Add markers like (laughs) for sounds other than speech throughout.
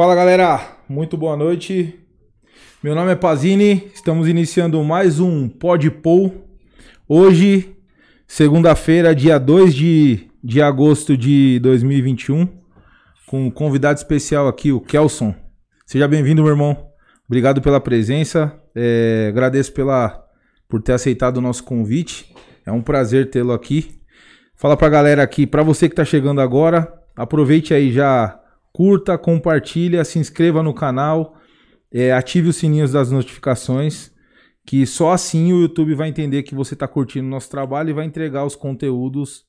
Fala galera, muito boa noite. Meu nome é Pazini, estamos iniciando mais um Podpol. Hoje, segunda-feira, dia 2 de, de agosto de 2021, com um convidado especial aqui, o Kelson. Seja bem-vindo, meu irmão. Obrigado pela presença. É, agradeço pela, por ter aceitado o nosso convite. É um prazer tê-lo aqui. Fala pra galera aqui, pra você que tá chegando agora, aproveite aí já, curta, compartilha, se inscreva no canal, é, ative os sininhos das notificações, que só assim o YouTube vai entender que você tá curtindo o nosso trabalho e vai entregar os conteúdos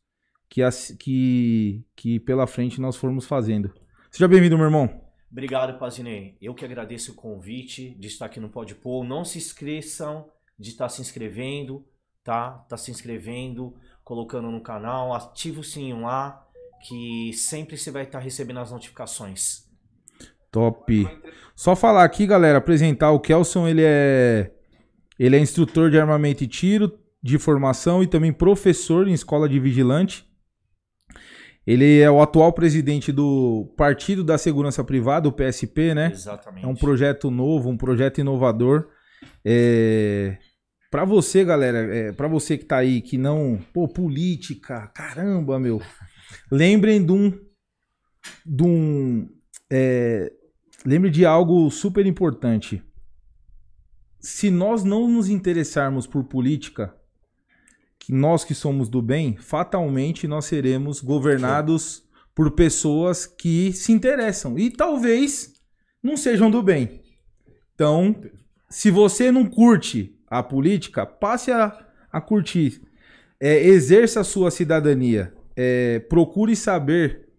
que, que, que pela frente nós formos fazendo. Seja bem-vindo, meu irmão. Obrigado, Pazinei. Eu que agradeço o convite de estar aqui no Podpol. Não se esqueçam de estar se inscrevendo, tá? Tá se inscrevendo colocando no canal, ativa o sininho lá, que sempre você vai estar recebendo as notificações. Top. Só falar aqui, galera, apresentar o Kelson, ele é ele é instrutor de armamento e tiro de formação e também professor em escola de vigilante. Ele é o atual presidente do Partido da Segurança Privada, o PSP, né? Exatamente. É um projeto novo, um projeto inovador. É... Pra você, galera, é, pra você que tá aí, que não. Pô, política, caramba, meu. Lembrem de um. De um. É, lembre de algo super importante. Se nós não nos interessarmos por política, que nós que somos do bem, fatalmente nós seremos governados por pessoas que se interessam e talvez não sejam do bem. Então, se você não curte a política, passe a, a curtir. É, exerça a sua cidadania. É, procure saber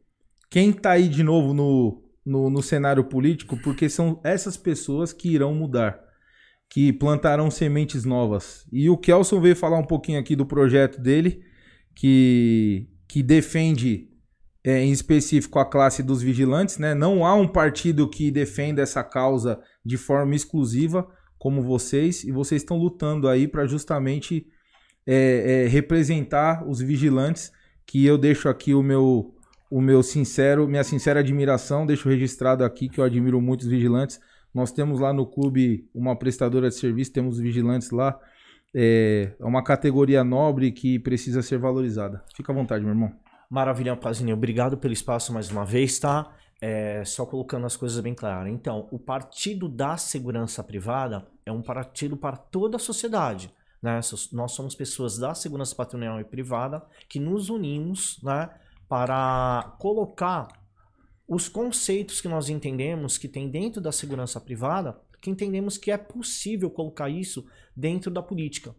quem está aí de novo no, no, no, cenário político, porque são essas pessoas que irão mudar, que plantarão sementes novas. E o Kelson veio falar um pouquinho aqui do projeto dele, que, que defende é, em específico a classe dos vigilantes. Né? Não há um partido que defenda essa causa de forma exclusiva como vocês, e vocês estão lutando aí para justamente é, é, representar os vigilantes, que eu deixo aqui o meu, o meu sincero, minha sincera admiração, deixo registrado aqui que eu admiro muito os vigilantes. Nós temos lá no clube uma prestadora de serviço, temos vigilantes lá. É, é uma categoria nobre que precisa ser valorizada. Fica à vontade, meu irmão. Maravilha, Pazinho. Obrigado pelo espaço mais uma vez, tá? É, só colocando as coisas bem claras. Então, o Partido da Segurança Privada é um partido para toda a sociedade. Né? Nós somos pessoas da segurança patrimonial e privada que nos unimos né, para colocar os conceitos que nós entendemos que tem dentro da segurança privada, que entendemos que é possível colocar isso dentro da política.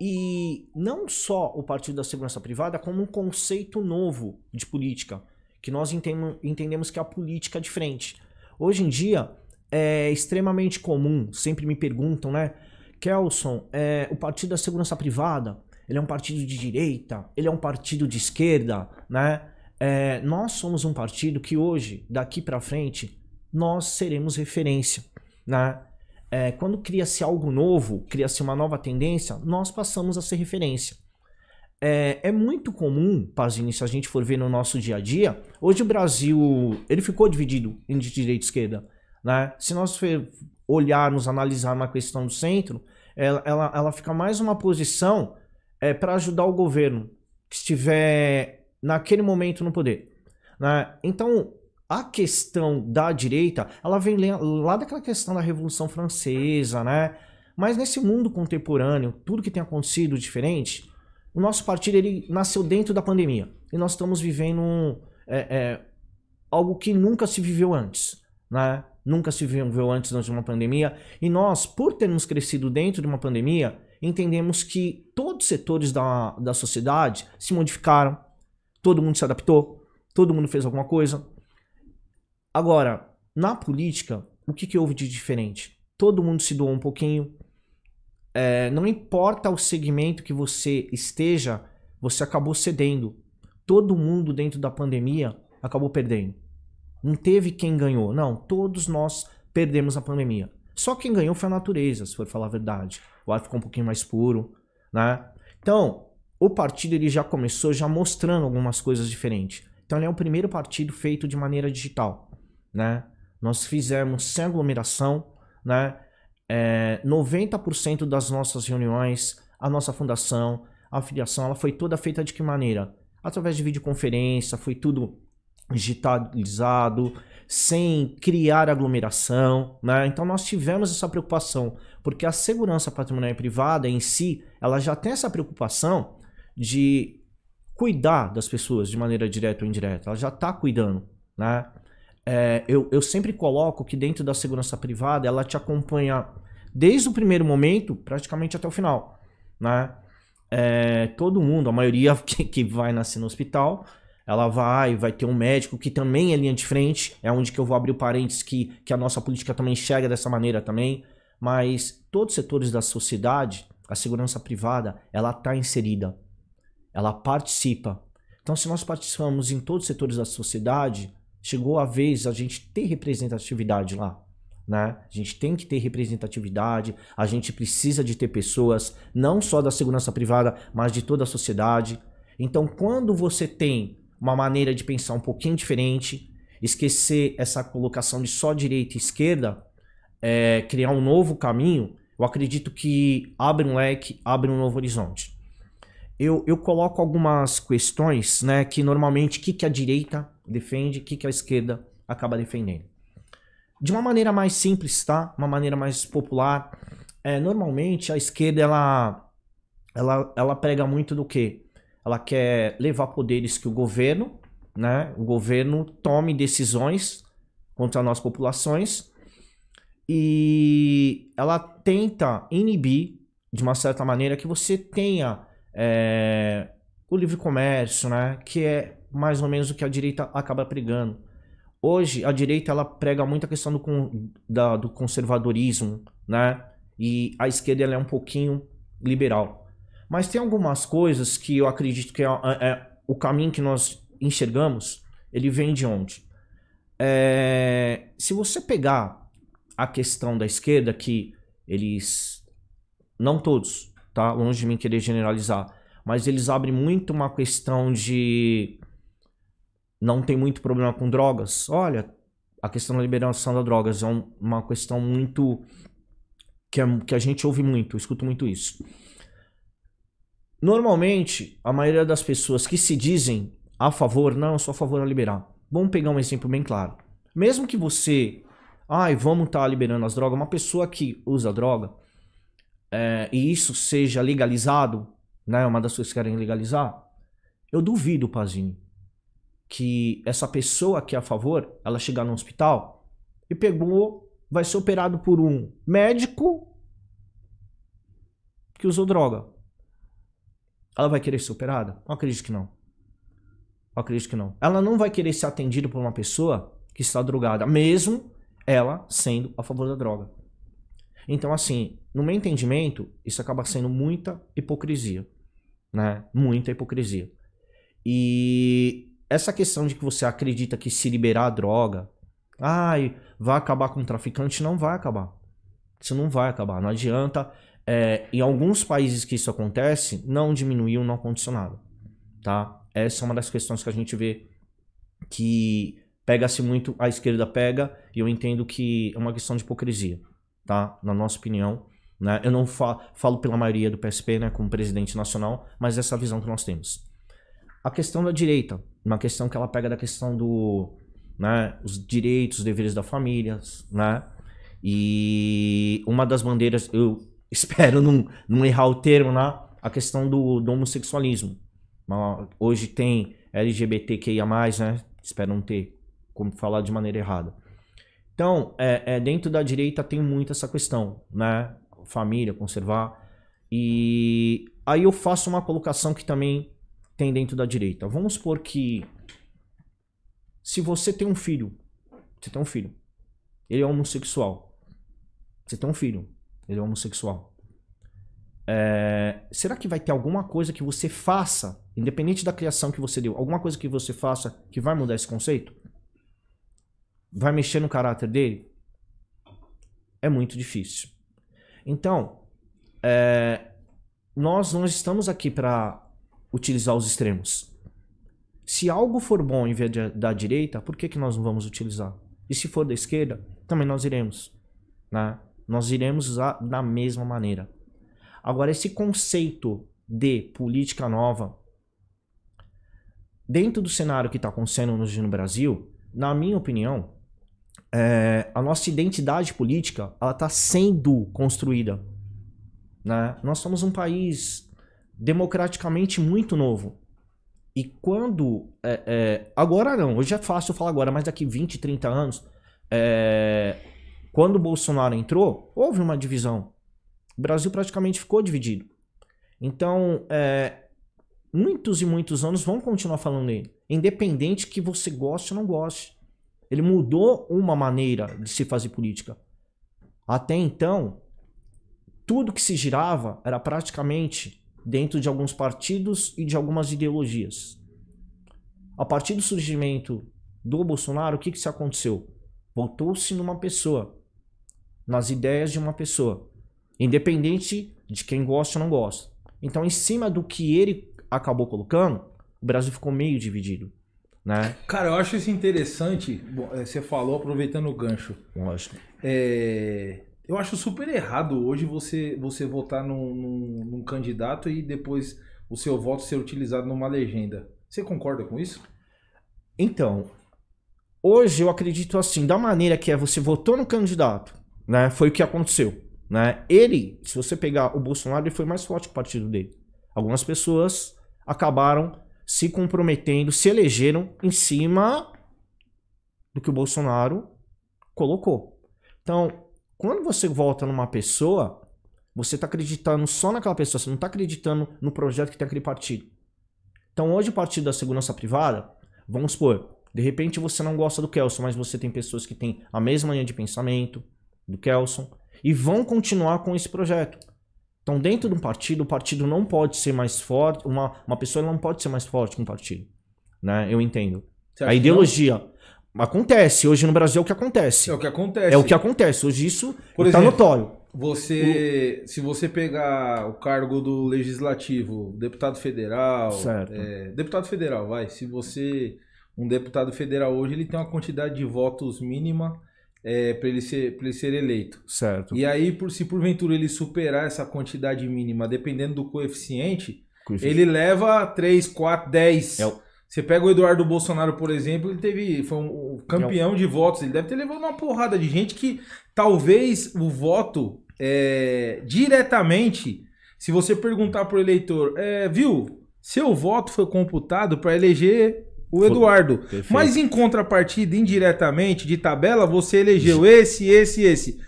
E não só o Partido da Segurança Privada, como um conceito novo de política que nós entendemos que é a política de frente. Hoje em dia é extremamente comum, sempre me perguntam, né? Kelson, é, o Partido da Segurança Privada, ele é um partido de direita, ele é um partido de esquerda, né? É, nós somos um partido que hoje, daqui para frente, nós seremos referência, né? É, quando cria-se algo novo, cria-se uma nova tendência, nós passamos a ser referência. É, é, muito comum, Pazini, se a gente for ver no nosso dia a dia, hoje o Brasil ele ficou dividido em direita e esquerda. Né? Se nós olharmos, analisar uma questão do centro, ela, ela, ela fica mais uma posição é, para ajudar o governo que estiver naquele momento no poder. Né? Então, a questão da direita, ela vem lá daquela questão da Revolução Francesa, né? Mas nesse mundo contemporâneo, tudo que tem acontecido diferente, o nosso partido ele nasceu dentro da pandemia e nós estamos vivendo é, é, algo que nunca se viveu antes, né? Nunca se viveu antes de uma pandemia e nós, por termos crescido dentro de uma pandemia, entendemos que todos os setores da, da sociedade se modificaram, todo mundo se adaptou, todo mundo fez alguma coisa. Agora, na política, o que, que houve de diferente? Todo mundo se doou um pouquinho, é, não importa o segmento que você esteja, você acabou cedendo. Todo mundo dentro da pandemia acabou perdendo. Não teve quem ganhou. Não, todos nós perdemos a pandemia. Só quem ganhou foi a natureza, se for falar a verdade. O ar ficou um pouquinho mais puro, né? Então, o partido ele já começou já mostrando algumas coisas diferentes. Então, ele é o primeiro partido feito de maneira digital, né? Nós fizemos sem aglomeração, né? É, 90% das nossas reuniões, a nossa fundação, a filiação, ela foi toda feita de que maneira? Através de videoconferência, foi tudo digitalizado, sem criar aglomeração, né? Então nós tivemos essa preocupação, porque a segurança patrimonial privada em si, ela já tem essa preocupação de cuidar das pessoas de maneira direta ou indireta, ela já está cuidando, né? É, eu, eu sempre coloco que dentro da segurança privada, ela te acompanha desde o primeiro momento, praticamente até o final, né? É, todo mundo, a maioria (laughs) que, que vai nascer no hospital, ela vai, vai ter um médico que também é linha de frente, é onde que eu vou abrir o parênteses que, que a nossa política também enxerga dessa maneira também, mas todos os setores da sociedade, a segurança privada, ela está inserida, ela participa. Então, se nós participamos em todos os setores da sociedade, chegou a vez a gente ter representatividade lá. Né? A gente tem que ter representatividade, a gente precisa de ter pessoas, não só da segurança privada, mas de toda a sociedade. Então, quando você tem uma maneira de pensar um pouquinho diferente, esquecer essa colocação de só direita e esquerda, é, criar um novo caminho, eu acredito que abre um leque, abre um novo horizonte. Eu, eu coloco algumas questões né, que normalmente o que, que a direita defende, o que, que a esquerda acaba defendendo. De uma maneira mais simples, tá? Uma maneira mais popular. É, normalmente a esquerda ela, ela, ela prega muito do que? Ela quer levar poderes que o governo, né, o governo tome decisões contra nós populações e ela tenta inibir de uma certa maneira que você tenha é, o livre comércio, né, que é mais ou menos o que a direita acaba pregando. Hoje a direita ela prega muito a questão do, da, do conservadorismo, né, e a esquerda ela é um pouquinho liberal. Mas tem algumas coisas que eu acredito que é, é, é o caminho que nós enxergamos, ele vem de onde? É, se você pegar a questão da esquerda, que eles, não todos, tá? Longe de mim querer generalizar, mas eles abrem muito uma questão de não tem muito problema com drogas. Olha, a questão da liberação das drogas é um, uma questão muito que, é, que a gente ouve muito, eu escuto muito isso. Normalmente, a maioria das pessoas que se dizem a favor, não, eu sou a favor a liberar. Vamos pegar um exemplo bem claro. Mesmo que você, ai, vamos estar tá liberando as drogas, uma pessoa que usa droga é, e isso seja legalizado, né, uma das pessoas que querem legalizar, eu duvido, Pazinho, que essa pessoa que é a favor, ela chegar no hospital e pegou, vai ser operado por um médico que usou droga. Ela vai querer ser operada? Eu acredito que não. Eu acredito que não. Ela não vai querer ser atendida por uma pessoa que está drogada, mesmo ela sendo a favor da droga. Então, assim, no meu entendimento, isso acaba sendo muita hipocrisia. Né? Muita hipocrisia. E essa questão de que você acredita que se liberar a droga, ai, vai acabar com o traficante, não vai acabar. Isso não vai acabar. Não adianta é, em alguns países que isso acontece, não diminuiu não condicionado, tá? Essa é uma das questões que a gente vê que pega-se muito, a esquerda pega, e eu entendo que é uma questão de hipocrisia, tá? Na nossa opinião, né? Eu não fa falo pela maioria do PSP, né, como presidente nacional, mas essa é visão que nós temos. A questão da direita, uma questão que ela pega da questão do, né, os direitos, os deveres da família, né? E uma das bandeiras, eu espero não, não errar o termo lá, né? a questão do, do homossexualismo. Hoje tem LGBTQIA, né? Espero não ter como falar de maneira errada. Então, é, é, dentro da direita tem muito essa questão, né? Família, conservar. E aí eu faço uma colocação que também tem dentro da direita. Vamos supor que se você tem um filho, você tem um filho, ele é homossexual, você tem um filho, ele é homossexual. É, será que vai ter alguma coisa que você faça, independente da criação que você deu, alguma coisa que você faça que vai mudar esse conceito? Vai mexer no caráter dele? É muito difícil. Então, é, nós não estamos aqui para utilizar os extremos. Se algo for bom em vez de, da direita, por que, que nós não vamos utilizar? E se for da esquerda, também nós iremos. Né? Nós iremos usar da mesma maneira. Agora, esse conceito de política nova, dentro do cenário que está acontecendo hoje no Brasil, na minha opinião, é, a nossa identidade política ela está sendo construída. Né? Nós somos um país democraticamente muito novo. E quando. É, é, agora não, hoje é fácil falar agora, mas daqui 20, 30 anos, é, quando o Bolsonaro entrou, houve uma divisão. O Brasil praticamente ficou dividido. Então, é, muitos e muitos anos vão continuar falando nele, independente que você goste ou não goste. Ele mudou uma maneira de se fazer política. Até então, tudo que se girava era praticamente dentro de alguns partidos e de algumas ideologias. A partir do surgimento do Bolsonaro, o que, que se aconteceu? Voltou-se numa pessoa, nas ideias de uma pessoa, independente de quem gosta ou não gosta. Então, em cima do que ele acabou colocando, o Brasil ficou meio dividido. Né? Cara, eu acho isso interessante. É, você falou, aproveitando o gancho. Lógico. É, eu acho super errado hoje você, você votar num, num, num, candidato e depois o seu voto ser utilizado numa legenda. Você concorda com isso? Então, hoje eu acredito assim, da maneira que é você votou no candidato, né? Foi o que aconteceu, né? Ele, se você pegar o Bolsonaro, ele foi mais forte que o partido dele. Algumas pessoas acabaram se comprometendo, se elegeram em cima do que o Bolsonaro colocou. Então, quando você volta numa pessoa, você está acreditando só naquela pessoa, você não está acreditando no projeto que tem aquele partido. Então, hoje, o Partido da Segurança Privada, vamos supor, de repente você não gosta do Kelson, mas você tem pessoas que têm a mesma linha de pensamento do Kelson e vão continuar com esse projeto. Então, dentro de um partido, o partido não pode ser mais forte, uma, uma pessoa não pode ser mais forte que um partido. Né? Eu entendo. A ideologia. Acontece. Hoje no Brasil é o que acontece. É o que acontece. É o que acontece. Hoje isso está notório. Você, o... se você pegar o cargo do legislativo, deputado federal, é, deputado federal, vai. Se você um deputado federal hoje ele tem uma quantidade de votos mínima é, para ele, ser, ele ser eleito. Certo. E aí, por, se porventura ele superar essa quantidade mínima, dependendo do coeficiente, coeficiente. ele leva 3, 4, 10. É o... Você pega o Eduardo Bolsonaro, por exemplo, ele teve. Foi um, campeão é o... de votos. Ele deve ter levado uma porrada de gente que talvez o voto é, diretamente, se você perguntar pro eleitor, é, viu, seu voto foi computado para eleger o Eduardo. Perfeito. Mas em contrapartida, indiretamente, de tabela, você elegeu esse, esse, esse.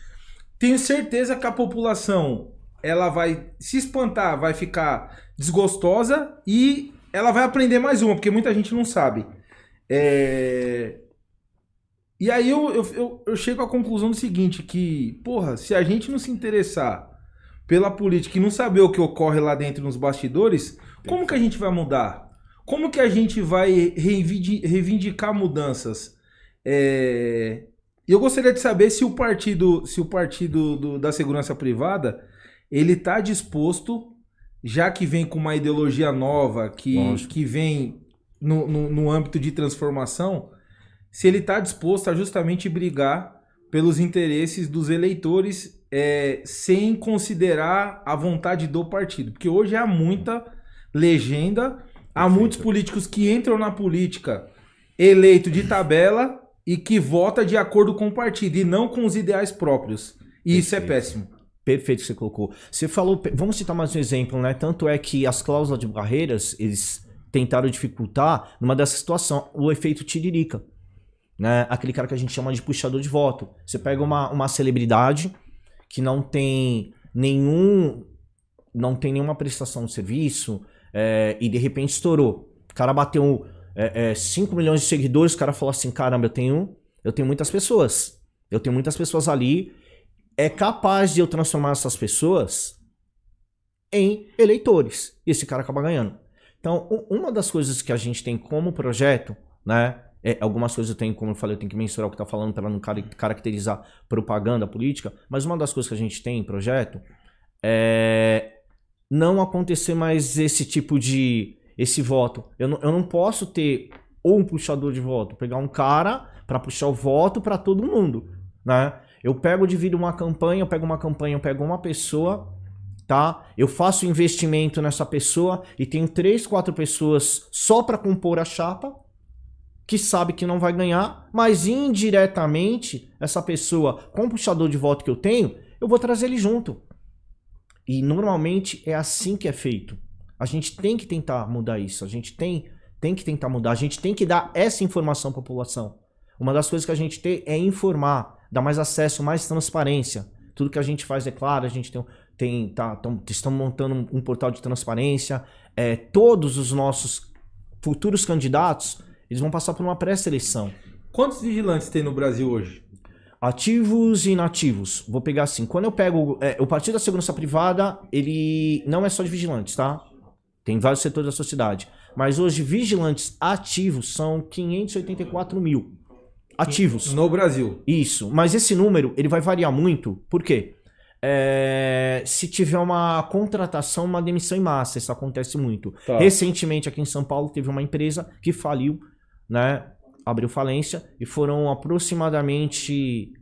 Tenho certeza que a população ela vai se espantar, vai ficar desgostosa e ela vai aprender mais uma, porque muita gente não sabe. É... E aí eu, eu, eu, eu chego à conclusão do seguinte, que, porra, se a gente não se interessar pela política e não saber o que ocorre lá dentro nos bastidores, como que a gente vai mudar? Como que a gente vai reivindicar mudanças? É... Eu gostaria de saber se o partido, se o partido do, da segurança privada ele está disposto, já que vem com uma ideologia nova, que, que vem no, no, no âmbito de transformação, se ele está disposto a justamente brigar pelos interesses dos eleitores é, sem considerar a vontade do partido. Porque hoje há muita legenda Há muitos políticos que entram na política eleito de tabela e que vota de acordo com o partido e não com os ideais próprios. E Perfeito. isso é péssimo. Perfeito que você colocou. Você falou, vamos citar mais um exemplo, né? Tanto é que as cláusulas de barreiras, eles tentaram dificultar numa dessa situação o efeito tiririca. Né? Aquele cara que a gente chama de puxador de voto. Você pega uma, uma celebridade que não tem nenhum não tem nenhuma prestação de serviço, é, e de repente estourou. O cara bateu é, é, 5 milhões de seguidores, o cara falou assim: caramba, eu tenho, eu tenho muitas pessoas. Eu tenho muitas pessoas ali. É capaz de eu transformar essas pessoas em eleitores. E esse cara acaba ganhando. Então, uma das coisas que a gente tem como projeto, né? É, algumas coisas eu tenho, como eu falei, eu tenho que mensurar o que está falando para não caracterizar propaganda política, mas uma das coisas que a gente tem em projeto é não acontecer mais esse tipo de esse voto. Eu não, eu não posso ter ou um puxador de voto, pegar um cara para puxar o voto para todo mundo, né? Eu pego, divido uma campanha, eu pego uma campanha, eu pego uma pessoa, tá? Eu faço investimento nessa pessoa e tenho três, quatro pessoas só para compor a chapa, que sabe que não vai ganhar, mas indiretamente essa pessoa com o puxador de voto que eu tenho, eu vou trazer ele junto. E normalmente é assim que é feito. A gente tem que tentar mudar isso. A gente tem, tem que tentar mudar. A gente tem que dar essa informação à população. Uma das coisas que a gente tem é informar, dar mais acesso, mais transparência. Tudo que a gente faz é claro, a gente tem, tem tá, tão, estamos montando um, um, portal de transparência. É, todos os nossos futuros candidatos, eles vão passar por uma pré-seleção. Quantos vigilantes tem no Brasil hoje? Ativos e inativos. Vou pegar assim. Quando eu pego. É, o Partido da Segurança Privada, ele não é só de vigilantes, tá? Tem vários setores da sociedade. Mas hoje, vigilantes ativos são 584 mil. Ativos. No Brasil. Isso. Mas esse número, ele vai variar muito. Por quê? É, se tiver uma contratação, uma demissão em massa. Isso acontece muito. Tá. Recentemente, aqui em São Paulo, teve uma empresa que faliu, né? Abriu falência e foram aproximadamente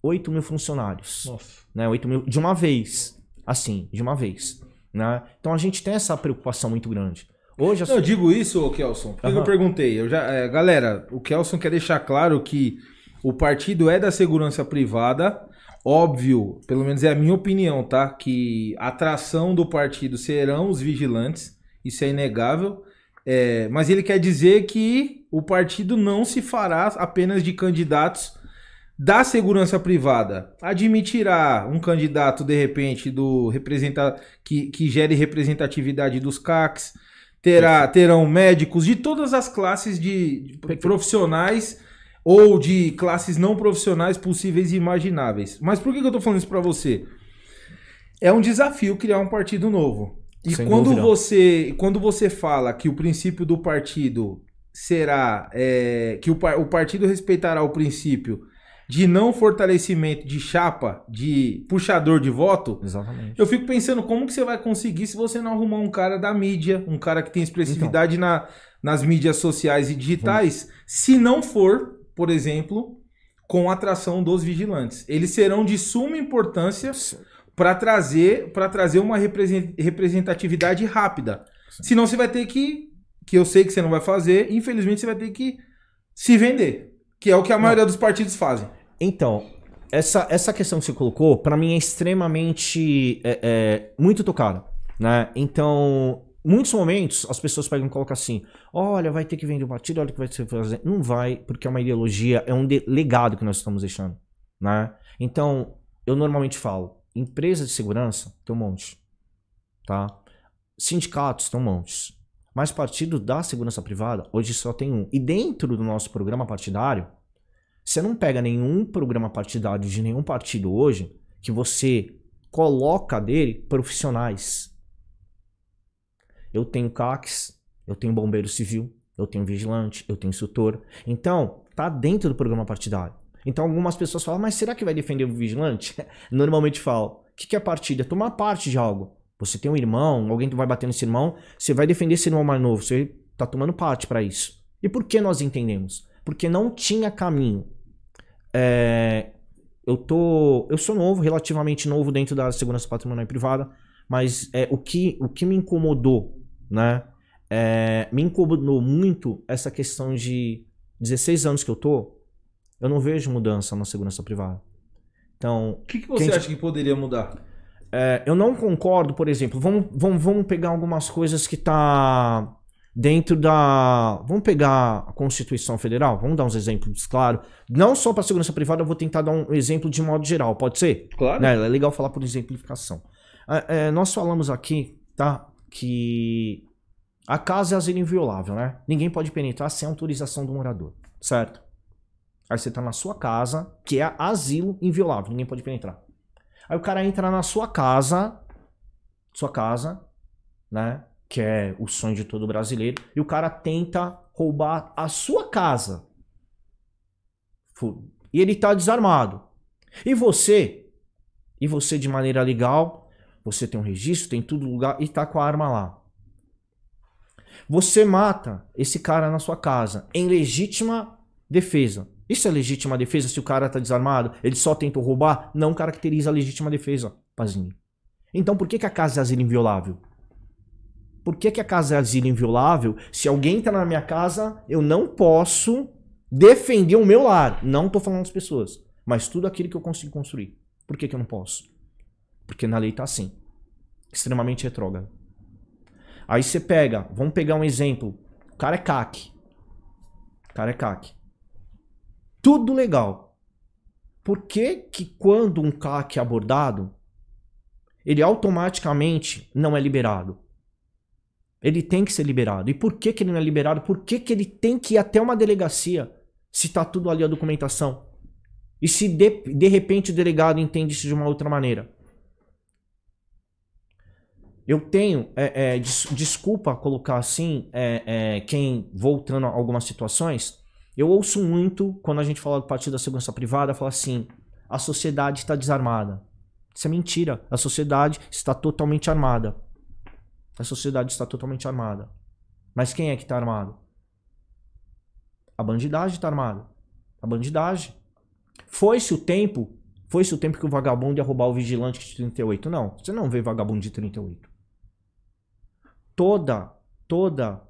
8 mil funcionários. Nossa. Né, 8 mil de uma vez. Assim, de uma vez. Né? Então a gente tem essa preocupação muito grande. Hoje Eu digo isso, Kelson, porque uhum. eu perguntei. Eu já, é, galera, o Kelson quer deixar claro que o partido é da segurança privada. Óbvio, pelo menos é a minha opinião, tá? Que a atração do partido serão os vigilantes. Isso é inegável. É, mas ele quer dizer que o partido não se fará apenas de candidatos da segurança privada. Admitirá um candidato, de repente, do representa que, que gere representatividade dos CACs. Terá, terão médicos de todas as classes de, profissionais ou de classes não profissionais possíveis e imagináveis. Mas por que, que eu estou falando isso para você? É um desafio criar um partido novo. E Sem quando você, quando você fala que o princípio do partido será é, que o, o partido respeitará o princípio de não fortalecimento de chapa, de puxador de voto, Exatamente. eu fico pensando como que você vai conseguir se você não arrumar um cara da mídia, um cara que tem expressividade então, na, nas mídias sociais e digitais, se não for, por exemplo, com a atração dos vigilantes. Eles serão de suma importância para trazer para trazer uma representatividade rápida. Sim. Senão você vai ter que que eu sei que você não vai fazer, infelizmente você vai ter que se vender, que é o que a maioria dos partidos fazem. Então, essa, essa questão que você colocou, para mim é extremamente é, é, muito tocada, né? Então, muitos momentos as pessoas pegam e colocam assim: olha, vai ter que vender o partido, olha o que vai ser fazer. Não vai, porque é uma ideologia, é um legado que nós estamos deixando, né? Então, eu normalmente falo, Empresa de segurança tem um monte. Tá? Sindicatos tem um monte. Mas partido da segurança privada, hoje só tem um. E dentro do nosso programa partidário, você não pega nenhum programa partidário de nenhum partido hoje que você coloca dele profissionais. Eu tenho CACs, eu tenho bombeiro civil, eu tenho vigilante, eu tenho instrutor. Então, tá dentro do programa partidário. Então algumas pessoas falam, mas será que vai defender o vigilante? (laughs) Normalmente falam, o que é partida? Tomar parte de algo. Você tem um irmão, alguém que vai bater nesse irmão, você vai defender esse irmão mais novo, você está tomando parte para isso. E por que nós entendemos? Porque não tinha caminho. É, eu tô, eu sou novo, relativamente novo dentro da segurança patrimonial e privada, mas é, o, que, o que me incomodou, né? É, me incomodou muito essa questão de 16 anos que eu tô, eu não vejo mudança na segurança privada. Então. O que, que você gente... acha que poderia mudar? É, eu não concordo, por exemplo, vamos, vamos, vamos pegar algumas coisas que tá dentro da. Vamos pegar a Constituição Federal, vamos dar uns exemplos, claro. Não só para segurança privada, eu vou tentar dar um exemplo de modo geral, pode ser? Claro. É, é legal falar por exemplificação. É, é, nós falamos aqui, tá? Que a casa é asilo inviolável, né? Ninguém pode penetrar sem autorização do morador, certo? Aí você tá na sua casa, que é asilo inviolável, ninguém pode penetrar. Aí o cara entra na sua casa, sua casa, né? Que é o sonho de todo brasileiro, e o cara tenta roubar a sua casa. E ele tá desarmado. E você, e você de maneira legal, você tem um registro, tem tudo lugar e tá com a arma lá. Você mata esse cara na sua casa em legítima defesa. Isso é legítima defesa se o cara tá desarmado? Ele só tentou roubar? Não caracteriza a legítima defesa, Pazinho. Então por que, que a casa é asilo inviolável? Por que, que a casa é asilo inviolável? Se alguém tá na minha casa, eu não posso defender o meu lar. Não tô falando das pessoas, mas tudo aquilo que eu consigo construir. Por que, que eu não posso? Porque na lei tá assim. Extremamente retrógrado. Aí você pega, vamos pegar um exemplo. O cara é CAC. O cara é CAC. Tudo legal. Por que que quando um CAC é abordado, ele automaticamente não é liberado? Ele tem que ser liberado. E por que, que ele não é liberado? Por que, que ele tem que ir até uma delegacia se tá tudo ali a documentação? E se de, de repente o delegado entende isso de uma outra maneira? Eu tenho, é, é, des, desculpa colocar assim, é, é, quem voltando a algumas situações, eu ouço muito quando a gente fala do Partido da Segurança Privada, falar assim: a sociedade está desarmada. Isso é mentira. A sociedade está totalmente armada. A sociedade está totalmente armada. Mas quem é que está armado? A bandidagem está armada. A bandidagem. Foi-se o tempo, foi-se o tempo que o vagabundo ia roubar o vigilante de 38. Não, você não vê vagabundo de 38. Toda, toda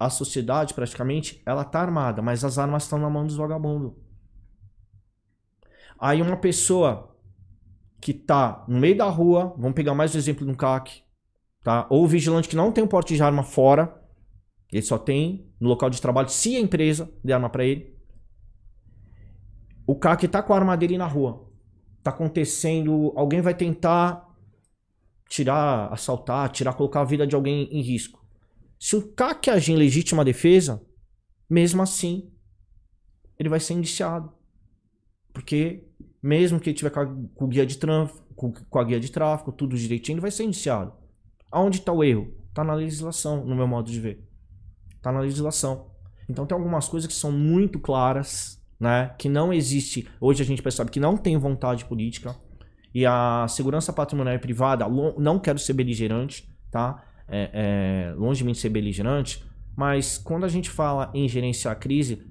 a sociedade, praticamente, ela tá armada, mas as armas estão na mão dos vagabundos. Aí uma pessoa que tá no meio da rua, vamos pegar mais um exemplo de um CAC, tá? Ou o vigilante que não tem um porte de arma fora, ele só tem no local de trabalho, se a empresa der arma para ele. O CAC tá com a arma dele na rua. Tá acontecendo, alguém vai tentar tirar, assaltar, tirar, colocar a vida de alguém em risco. Se o CAC agir em legítima defesa, mesmo assim, ele vai ser indiciado. Porque mesmo que ele tiver com a, guia de tráfico, com, a guia de tráfego, tudo direitinho, ele vai ser indiciado. Aonde está o erro? Está na legislação, no meu modo de ver. Está na legislação. Então tem algumas coisas que são muito claras, né? Que não existe. Hoje a gente percebe que não tem vontade política. E a segurança patrimonial e privada, não quero ser beligerante, tá? É, é, longe de mim ser beligerante, mas quando a gente fala em gerenciar a crise,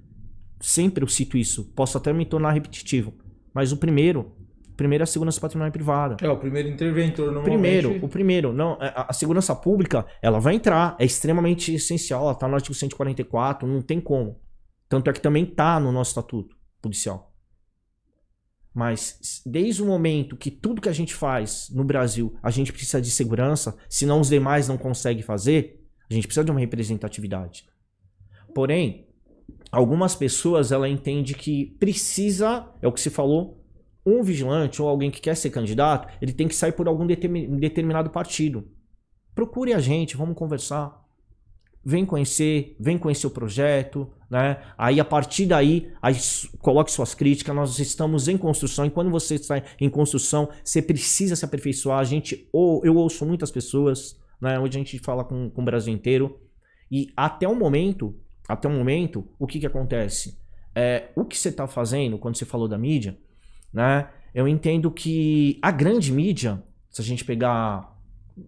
sempre eu cito isso. Posso até me tornar repetitivo, mas o primeiro Primeiro é a segurança patrimonial privada. É, o primeiro interventor normalmente... Primeiro, o primeiro. Não, é, a, a segurança pública, ela vai entrar, é extremamente essencial, ela tá no artigo 144, não tem como. Tanto é que também tá no nosso estatuto policial. Mas desde o momento que tudo que a gente faz no Brasil, a gente precisa de segurança, senão os demais não conseguem fazer, a gente precisa de uma representatividade. Porém, algumas pessoas ela entende que precisa, é o que se falou, um vigilante ou alguém que quer ser candidato, ele tem que sair por algum determinado partido. Procure a gente, vamos conversar. Vem conhecer, vem conhecer o projeto, né? Aí a partir daí, aí, coloque suas críticas. Nós estamos em construção e quando você está em construção, você precisa se aperfeiçoar. A gente, ou eu ouço muitas pessoas, né? Hoje a gente fala com, com o Brasil inteiro e até o momento, até o momento, o que que acontece? É, o que você está fazendo quando você falou da mídia? né? Eu entendo que a grande mídia, se a gente pegar.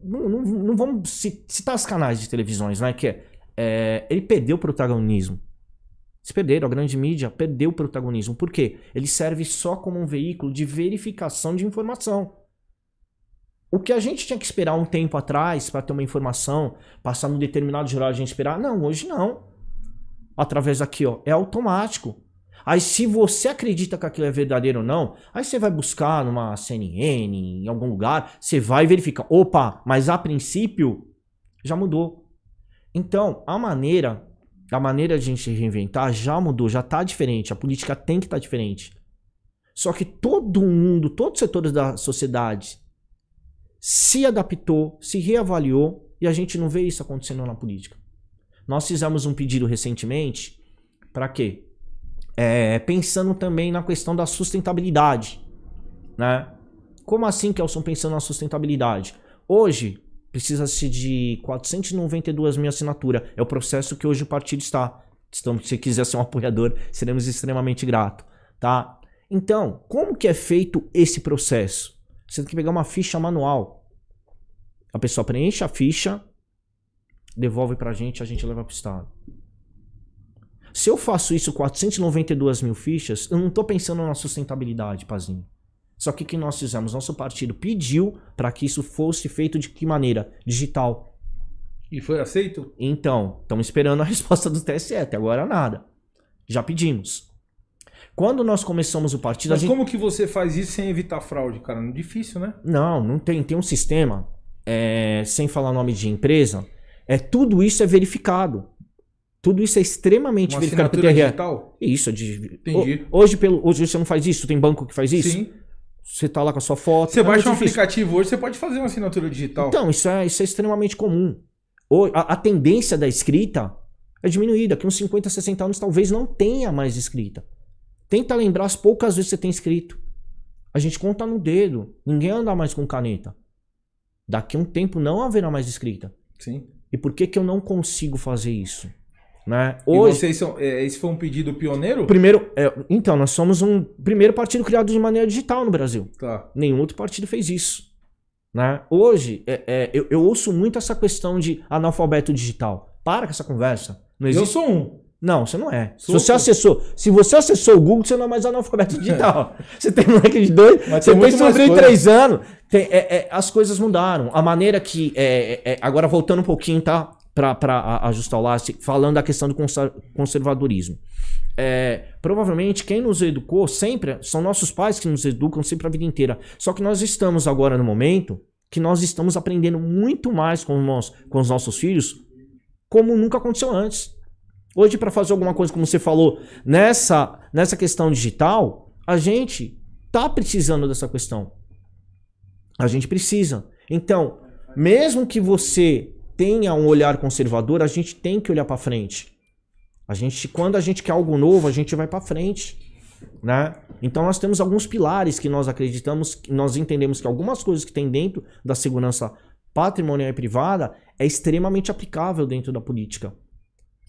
Não, não, não vamos citar os canais de televisões, né? Que é, é, ele perdeu o protagonismo. Eles perderam, a grande mídia perdeu o protagonismo. Por quê? Ele serve só como um veículo de verificação de informação. O que a gente tinha que esperar um tempo atrás para ter uma informação, passar num determinado jornal a gente esperar, não, hoje não. Através aqui, ó, é automático. Aí se você acredita que aquilo é verdadeiro ou não, aí você vai buscar numa CNN, em algum lugar, você vai verificar. Opa, mas a princípio já mudou. Então, a maneira, a maneira de a gente reinventar já mudou, já está diferente. A política tem que estar tá diferente. Só que todo mundo, todos os setores da sociedade se adaptou, se reavaliou e a gente não vê isso acontecendo na política. Nós fizemos um pedido recentemente para quê? é, pensando também na questão da sustentabilidade. Né? Como assim, Kelson, pensando na sustentabilidade? Hoje, precisa-se de 492 mil assinaturas. É o processo que hoje o partido está. Então, se quiser ser um apoiador, seremos extremamente gratos. Tá? Então, como que é feito esse processo? Você tem que pegar uma ficha manual. A pessoa preenche a ficha, devolve pra gente, a gente leva pro Estado. Se eu faço isso 492 mil fichas, eu não tô pensando na sustentabilidade, Pazinho. Só que o que nós fizemos? Nosso partido pediu para que isso fosse feito de que maneira? Digital. E foi aceito? Então, estamos esperando a (laughs) resposta do TSE, até agora nada. Já pedimos. Quando nós começamos o partido. Mas gente... como que você faz isso sem evitar fraude, cara? Não é difícil, né? Não, não tem. Tem um sistema, é, sem falar nome de empresa, é tudo isso é verificado. Tudo isso é extremamente Uma verificado pelo TRE. digital? Isso, é de... Entendi. Ho- Hoje, pelo... Hoje você não faz isso? Tem banco que faz isso? Sim. Você tá lá com a sua foto. Você é baixa um difícil. aplicativo hoje, você pode fazer uma assinatura digital. Então, isso é, isso é extremamente comum. Ho- A, a tendência da escrita é diminuída. Daqui uns 50, 60 anos talvez não tenha mais escrita. Tenta lembrar as poucas vezes que você tem escrito. A gente conta no dedo. Ninguém anda mais com caneta. Daqui a um tempo não haverá mais escrita. Sim. E por que, que eu não consigo fazer isso? Né? E Hoje, vocês são. é, esse foi um pedido pioneiro? primeiro, é, então, nós somos um primeiro partido criado de maneira digital no Brasil. Tá. Nenhum outro partido fez isso. Né? Hoje, é, é, eu, eu ouço muito essa questão de analfabeto digital. Para com essa conversa. Não Eu existe. sou um. Não, você não é. Sou, se você acessou, se você acessou o Google, você não é mais analfabeto (laughs) digital. você tem moleque de dois, Mas você tem sobrinho de três anos. Tem- é, é, as coisas mudaram. A maneira que. agora voltando um pouquinho, tá? Pra, pra a- ajustar o laço, falando da questão do conser- conservadorismo. É, provavelmente quem nos educou sempre são nossos pais que nos educam sempre a vida inteira. Só que nós estamos agora no momento que nós estamos aprendendo muito mais com, nós, com os nossos filhos, como nunca aconteceu antes. Hoje, para fazer alguma coisa, como você falou, nessa, nessa questão digital, a gente tá precisando dessa questão. A gente precisa. Então, mesmo que você tenha um olhar conservador, a gente tem que olhar para frente. A gente, quando a gente quer algo novo, a gente vai para frente, né? Então nós temos alguns pilares que nós acreditamos, que nós entendemos que algumas coisas que tem dentro da segurança patrimonial e privada é extremamente aplicável dentro da política.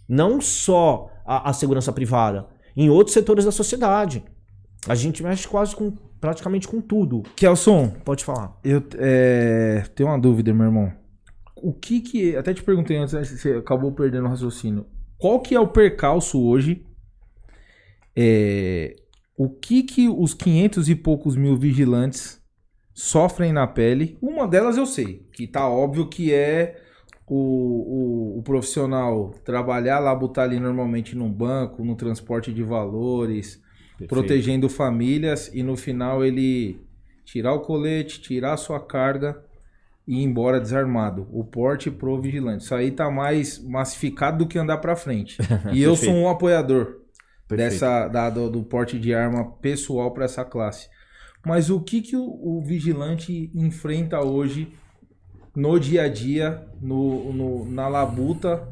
Não só a, a segurança privada, em outros setores da sociedade. A gente mexe quase com praticamente com tudo. Kelson, Pode falar. eu é, tenho uma dúvida, meu irmão. O que que. Até te perguntei antes, né, você acabou perdendo o raciocínio. Qual que é o percalço hoje? É, o que que os 500 e poucos mil vigilantes sofrem na pele? Uma delas eu sei, que tá óbvio que é o, o, o profissional trabalhar lá, botar ali normalmente num banco, no transporte de valores, protegendo famílias e no final ele tirar o colete, tirar a sua carga e ir embora desarmado. O porte pro vigilante. Isso aí tá mais massificado do que andar pra frente. (laughs) E eu sou um apoiador Perfeito. dessa da- do, do porte de arma pessoal para essa classe. Mas o que que o, o vigilante enfrenta hoje no dia a dia, no, no- na labuta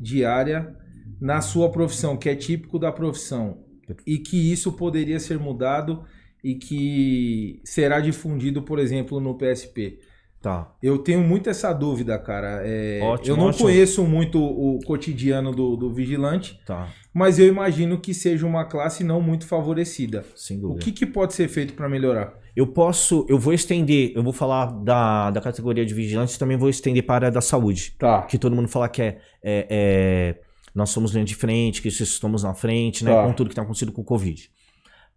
diária, na sua profissão, que é típico da profissão, e que isso poderia ser mudado e que será difundido, por exemplo, no PSP. Tá. Eu tenho muito essa dúvida, cara. É, Ótimo, eu não ótimo. conheço muito o cotidiano do, do vigilante, Tá. mas eu imagino que seja uma classe não muito favorecida. Sem O dúvida. que, que pode ser feito para melhorar? Eu posso, eu vou estender, eu vou falar da, da categoria de vigilantes, também vou estender para a área da saúde. Tá. Que todo mundo fala que é, é- é- nós somos linha de frente, que estamos na frente, né? Tá. Com tudo que está acontecendo com o Covid.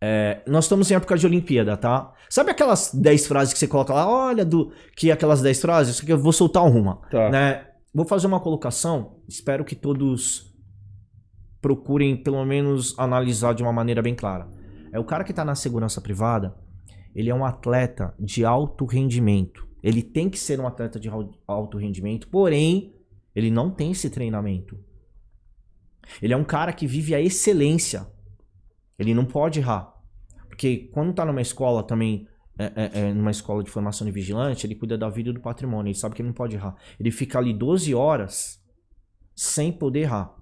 É, nós estamos em época de Olimpíada, tá? Sabe aquelas 10 frases que você coloca lá? Olha, do, que aquelas 10 frases, aqui eu vou soltar uma. Tá. Né? Vou fazer uma colocação, espero que todos procurem pelo menos analisar de uma maneira bem clara. É o cara que está na segurança privada, ele é um atleta de alto rendimento. Ele tem que ser um atleta de al- alto rendimento, porém, ele não tem esse treinamento. Ele é um cara que vive a excelência. Ele não pode errar. Porque quando tá numa escola também, é, é, é, numa escola de formação de vigilante, ele cuida da vida e do patrimônio. Ele sabe que ele não pode errar. Ele fica ali 12 horas sem poder errar.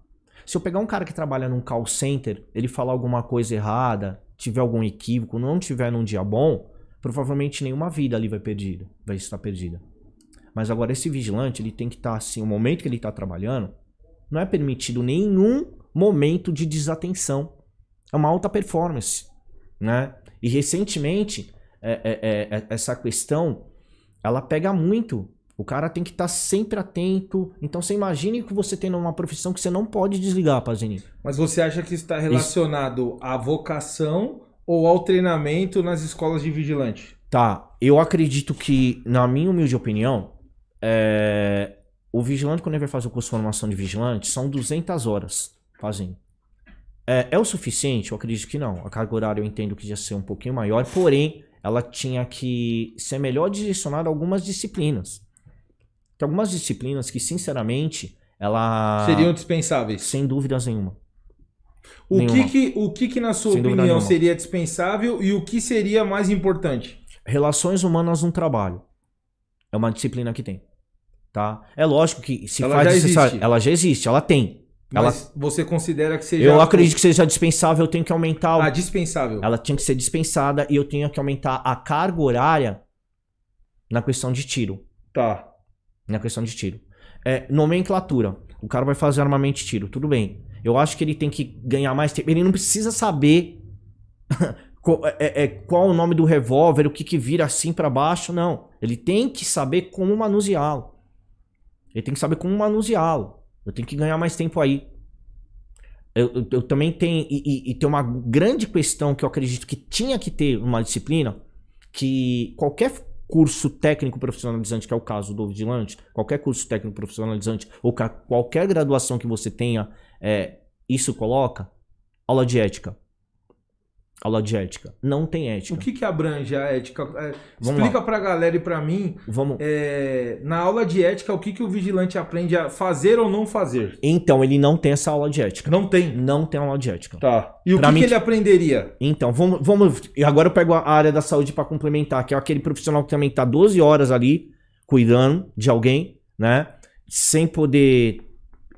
Se eu pegar um cara que trabalha num call center, ele falar alguma coisa errada, tiver algum equívoco, não tiver num dia bom, provavelmente nenhuma vida ali vai perdida, vai estar perdida. Mas agora esse vigilante, ele tem que estar assim, o momento que ele está trabalhando, não é permitido nenhum momento de desatenção. É uma alta performance, né? E recentemente, é- é- é- é- essa questão, ela pega muito O cara tem que estar sempre atento. Então você imagine que você tem uma profissão que você não pode desligar, Pazini. Mas você acha que está relacionado à vocação ou ao treinamento nas escolas de vigilante? Tá, eu acredito que, na minha humilde opinião, é, o vigilante, quando ele vai fazer o curso de formação de vigilante, são 200 horas fazendo. É, é, o suficiente? Eu acredito que não. A carga horária eu entendo que ia ser um pouquinho maior, porém, ela tinha que ser melhor direcionada a algumas disciplinas. Tem algumas disciplinas que, sinceramente, ela. Seriam dispensáveis. Sem dúvidas nenhuma. O, que, que, o que, que, na sua Sem opinião, seria dispensável e o que seria mais importante? Relações humanas no trabalho. É uma disciplina que tem. Tá? É lógico que se ela faz já existe. ela já existe, ela tem. Mas ela... você considera que seja. Eu acredito que seja dispensável, eu tenho que aumentar. O... Ah, dispensável. Ela tinha que ser dispensada e eu tenho que aumentar a carga horária na questão de tiro. Tá. Na questão de tiro. É, nomenclatura. O cara vai fazer armamento de tiro, tudo bem. Eu acho que ele tem que ganhar mais tempo. Ele não precisa saber (laughs) qual, é, é, qual o nome do revólver, o que, que vira assim para baixo, não. Ele tem que saber como manuseá-lo. Ele tem que saber como manuseá-lo. Eu tenho que ganhar mais tempo aí. Eu, eu, eu também tenho. E, e, e, tem uma grande questão que eu acredito que tinha que ter uma disciplina que qualquer curso técnico profissionalizante, que é o caso do vigilante, qualquer curso técnico profissionalizante, ou qualquer graduação que você tenha, é, isso coloca aula de ética aula de ética. Não tem ética. O que, que abrange a ética? É, explica para a galera e para mim. Vamos. É, na aula de ética, o que, que o vigilante aprende a fazer ou não fazer? Então, ele não tem essa aula de ética. Não tem? Não tem aula de ética. Tá. E o que, mim, que ele aprenderia? Então, vamos. vamos agora eu pego a área da saúde para complementar, que é aquele profissional que também tá 12 horas ali cuidando de alguém, né? Sem poder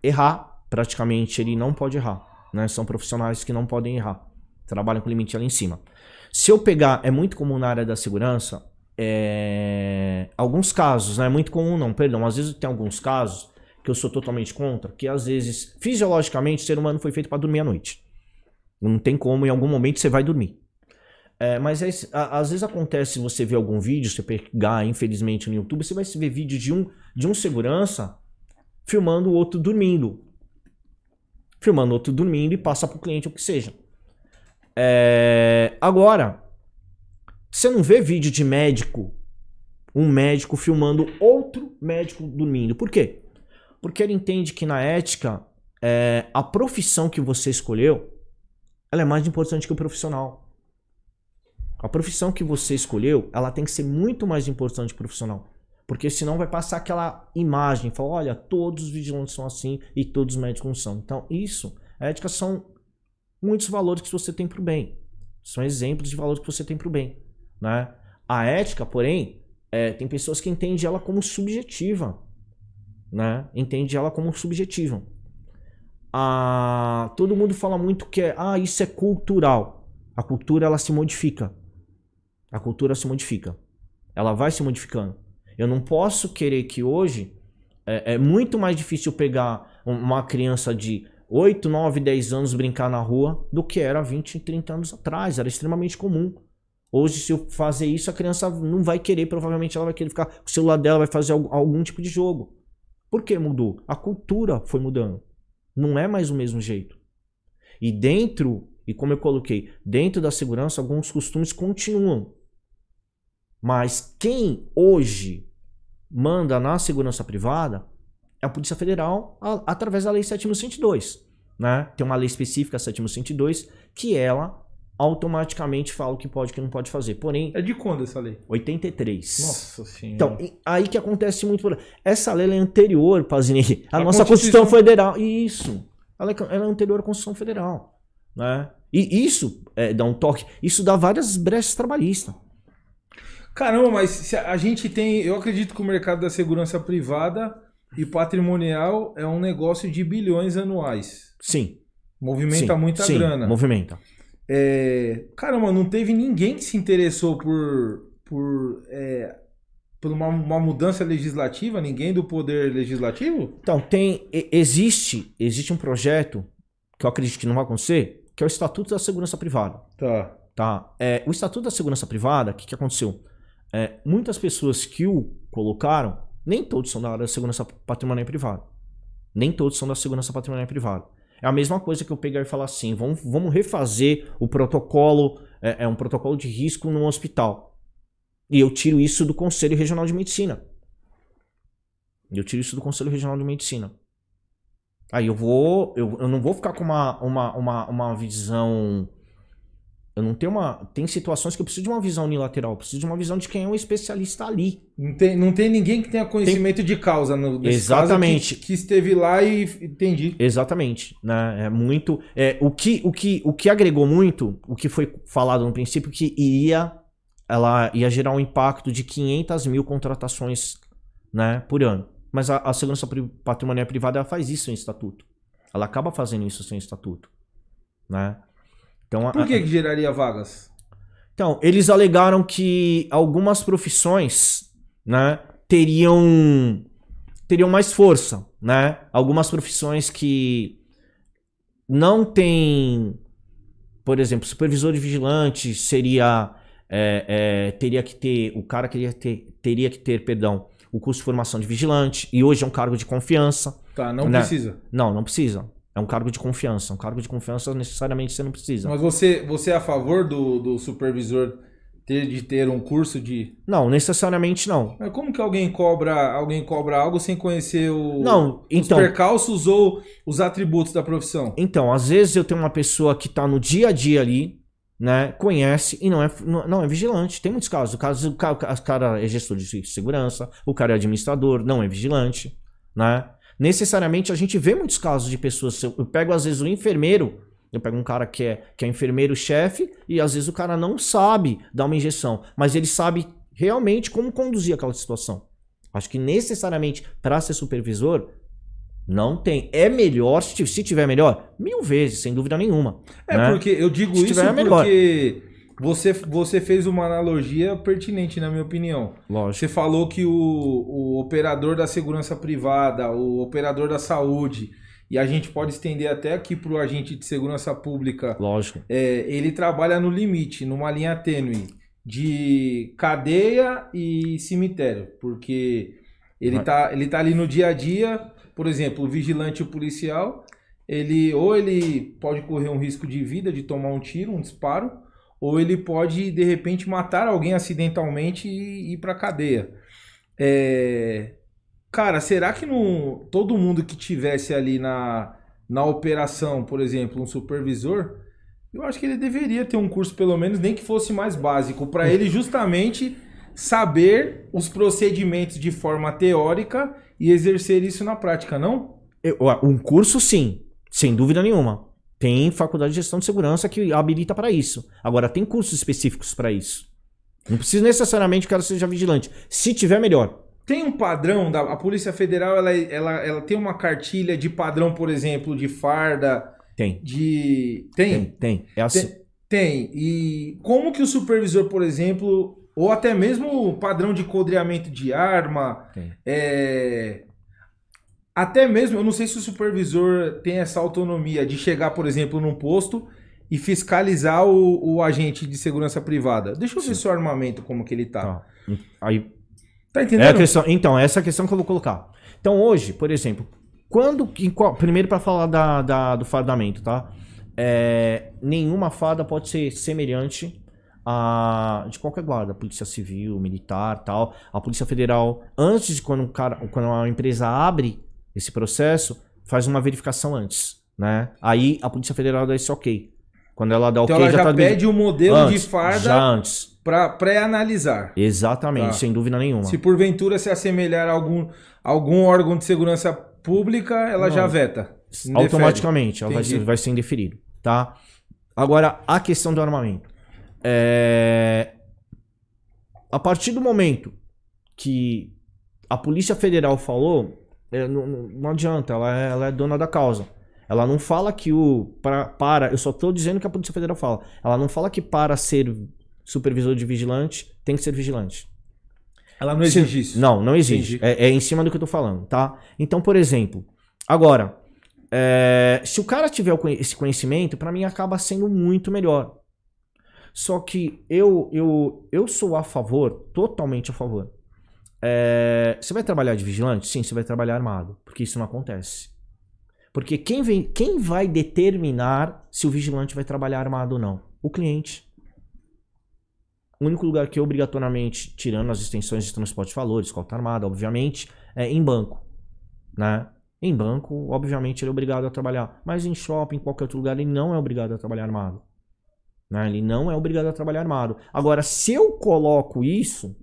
errar. Praticamente ele não pode errar. Né? São profissionais que não podem errar trabalham com limite ali em cima. Se eu pegar, é muito comum na área da segurança, é, alguns casos, não é muito comum não, perdão, às vezes tem alguns casos que eu sou totalmente contra, que às vezes, fisiologicamente, o ser humano foi feito para dormir à noite. Não tem como, em algum momento você vai dormir. É, mas é, às vezes acontece você ver algum vídeo, você pegar, infelizmente, no YouTube, você vai ver vídeo de um, de um segurança filmando o outro dormindo. Filmando o outro dormindo e passa para o cliente o que seja. É... Agora, você não vê vídeo de médico, um médico filmando outro médico dormindo. Por quê? Porque ele entende que na ética, é, a profissão que você escolheu, ela é mais importante que o profissional. A profissão que você escolheu, ela tem que ser muito mais importante que o profissional. Porque senão vai passar aquela imagem, falar, olha, todos os vigilantes são assim e todos os médicos não são. Então, isso, a ética são muitos valores que você tem para o bem. São exemplos de valores que você tem para o bem. Né? A ética, porém, é, tem pessoas que entendem ela como subjetiva. Né? Entende ela como subjetiva. Ah, todo mundo fala muito que é, ah, isso é cultural. A cultura ela se modifica. A cultura se modifica. Ela vai se modificando. Eu não posso querer que hoje é, é muito mais difícil pegar uma criança de 8, 9, 10 anos brincar na rua do que era 20, 30 anos atrás. Era extremamente comum. Hoje, se eu fazer isso, a criança não vai querer, provavelmente ela vai querer ficar com o celular dela, vai fazer algum, algum tipo de jogo. Por que mudou? A cultura foi mudando. Não é mais o mesmo jeito. E dentro, e como eu coloquei, dentro da segurança, alguns costumes continuam. Mas quem hoje manda na segurança privada é a Polícia Federal a, através da Lei 7.102. Né? Tem uma lei específica, 7.102, que ela automaticamente fala o que pode e o que não pode fazer. Porém. É de quando essa lei? 83. Nossa senhora. Então, aí que acontece muito. Essa lei é anterior, Pazini, à nossa Constituição... Constituição Federal. Isso. Ela é, ela é anterior à Constituição Federal. Né? E isso é, dá um toque. Isso dá várias brechas trabalhistas. Caramba, mas a gente tem. Eu acredito que o mercado da segurança privada e patrimonial é um negócio de bilhões anuais. Sim. Movimenta Sim. muita Sim. grana. Movimenta. É, caramba, não teve ninguém que se interessou por, por, é, por uma, uma, mudança legislativa? Ninguém do poder legislativo? Então, tem. Existe, existe um projeto que eu acredito que não vai acontecer, que é o Estatuto da Segurança Privada. Tá. Tá. É, o Estatuto da Segurança Privada, o que, que aconteceu? É, muitas pessoas que o colocaram Nem todos são da área da segurança patrimonial privada. Nem todos são da segurança patrimonial privada. É a mesma coisa que eu pegar e falar assim: vamos, vamos refazer o protocolo, é, é um protocolo de risco no hospital. E eu tiro isso do Conselho Regional de Medicina. Eu tiro isso do Conselho Regional de Medicina. Aí eu vou. Eu, eu não vou ficar com uma, uma, uma, uma visão. Eu não tenho uma. Tem situações que eu preciso de uma visão unilateral. Eu preciso de uma visão de quem é um especialista ali. Não tem, não tem ninguém que tenha conhecimento de causa no Exatamente. que, que esteve lá e entendi. Exatamente, né? É muito. É, o, que, o, que, o que agregou muito, o que foi falado no princípio, que iria, ela ia gerar um impacto de 500 mil contratações né, por ano. Mas a, a segurança patrimonial privada ela faz isso em estatuto. Ela acaba fazendo isso sem estatuto, né? Então, a- Por que, que geraria vagas? então, eles alegaram que algumas profissões, né, teriam teriam mais força, né? Algumas profissões que não têm, por exemplo, supervisor de vigilante seria é, é, teria que ter o cara queria ter teria que ter, perdão, o curso de formação de vigilante e hoje é um cargo de confiança. Tá, não Né? precisa. Não, não precisa. É um cargo de confiança. Um cargo de confiança necessariamente você não precisa. Mas você, você é a favor do, do supervisor ter de ter um curso de. Não, necessariamente não. Mas como que alguém cobra, alguém cobra algo sem conhecer o, Não, os então, percalços ou os atributos da profissão? então, às vezes eu tenho uma pessoa que tá no dia a dia ali, né, conhece e não é, não, não é vigilante. Tem muitos casos. O caso, o cara é gestor de segurança, o cara é administrador, não é vigilante, né? Necessariamente a gente vê muitos casos de pessoas. Eu pego às vezes o enfermeiro, eu pego um cara que é, que é enfermeiro-chefe e às vezes o cara não sabe dar uma injeção, mas ele sabe realmente como conduzir aquela situação. Acho que necessariamente para ser supervisor não tem. É melhor, se se tiver melhor, mil vezes, sem dúvida nenhuma. É né? porque eu digo Se isso tiver, é melhor. porque você, você fez uma analogia pertinente, na minha opinião. Lógico. Você falou que o, o operador da segurança privada, o operador da saúde, e a gente pode estender até aqui para o agente de segurança pública, Lógico. é, ele trabalha no limite, numa linha tênue de cadeia e cemitério, porque ele tá, ele tá ali no dia a dia, por exemplo, o vigilante e o policial, ele ou ele pode correr um risco de vida, de tomar um tiro, um disparo, ou ele pode de repente matar alguém acidentalmente e ir para cadeia. É, Cara, será que não todo mundo que tivesse ali na, na operação, por exemplo, um supervisor, eu acho que ele deveria ter um curso, pelo menos, nem que fosse mais básico, para ele (laughs) justamente saber os procedimentos de forma teórica e exercer isso na prática, não? Eu- um curso, sim, sem dúvida nenhuma. Tem faculdade de gestão de segurança que habilita para isso. Agora, tem cursos específicos para isso. Não precisa necessariamente que o cara seja vigilante. Se tiver, melhor. Tem um padrão da a Polícia Federal, ela, ela, ela tem uma cartilha de padrão, por exemplo, de farda, Tem. de Tem, tem, tem. É assim. Tem. E como que o supervisor, por exemplo, ou até mesmo o padrão de codreamento de arma, Tem. é, até mesmo, eu não sei se o supervisor tem essa autonomia de chegar, por exemplo, num posto e fiscalizar o, o agente de segurança privada. Deixa eu ver Sim. seu armamento, como que ele tá. Tá. Aí, Tá É a entendendo? questão, então, essa é a questão que eu vou colocar. Então, hoje, por exemplo, quando. em qual- primeiro, para falar da, da- do fardamento, tá? É, nenhuma farda pode ser semelhante a de qualquer guarda, Polícia Civil, Militar, tal. A Polícia Federal, antes de quando, um cara, quando uma empresa abre esse processo, faz uma verificação antes, né? Aí a Polícia Federal dá esse ok. Quando ela dá ok, Então ela já tá pede o modelo antes, de farda Já antes. para pré-analisar. Exatamente, Tá. sem dúvida nenhuma. Se porventura se assemelhar a algum, algum órgão de segurança pública, ela Não. já veta. Automaticamente, ela vai ser, vai ser indeferido, tá? Agora, a questão do armamento. É... A partir do momento que a Polícia Federal falou, é, não, não- adianta, ela é, ela é dona da causa. Ela não fala que o. Pra, para, eu só tô dizendo que a Polícia Federal fala. Ela não fala que para ser supervisor de vigilante tem que ser vigilante. Ela não exige isso. Não, não. Entendi. É, é em cima do que eu tô falando, tá? Então, por exemplo, agora, é, se o cara tiver esse conhecimento, pra mim acaba sendo muito melhor. Só que eu, eu, eu sou a favor, totalmente a favor, é, você vai trabalhar de vigilante? Sim, você vai trabalhar armado, porque isso não acontece. Porque quem, vem, quem vai determinar se o vigilante vai trabalhar armado ou não? O cliente. O único lugar que obrigatoriamente, tirando as extensões de transporte de valores, escolta armada, obviamente, é em banco. Né? Em banco, obviamente, ele é obrigado a trabalhar. Mas em shopping, em qualquer outro lugar, ele não é obrigado a trabalhar armado. Né? Ele não é obrigado a trabalhar armado. Agora, se eu coloco isso,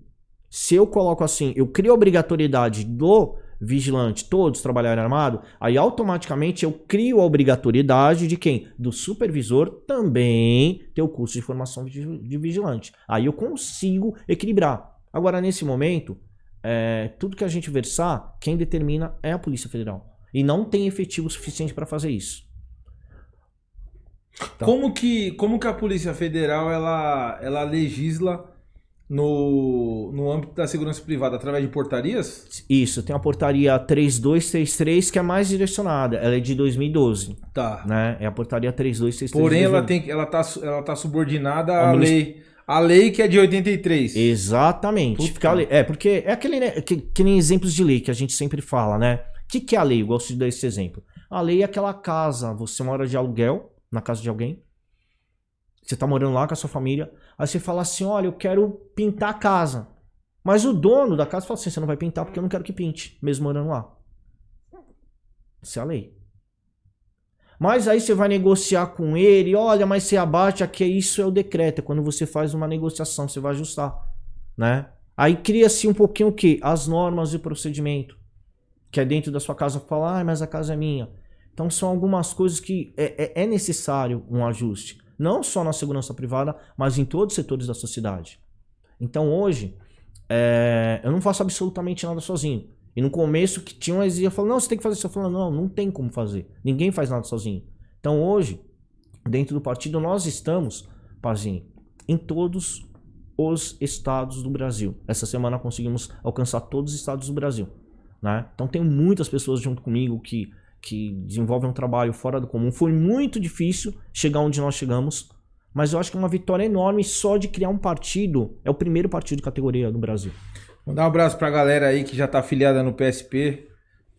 se eu coloco assim, eu crio a obrigatoriedade do vigilante, todos trabalharem armado, aí automaticamente eu crio a obrigatoriedade de quem? Do supervisor também ter o curso de formação de vigilante. Aí eu consigo equilibrar. Agora, nesse momento, é, tudo que a gente versar, quem determina é a Polícia Federal. E não tem efetivo suficiente para fazer isso. Tá. Como, que, como que a Polícia Federal ela, ela legisla no, no âmbito da segurança privada através de portarias? Isso, tem a portaria 3233 que é mais direcionada. Ela é de 2012. Tá. Né? É a portaria 3233. Porém, ela tem ela tá, ela tá subordinada à lei. A lei que é de 83. Exatamente. Fica lei, é, porque é aquele né, que, que, nem exemplos de lei que a gente sempre fala, né? O que, que é a lei? Eu gosto de dar esse exemplo. A lei é aquela casa, você mora de aluguel na casa de alguém. Você tá morando lá com a sua família. Aí você fala assim: olha, eu quero pintar a casa. Mas o dono da casa fala assim: você não vai pintar porque eu não quero que pinte, mesmo morando lá. Isso é a lei. Mas aí você vai negociar com ele, olha, mas você abate aqui, isso é o decreto, é quando você faz uma negociação, você vai ajustar, né? Aí cria-se um pouquinho o quê? As normas e procedimento, que é dentro da sua casa, falar, ah, mas a casa é minha. Então são algumas coisas que é, é, é necessário um ajuste, não só na segurança privada, mas em todos os setores da sociedade. Então hoje, é, eu não faço absolutamente nada sozinho. E no começo que tinha uma exigência, falando, não, você tem que fazer isso. Eu falo, não, não tem como fazer. Ninguém faz nada sozinho. Então hoje, dentro do partido, nós estamos, Pazinho, em todos os estados do Brasil. Essa semana conseguimos alcançar todos os estados do Brasil. Né? Então tem muitas pessoas junto comigo que, que desenvolvem um trabalho fora do comum. Foi muito difícil chegar onde nós chegamos, mas eu acho que é uma vitória enorme só de criar um partido. É o primeiro partido de categoria do Brasil. Mandar um abraço pra galera aí que já tá afiliada no PSP.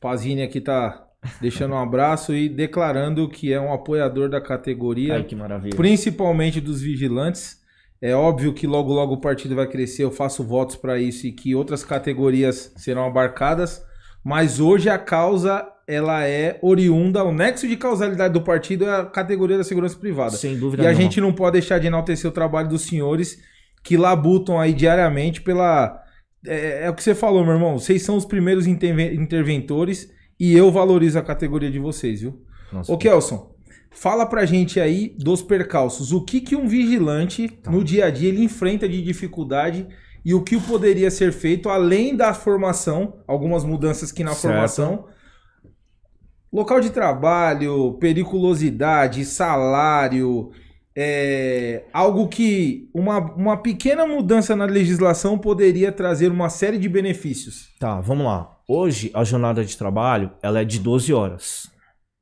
Pazini aqui tá deixando um abraço e declarando que é um apoiador da categoria. Ai, que maravilha. Principalmente dos vigilantes. É óbvio que logo logo o partido vai crescer, eu faço votos para isso e que outras categorias serão abarcadas, mas hoje a causa ela é oriunda, o nexo de causalidade do partido é a categoria da segurança privada. Sem dúvida E a gente não pode deixar de enaltecer o trabalho dos senhores que labutam aí diariamente pela é, é, o que você falou, meu irmão. Vocês são os primeiros interventores e eu valorizo a categoria de vocês, viu? Nossa, Ô, Kelson, fala pra gente aí dos percalços. O que, que um vigilante, tá. no dia a dia, ele enfrenta de dificuldade e o que poderia ser feito além da formação, algumas mudanças que na certo. formação. Local de trabalho, periculosidade, salário, é, algo que uma, uma pequena mudança na legislação poderia trazer uma série de benefícios. Tá, vamos lá. Hoje a jornada de trabalho ela é de 12 horas.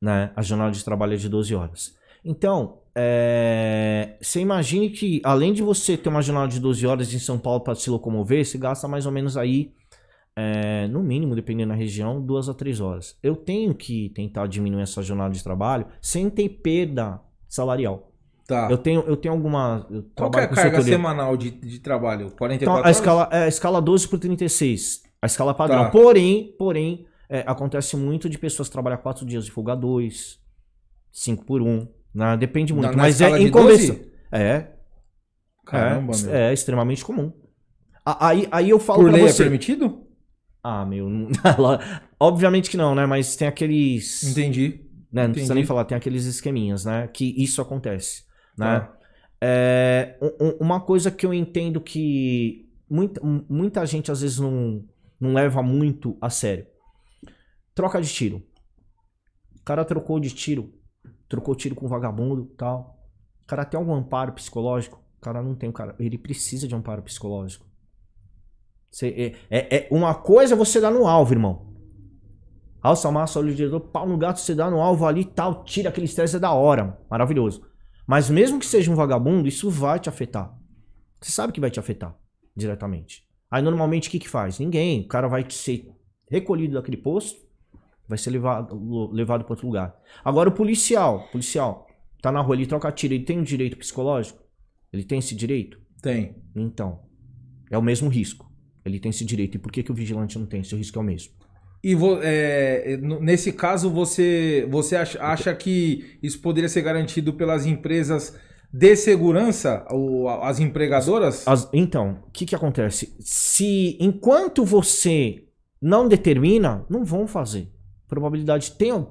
Né? A jornada de trabalho é de 12 horas. Então, é, você imagine que além de você ter uma jornada de 12 horas em São Paulo para se locomover, você gasta mais ou menos aí, é, no mínimo, dependendo da região, duas a três horas. Eu tenho que tentar diminuir essa jornada de trabalho sem ter perda salarial. Tá. Eu tenho, eu tenho alguma. Eu Qual é a carga semanal de, de trabalho? 44 então, a horas? escala, é a escala 12 por 36. A escala padrão. Tá. Porém, porém é, acontece muito de pessoas trabalhar 4 dias de folga 2, 5 por 1. Né? Depende muito. Na, na mas é inconvenção. É. Caramba, é, meu. É extremamente comum. Aí, aí eu falo por lei é você. é permitido? Ah, meu. (laughs) Obviamente que não, né? Mas tem aqueles. Entendi. Né? Não Entendi. precisa nem falar, tem aqueles esqueminhas, né? Que isso acontece. Né? Ah. É, uma coisa que eu entendo que muita, muita gente às vezes não, não leva muito a sério. Troca de tiro. O cara trocou de tiro. Trocou tiro com vagabundo tal. O cara tem algum amparo psicológico? O cara não tem. O cara, ele precisa de amparo psicológico. Você, é, é, é, uma coisa você dar no alvo, irmão. Alça massa, olho diretor, pau no gato, você dá no alvo ali tal, tira aquele estresse, é da hora. Maravilhoso. Mas mesmo que seja um vagabundo, isso vai te afetar. Você sabe que vai te afetar diretamente. Aí normalmente o que que faz? Ninguém. O cara vai ser recolhido daquele posto, vai ser levado, levado para outro lugar. Agora o policial, policial, tá na rua, ele troca tiro, ele tem um direito psicológico? Ele tem esse direito? Tem. Então, é o mesmo risco. Ele tem esse direito. E por que, que o vigilante não tem? Se o risco é o mesmo. E vo- é, n- nesse caso, você, você acha, acha que isso poderia ser garantido pelas empresas de segurança, ou as empregadoras? As- então, o que, que acontece? Se enquanto você não determina, não vão fazer. Probabilidade tem,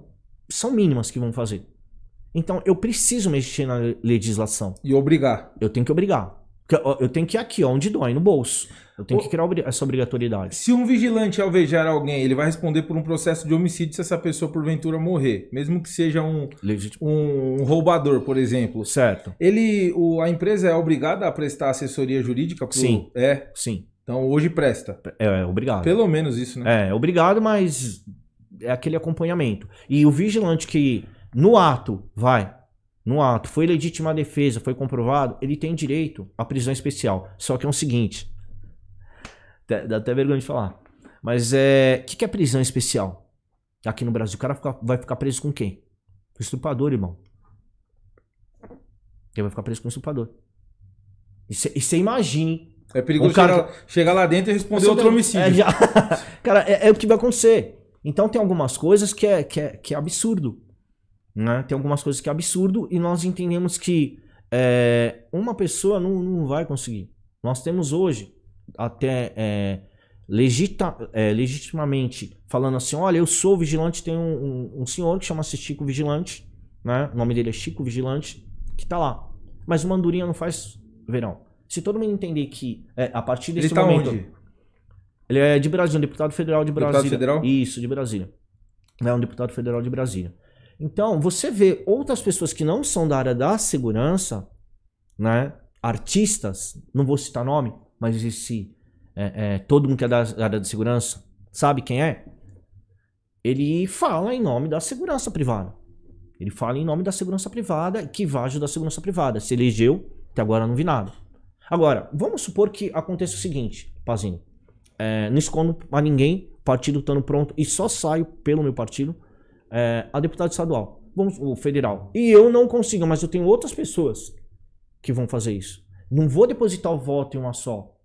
são mínimas que vão fazer. Então, eu preciso mexer na le- legislação. E obrigar. Eu tenho que obrigar. Eu tenho que ir aqui, onde dói, no bolso. Eu tenho que criar essa obrigatoriedade. Se um vigilante alvejar alguém, ele vai responder por um processo de homicídio se essa pessoa porventura morrer, mesmo que seja um, um roubador, por exemplo. Certo. Ele, o, a empresa é obrigada a prestar assessoria jurídica? Pro, Sim. É. Sim. Então hoje presta. É, é obrigado. Pelo menos isso, né? É, é obrigado, mas é aquele acompanhamento. E o vigilante que no ato, vai, no ato, foi legítima defesa, foi comprovado, ele tem direito à prisão especial. Só que é o seguinte, dá até vergonha de falar, mas é, o que, que é prisão especial? Aqui no Brasil, o cara fica- vai ficar preso com quem? Com estuprador, irmão. Ele vai ficar preso com estuprador. E você imagine É perigoso O cara chegar, chegar lá dentro e responder outro homicídio. é, já- (laughs) Cara, é, é o que vai acontecer. Então tem algumas coisas que é, que é, que é absurdo. Né? Tem algumas coisas que é absurdo e nós entendemos que é, uma pessoa não, não vai conseguir. Nós temos hoje, até é, legita, é, legitimamente, falando assim: olha, eu sou vigilante, tem um, um- um senhor que chama-se Chico Vigilante, né? o nome dele é Chico Vigilante, que tá lá. Mas o Mandurinha não faz verão. Se todo mundo entender que a partir Ele desse tá momento. onde? Ele é de Brasília, um deputado federal de Deputado Brasília. federal? Isso, de Brasília. É um deputado federal de Brasília. Então, você vê outras pessoas que não são da área da segurança, né? Artistas, não vou citar nome, mas esse. é, é, todo mundo que é da área de segurança sabe quem é? Ele fala em nome da segurança privada. Ele fala em nome da segurança privada, que vai ajudar a segurança privada. Se elegeu, até agora não vi nada. Agora, vamos supor que aconteça o seguinte, Pazinho. É, não escondo a ninguém, partido estando pronto, e só saio pelo meu partido é, a deputado estadual, vamos, o federal. E eu não consigo, mas eu tenho outras pessoas que vão fazer isso. Não vou depositar o voto em uma só.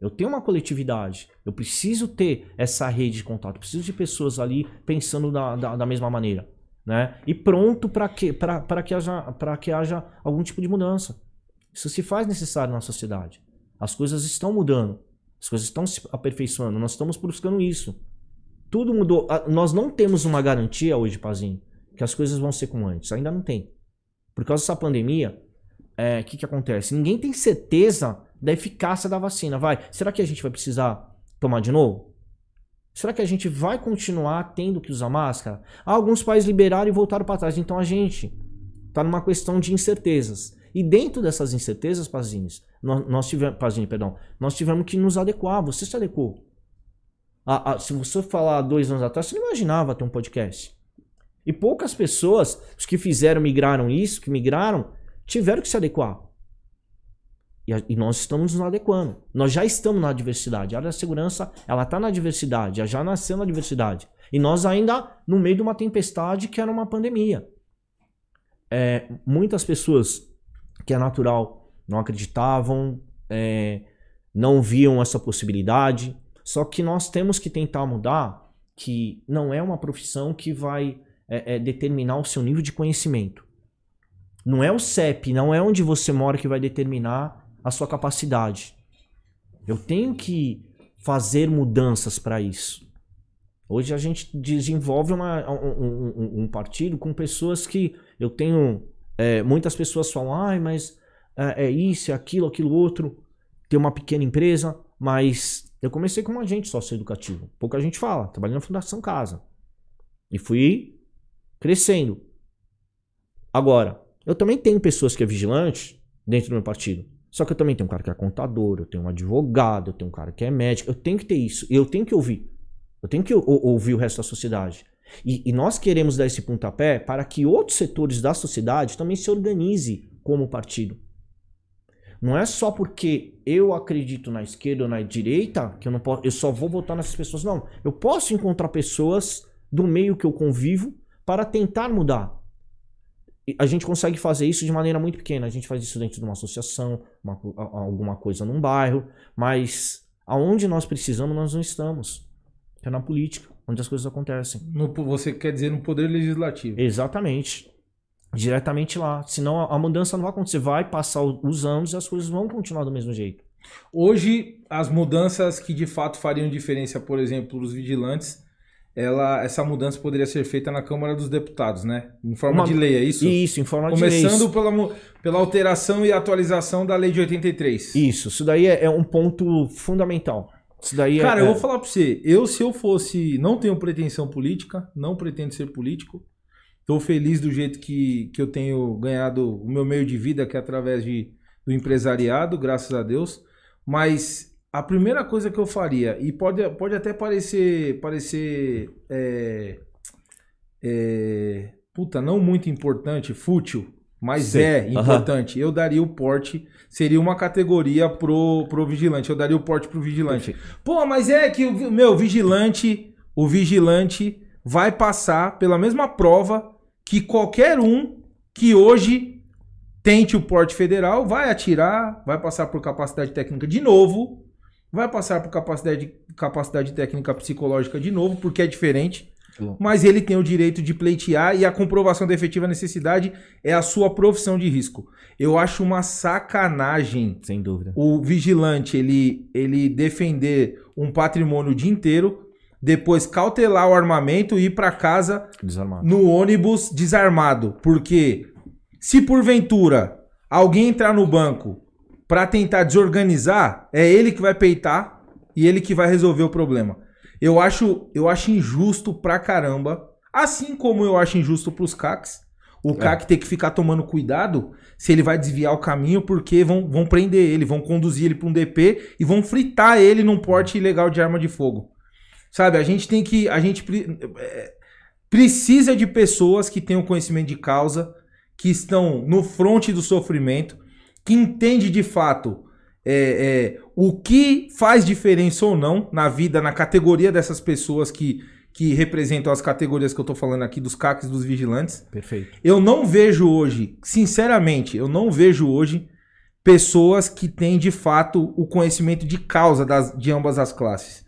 Eu tenho uma coletividade. Eu preciso ter essa rede de contato. Preciso de pessoas ali pensando da, da, da mesma maneira. Né? E pronto para que, que, haja, que haja algum tipo de mudança. Isso se faz necessário na sociedade. As coisas estão mudando. As coisas estão se aperfeiçoando. Nós estamos buscando isso. Tudo mudou. Nós não temos uma garantia hoje, Pazinho, que as coisas vão ser como antes. Ainda não tem. Por causa dessa pandemia, é, o que, que acontece? Ninguém tem certeza da eficácia da vacina. Vai, será que a gente vai precisar tomar de novo? Será que a gente vai continuar tendo que usar máscara? Ah, alguns países liberaram e voltaram para trás. Então a gente está numa questão de incertezas. E dentro dessas incertezas, Pazinhos, nós, nós tivemos, Pazinho, perdão, nós tivemos que nos adequar. Você se adequou. Ah, ah, se você falar dois anos atrás, você não imaginava ter um podcast. E poucas pessoas, os que fizeram, migraram isso, que migraram, tiveram que se adequar. E, a- e nós estamos nos adequando. Nós já estamos na diversidade. A área da segurança, ela está na diversidade, ela já nasceu na diversidade. E nós ainda no meio de uma tempestade que era uma pandemia. É, muitas pessoas que é natural não acreditavam, é, não viam essa possibilidade. Só que nós temos que tentar mudar que não é uma profissão que vai é, é, determinar o seu nível de conhecimento. Não é o CEP, não é onde você mora que vai determinar a sua capacidade. Eu tenho que fazer mudanças para isso. Hoje a gente desenvolve uma- um, um- um- partido com pessoas que eu tenho. é, muitas pessoas falam, ai, mas é, é isso, é aquilo, aquilo outro. Tem uma pequena empresa, mas eu comecei como agente socioeducativo. Pouca gente fala, trabalhei na Fundação Casa. E fui crescendo. Agora, eu também tenho pessoas que é vigilante dentro do meu partido. Só que eu também tenho um cara que é contador, eu tenho um advogado, eu tenho um cara que é médico. Eu tenho que ter isso. Eu tenho que ouvir. Eu tenho que ou- ouvir o resto da sociedade. E, e nós queremos dar esse pontapé para que outros setores da sociedade também se organize como partido. Não é só porque eu acredito na esquerda ou na direita que eu não posso, eu só vou votar nessas pessoas. Não, eu posso encontrar pessoas do meio que eu convivo para tentar mudar. A gente consegue fazer isso de maneira muito pequena. A gente faz isso dentro de uma associação, uma alguma coisa num bairro, mas aonde nós precisamos, nós não estamos. Que é na política, onde as coisas acontecem. No- você quer dizer no poder legislativo. Exatamente. Diretamente lá. Senão a mudança não vai acontecer. Vai passar os anos e as coisas vão continuar do mesmo jeito. Hoje, as mudanças que de fato fariam diferença, por exemplo, para os vigilantes, ela, essa mudança poderia ser feita na Câmara dos Deputados, né? Em forma Uma- de lei, é isso? Isso, em forma de leis. Começando pela, pela alteração e atualização da lei de 83. Isso, isso daí é, é um ponto fundamental. Isso daí é- Cara, é, eu vou falar pra você, eu se eu fosse, não tenho pretensão política, não pretendo ser político, tô feliz do jeito que, que eu tenho ganhado o meu meio de vida, que é através de, do empresariado, graças a Deus, mas a primeira coisa que eu faria, e pode, pode até parecer, parecer, é, é, puta, não muito importante, fútil, mas Sei. é importante, eu daria o porte, seria uma categoria pro, pro vigilante, eu daria o porte pro vigilante. Pô, mas é que o meu vigilante, o vigilante vai passar pela mesma prova que qualquer um que hoje tente o porte federal vai atirar, vai passar por capacidade técnica de novo, vai passar por capacidade, capacidade técnica psicológica de novo, porque é diferente. Mas ele tem o direito de pleitear e a comprovação da efetiva necessidade é a sua profissão de risco. Eu acho uma sacanagem Sem dúvida. o vigilante ele, ele defender um patrimônio o dia inteiro, depois cautelar o armamento e ir para casa Desarmado. no ônibus desarmado. Porque se porventura alguém entrar no banco para tentar desorganizar, é ele que vai peitar e ele que vai resolver o problema. Eu acho, eu acho injusto pra caramba, assim como eu acho injusto pros CACs. O CAC tem que ficar tomando cuidado se ele vai desviar o caminho, porque vão, vão prender ele, vão conduzir ele para um DP e vão fritar ele num porte ilegal de arma de fogo. Sabe, a gente tem que. A gente é, precisa de pessoas que tenham conhecimento de causa, que estão no fronte do sofrimento, que entende de fato é, é, o que faz diferença ou não na vida, na categoria dessas pessoas que, que representam as categorias que eu tô falando aqui, dos CACs dos vigilantes. Perfeito. Eu não vejo hoje, sinceramente, eu não vejo hoje pessoas que têm de fato o conhecimento de causa das, de ambas as classes.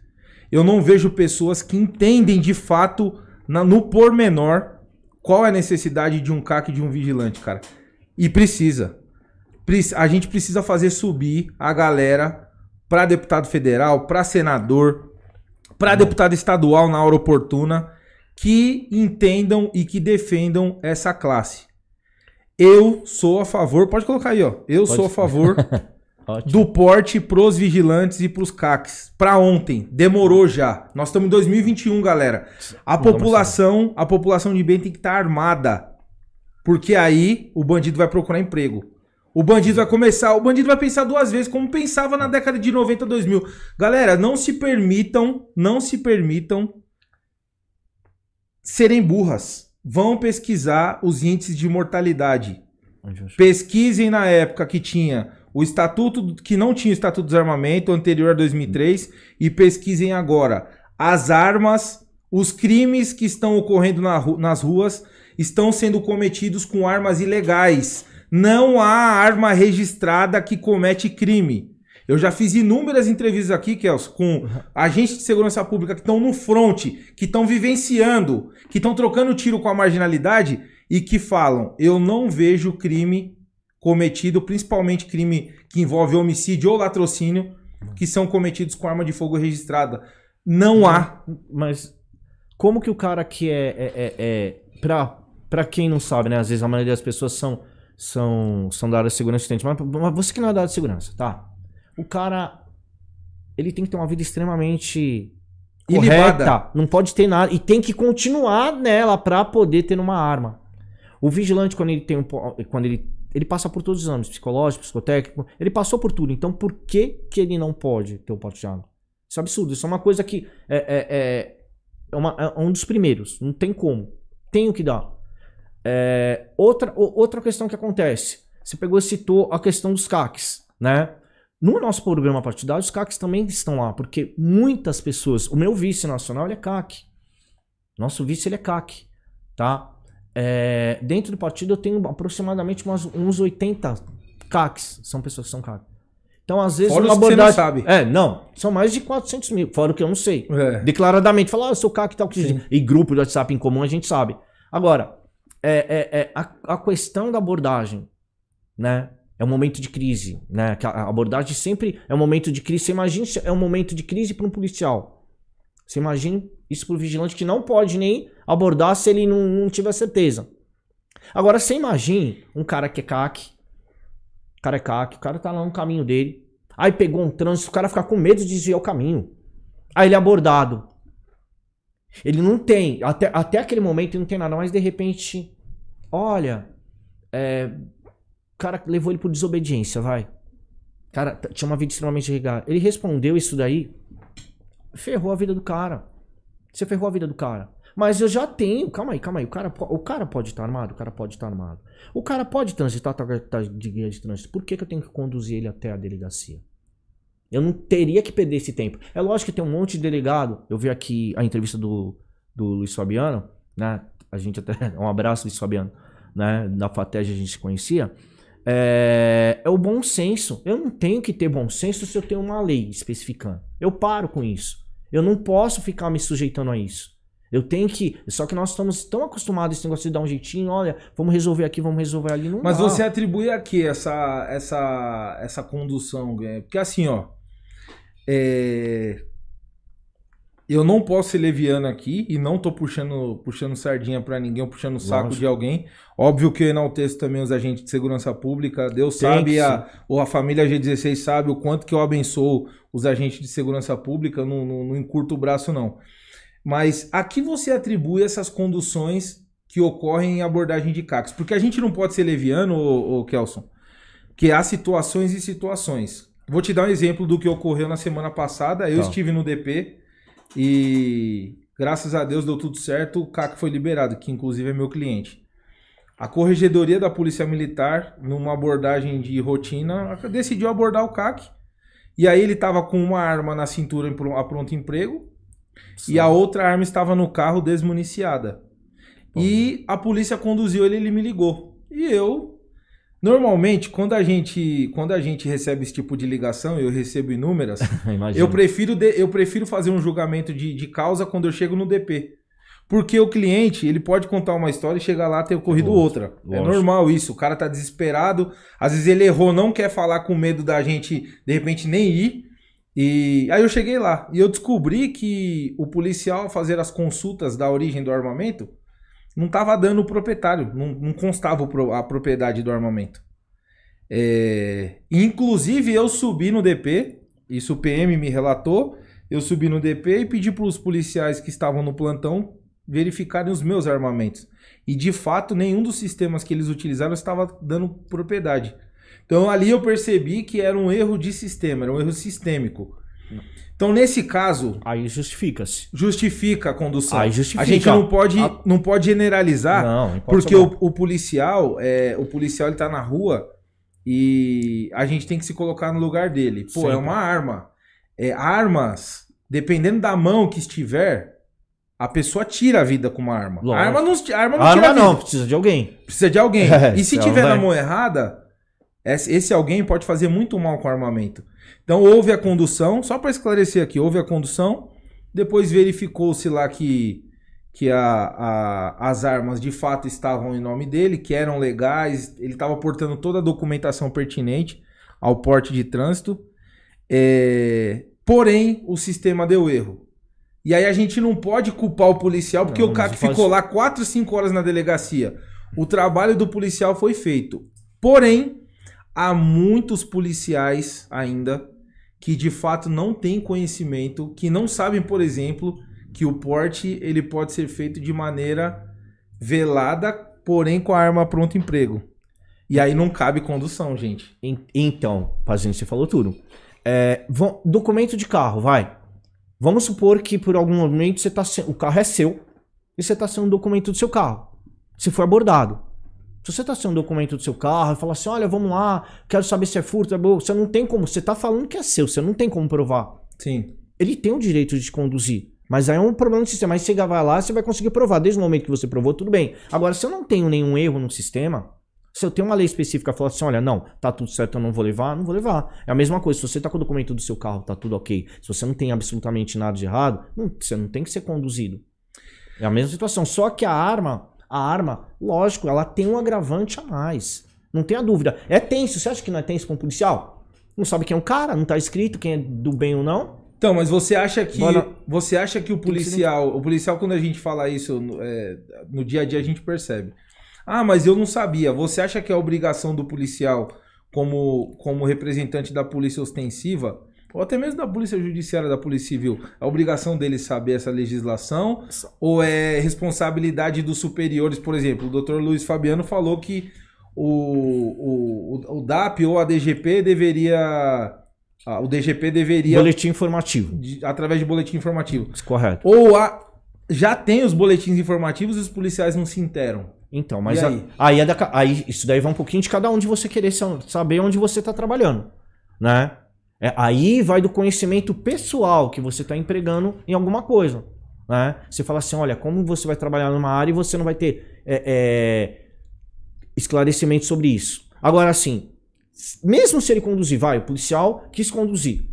Eu não vejo pessoas que entendem de fato, na- no pormenor, qual é a necessidade de um CAC e de um vigilante, cara. E precisa. Prec- A gente precisa fazer subir a galera para deputado federal, para senador, para deputado estadual na hora oportuna, que entendam e que defendam essa classe. Eu sou a favor, pode colocar aí, ó. Eu Pode. sou a favor (laughs) Ótimo. do porte pros vigilantes e pros CACs. Pra ontem, demorou já. Nós estamos em 2021, galera. A Vamos população, a população de bem tem que estar armada. Porque aí o bandido vai procurar emprego. O bandido vai começar, o bandido vai pensar duas vezes como pensava na década de 90, 2000. Galera, não se permitam, não se permitam serem burras. Vão pesquisar os índices de mortalidade. Pesquisem na época que tinha o estatuto, que não tinha o estatuto do desarmamento anterior a 2003 e pesquisem agora as armas, os crimes que estão ocorrendo na nas ruas estão sendo cometidos com armas ilegais. Não há arma registrada que comete crime. Eu já fiz inúmeras entrevistas aqui, Kelso, com agentes de segurança pública que estão no front, que estão vivenciando, que estão trocando tiro com a marginalidade e que falam: eu não vejo crime cometido, principalmente crime que envolve homicídio ou latrocínio, que são cometidos com arma de fogo registrada. Não há. Mas como que o cara que é. é, é, é pra, pra quem não sabe, né? Às vezes a maioria das pessoas são, são, são da área de segurança assistente. Mas, mas você que não é da área de segurança, tá? O cara. Ele tem que ter uma vida extremamente. Ilibada. Correta, não pode ter nada. E tem que continuar nela pra poder ter uma arma. O vigilante, quando ele tem um. Quando ele. Ele passa por todos os exames, psicológico, psicotécnico. Ele passou por tudo. Então por que, que ele não pode ter o porte de arma? Isso é absurdo. Isso é uma coisa que é, é, é, é uma- é um dos primeiros. Não tem como. Tenho que dar. É, outra, o- outra questão que acontece. Você pegou e citou a questão dos CACs. né? No nosso programa partidário, os CACs também estão lá, porque muitas pessoas. O meu vice nacional ele é CAC. Nosso vice ele é CAC, tá? É, dentro do partido eu tenho aproximadamente umas, uns 80 CACs. São pessoas que são CAC. Então, às vezes, Fora uma que você não abordagem. sabe. É, não. São mais de 400 mil. Fora o que eu não sei. É. Declaradamente. Falar, ah, eu sou CAC e tal. Que... E grupo de WhatsApp em comum a gente sabe. Agora, é, é, é a, a questão da abordagem, né? É um momento de crise, né? A abordagem sempre é um momento de crise. Você imagina se é um momento de crise para um policial. Você imagina isso para o vigilante que não pode nem abordar se ele não, não tiver certeza. Agora, você imagine um cara que é CAC, o cara é CAC, o cara tá lá no caminho dele, aí pegou um trânsito, o cara fica com medo de desviar o caminho. Aí ele é abordado. Ele não tem, até, até aquele momento ele não tem nada, mas de repente, olha, é, o cara levou ele por desobediência, vai. Cara, tinha uma vida extremamente irregular. Ele respondeu isso daí, ferrou a vida do cara. Você ferrou a vida do cara. Mas eu já tenho, calma aí, calma aí. O cara, o cara pode estar armado? O cara pode estar armado. O cara pode transitar de guia de trânsito. Por que, que eu tenho que conduzir ele até a delegacia? Eu não teria que perder esse tempo. É lógico que tem um monte de delegado. Eu vi aqui a entrevista do, do Luiz Fabiano, né? A gente até. (laughs) Um abraço, Luiz Fabiano. Né? Na FATEG a gente se conhecia. É, é o bom senso. Eu não tenho que ter bom senso se eu tenho uma lei especificando. Eu paro com isso. Eu não posso ficar me sujeitando a isso. Eu tenho que. Só que nós estamos tão acostumados a esse negócio de dar um jeitinho, olha, vamos resolver aqui, vamos resolver ali. Não Mas dá. você atribui a quê essa, essa, essa condução? Porque assim, ó. é, Eu não posso ser leviano aqui e não tô puxando, puxando sardinha pra ninguém ou puxando o saco Lógico. de alguém. Óbvio que eu enalteço também os agentes de segurança pública. Deus Tem sabe, a, ou a família G16 sabe o quanto que eu abençoo os agentes de segurança pública. Não, não, não encurto o braço, não. Mas a que você atribui essas conduções que ocorrem em abordagem de CACs? Porque a gente não pode ser leviano, ô, ô Kelson, que há situações e situações. Vou te dar um exemplo do que ocorreu na semana passada. Eu Tá. estive no DP e graças a Deus deu tudo certo. O CAC foi liberado, que inclusive é meu cliente. A corregedoria da Polícia Militar, numa abordagem de rotina, decidiu abordar o CAC. E aí ele estava com uma arma na cintura a pronto emprego e a outra arma estava no carro desmuniciada. E a polícia conduziu ele, ele me ligou. E eu, normalmente, quando a gente, quando a gente recebe esse tipo de ligação, eu recebo inúmeras, (laughs) eu prefiro, de- eu prefiro fazer um julgamento de, de causa quando eu chego no DP. Porque o cliente, ele pode contar uma história e chegar lá ter ocorrido Lógico, outra. É lógico. normal isso. O cara tá desesperado. Às vezes ele errou, não quer falar com medo da gente, de repente, nem ir. E aí eu cheguei lá. E eu descobri que o policial, ao fazer as consultas da origem do armamento, não tava dando o proprietário. Não, não constava a propriedade do armamento. É, Inclusive, eu subi no DP. Isso o PM me relatou. Eu subi no DP e pedi para os policiais que estavam no plantão verificarem os meus armamentos. E de fato, nenhum dos sistemas que eles utilizaram estava dando propriedade. Então ali eu percebi que era um erro de sistema, era um erro sistêmico. Então nesse caso, Aí justifica-se. justifica a condução. Aí justifica. A gente não pode, A- não pode generalizar, não, não pode porque o, o policial, é, o policial ele tá na rua e a gente tem que se colocar no lugar dele. Pô, é Sempre. uma arma. É, armas, dependendo da mão que estiver, a pessoa tira a vida com uma arma. A Lógico. arma não, a arma não Ah, tira a não, não, vida. precisa de alguém. Precisa de alguém. (laughs) É, e se tiver na mão errada, esse alguém pode fazer muito mal com o armamento. Então houve a condução, só para esclarecer aqui, houve a condução, depois verificou-se lá que, que a, a- as armas de fato estavam em nome dele, que eram legais, ele estava portando toda a documentação pertinente ao porte de trânsito. É, porém, o sistema deu erro. E aí a gente não pode culpar o policial, porque Não, o cara que pode. ficou lá 4, 5 horas na delegacia. O trabalho do policial foi feito. Porém, há muitos policiais ainda que de fato não têm conhecimento, que não sabem, por exemplo, que o porte ele pode ser feito de maneira velada, porém com a arma pronto emprego. E aí não cabe condução, gente. En- Então, Pazinho, você falou tudo. É, documento de carro, vai. Vamos supor que por algum momento você tá se- o carro é seu e você está sem um documento do seu carro. Você foi abordado. Se você tá sem um documento do seu carro e fala assim, olha, vamos lá, quero saber se é furto, é bom, você não tem como, você tá falando que é seu, você não tem como provar. Sim. Ele tem o direito de te conduzir. Mas aí é um problema do sistema. Aí você vai lá, você vai conseguir provar. Desde o momento que você provou, tudo bem. Agora, se eu não tenho nenhum erro no sistema, se eu tenho uma lei específica falando assim, olha, não, tá tudo certo, eu não vou levar, não vou levar. É a mesma coisa, se você tá com o documento do seu carro, tá tudo ok. Se você não tem absolutamente nada de errado, não, você não tem que ser conduzido. É a mesma situação. Só que a arma, a arma, lógico, ela tem um agravante a mais. Não tenha dúvida. É tenso. Você acha que não é tenso pra um policial? Não sabe quem é o cara, não tá escrito quem é do bem ou não. Então, mas você acha que Bora- você acha que o policial, o policial quando a gente fala isso no, é, no dia a dia a gente percebe. Ah, mas eu não sabia. Você acha que é obrigação do policial como como representante da polícia ostensiva ou até mesmo da polícia judiciária, da polícia civil, a obrigação dele saber essa legislação ou é responsabilidade dos superiores? Por exemplo, o doutor Luiz Fabiano falou que o, o, o DAP ou a DGP deveria ah, o DGP deveria Boletim informativo. de- através de boletim informativo. Correto. Ou a- já tem os boletins informativos e os policiais não se interam. Então, mas a- aí? aí? é da aí isso daí vai um pouquinho de cada um de você querer sa- saber onde você está trabalhando, né? É, aí vai do conhecimento pessoal que você está empregando em alguma coisa, né? Você fala assim, olha, como você vai trabalhar numa área e você não vai ter é, é, esclarecimento sobre isso. Agora, assim, mesmo se ele conduzir, vai, o policial quis conduzir,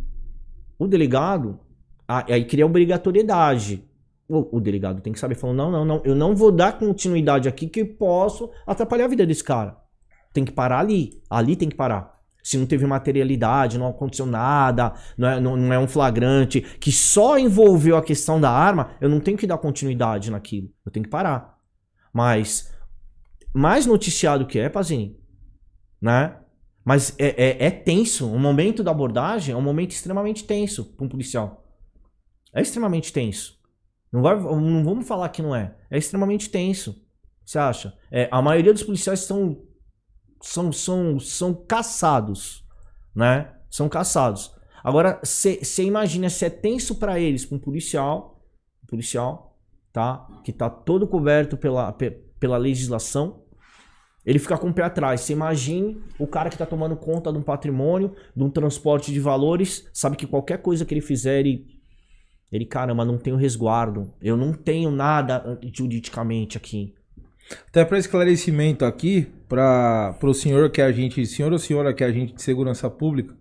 o delegado, aí cria obrigatoriedade. O, o delegado tem que saber, falando, não, não, não, eu não vou dar continuidade aqui que posso atrapalhar a vida desse cara. Tem que parar ali, ali tem que parar. Se não teve materialidade, não aconteceu nada, não é, não, não é um flagrante, que só envolveu a questão da arma, eu não tenho que dar continuidade naquilo. Eu tenho que parar. Mas, mais noticiado que é, Pazini, né? Mas é, é, é tenso. O momento da abordagem é um momento extremamente tenso para um policial. É extremamente tenso. Não, vai, não vamos falar que não é. É extremamente tenso. Você acha? É, a maioria dos policiais são, são, são, são caçados. Né? São caçados. Agora, você imagina se é tenso para eles, para um policial, um policial, tá? Que tá todo coberto pela, pe- pela legislação, ele fica com o pé atrás. Você imagine o cara que tá tomando conta de um patrimônio, de um transporte de valores, sabe que qualquer coisa que ele fizer, ele, ele caramba, não tenho resguardo. Eu não tenho nada juridicamente aqui. Até para esclarecimento aqui, para o senhor que é agente, senhor ou senhora que é agente de segurança pública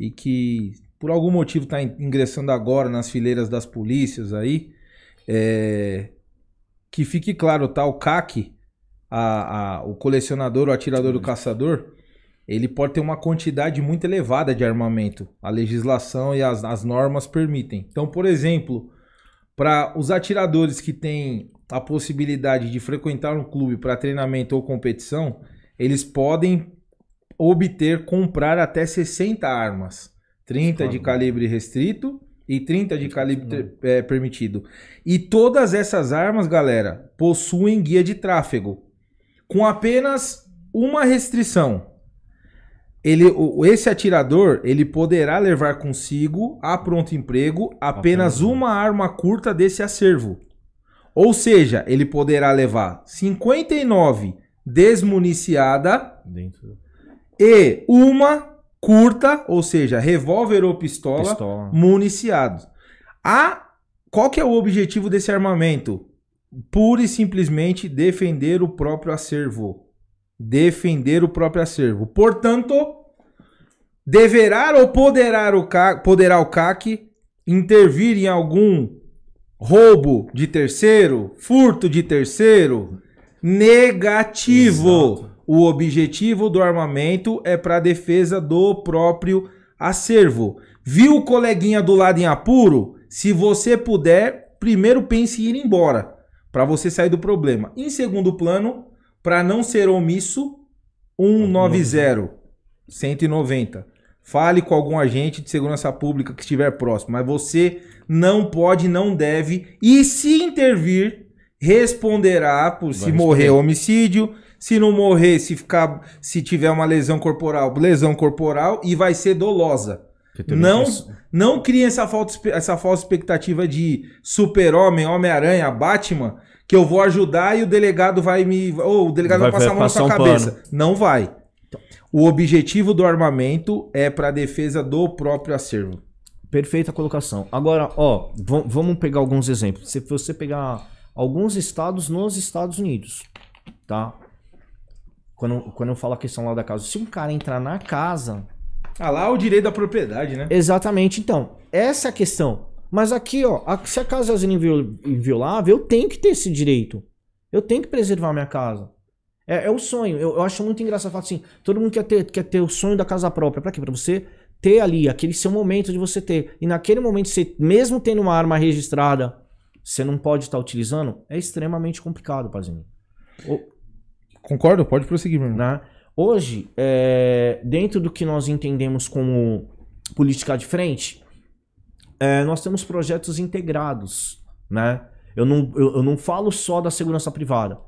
e que por algum motivo está ingressando agora nas fileiras das polícias aí, é, que fique claro, tá? O CAC, a, a- o colecionador, o atirador, o caçador, ele pode ter uma quantidade muito elevada de armamento. A legislação e as, as normas permitem. Então, por exemplo, para os atiradores que têm a possibilidade de frequentar um clube para treinamento ou competição, eles podem obter, comprar até 60 armas. 30 de Claro. calibre restrito e 30 de calibre eh, permitido. E todas essas armas, galera, possuem guia de tráfego. Com apenas uma restrição. Ele, esse atirador, ele poderá levar consigo a pronto emprego apenas Apenas uma arma curta desse acervo. Ou seja, ele poderá levar 59 desmuniciada Dentro e uma curta, ou seja, revólver ou pistola, pistola. municiados. A, qual que é o objetivo desse armamento? Pura e simplesmente defender o próprio acervo. Defender o próprio acervo. Portanto, deverá ou poderá o CAC, poderá o CAC intervir em algum roubo de terceiro, furto de terceiro? Negativo. Exato. O objetivo do armamento é para defesa do próprio acervo. Viu o coleguinha do lado em apuro? Se você puder, primeiro pense em ir embora, para você sair do problema. Em segundo plano, para não ser omisso, 190 190. Fale com algum agente de segurança pública que estiver próximo, mas você não pode, não deve e se intervir responderá por se Vai morrer responder. homicídio, se não morrer, se ficar, se tiver uma lesão corporal, lesão corporal e vai ser dolosa. Não, não criem essa, falta, essa falsa expectativa de super-homem, Homem-Aranha, Batman, que eu vou ajudar e o delegado vai me. Ou o delegado vai, vai passar a mão na sua um cabeça. Pano. Não vai. O objetivo do armamento é para a defesa do próprio acervo. Perfeita colocação. Agora, ó, vamos pegar alguns exemplos. Se você pegar alguns estados nos Estados Unidos, tá? Quando, quando eu falo a questão lá da casa, se um cara entrar na casa. Ah, lá é o direito da propriedade, né? Exatamente. Então, essa é a questão. Mas aqui, ó, se a casa é inviolável, eu tenho que ter esse direito. Eu tenho que preservar minha casa. É, é o sonho. Eu, eu, acho muito engraçado falar assim: todo mundo quer ter, quer ter o sonho da casa própria. Pra quê? Pra você ter ali aquele seu momento de você ter. E naquele momento, você, mesmo tendo uma arma registrada, você não pode estar utilizando, é extremamente complicado, Pazinho. Concordo, pode prosseguir, meu né? Hoje, é, dentro do que nós entendemos como política de frente, é, nós temos projetos integrados, né? Eu não, eu, eu não falo só da segurança privada.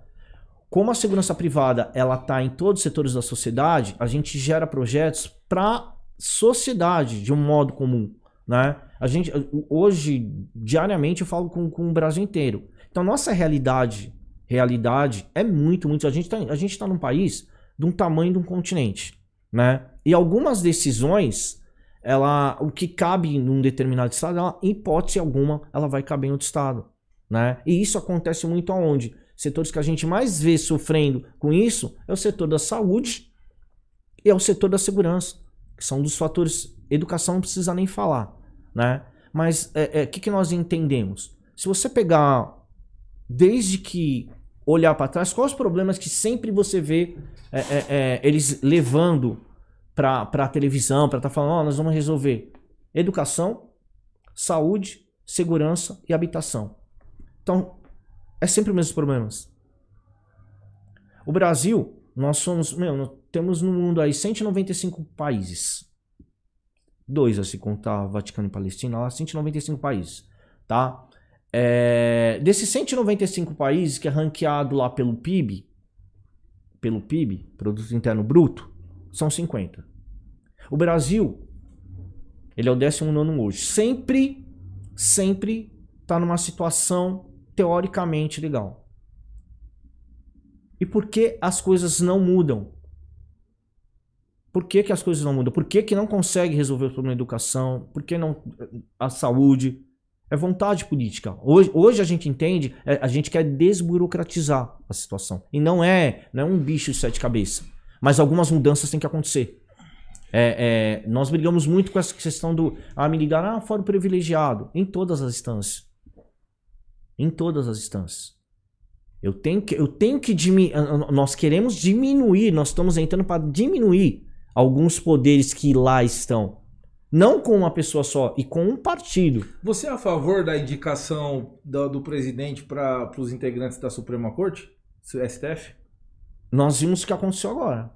Como a segurança privada ela está em todos os setores da sociedade, a gente gera projetos para sociedade de um modo comum, né? A gente hoje diariamente eu falo com, com o Brasil inteiro. Então nossa realidade, realidade é muito muito a gente tá, a gente está num país de um tamanho de um continente, né? E algumas decisões ela o que cabe num determinado estado, ela, em hipótese alguma, ela vai caber em outro estado, né? E isso acontece muito aonde? Setores que a gente mais vê sofrendo com isso é o setor da saúde e é o setor da segurança são dos fatores. Educação não precisa nem falar, né? Mas o é, é, que, que nós entendemos? Se você pegar, desde que olhar para trás, quais os problemas que sempre você vê é, é, é eles levando para a televisão, para estar tá falando, oh, nós vamos resolver educação, saúde, segurança e habitação. Então, é sempre os mesmos problemas. O Brasil, nós somos, meu, temos no mundo aí 195 países. Dois, assim, contar Vaticano e Palestina, lá 195 países, tá? É, desses 195 países que é ranqueado lá pelo PIB, pelo PIB, Produto Interno Bruto, são 50. O Brasil, ele é o 19 hoje. Sempre, sempre tá numa situação teoricamente legal. E por que as coisas não mudam? Por que, que as coisas não mudam? Por que, que não consegue resolver o problema da educação? Por que não a saúde? É vontade política. Hoje, hoje a gente entende, é, a gente quer desburocratizar a situação. E não é, não é um bicho de sete cabeças. Mas algumas mudanças têm que acontecer. É, é, nós brigamos muito com essa questão do ah, me ligar, ah, fora privilegiado. Em todas as instâncias. Em todas as instâncias. Eu tenho que, eu tenho que diminuir. Nós queremos diminuir, nós estamos entrando para diminuir alguns poderes que lá estão. Não com uma pessoa só, e com um partido. Você é a favor da indicação do, do presidente para os integrantes da Suprema Corte? STF? Nós vimos o que aconteceu agora.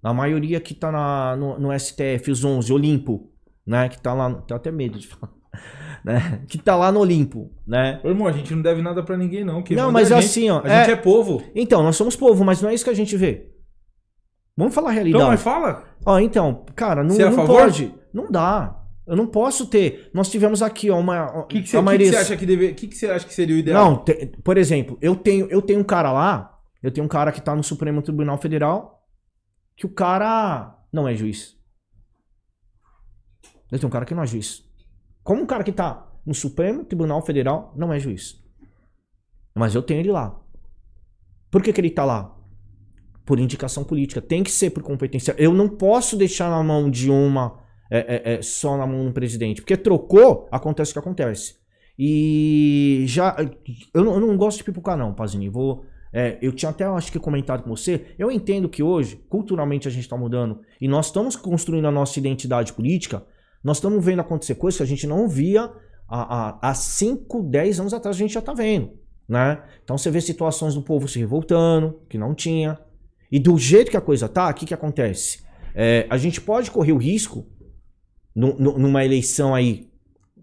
A maioria que está no, no, STF, os 11, Olimpo, né? Que está lá. Tenho até medo de falar. Né? Que tá lá no Olimpo, né? Ô, irmão, a gente não deve nada para ninguém, não. não, mas assim, ó. A é... gente é povo. Então, nós somos povo, mas não é isso que a gente vê. Vamos falar a realidade. Então, mas fala. Ó, então, cara, não, é não pode. Não dá. Eu não posso ter. Nós tivemos aqui ó, uma. O que, que, você, que, que você acha que deve, que, que você acha que seria o ideal? Não, te, por exemplo, eu tenho, eu tenho um cara lá. Eu tenho um cara que tá no Supremo Tribunal Federal. Que o cara não é juiz. Eu tenho um cara que não é juiz. Como um cara que tá no Supremo Tribunal Federal não é juiz. Mas eu tenho ele lá. Por que, que ele tá lá? por indicação política. Tem que ser por competência. Eu não posso deixar na mão de uma é, é, é, só na mão do presidente. Porque trocou, acontece o que acontece. E já. Eu não, eu não gosto de pipocar, não, Pazini. Vou. É, eu tinha até, acho que, comentado com você. Eu entendo que hoje, culturalmente, a gente está mudando e nós estamos construindo a nossa identidade política. Nós estamos vendo acontecer coisas que a gente não via há 5, 10 anos atrás, a gente já está vendo. Né? Então você vê situações do povo se revoltando, que não tinha. E do jeito que a coisa tá, o que, que acontece? É, a gente pode correr o risco, numa eleição aí,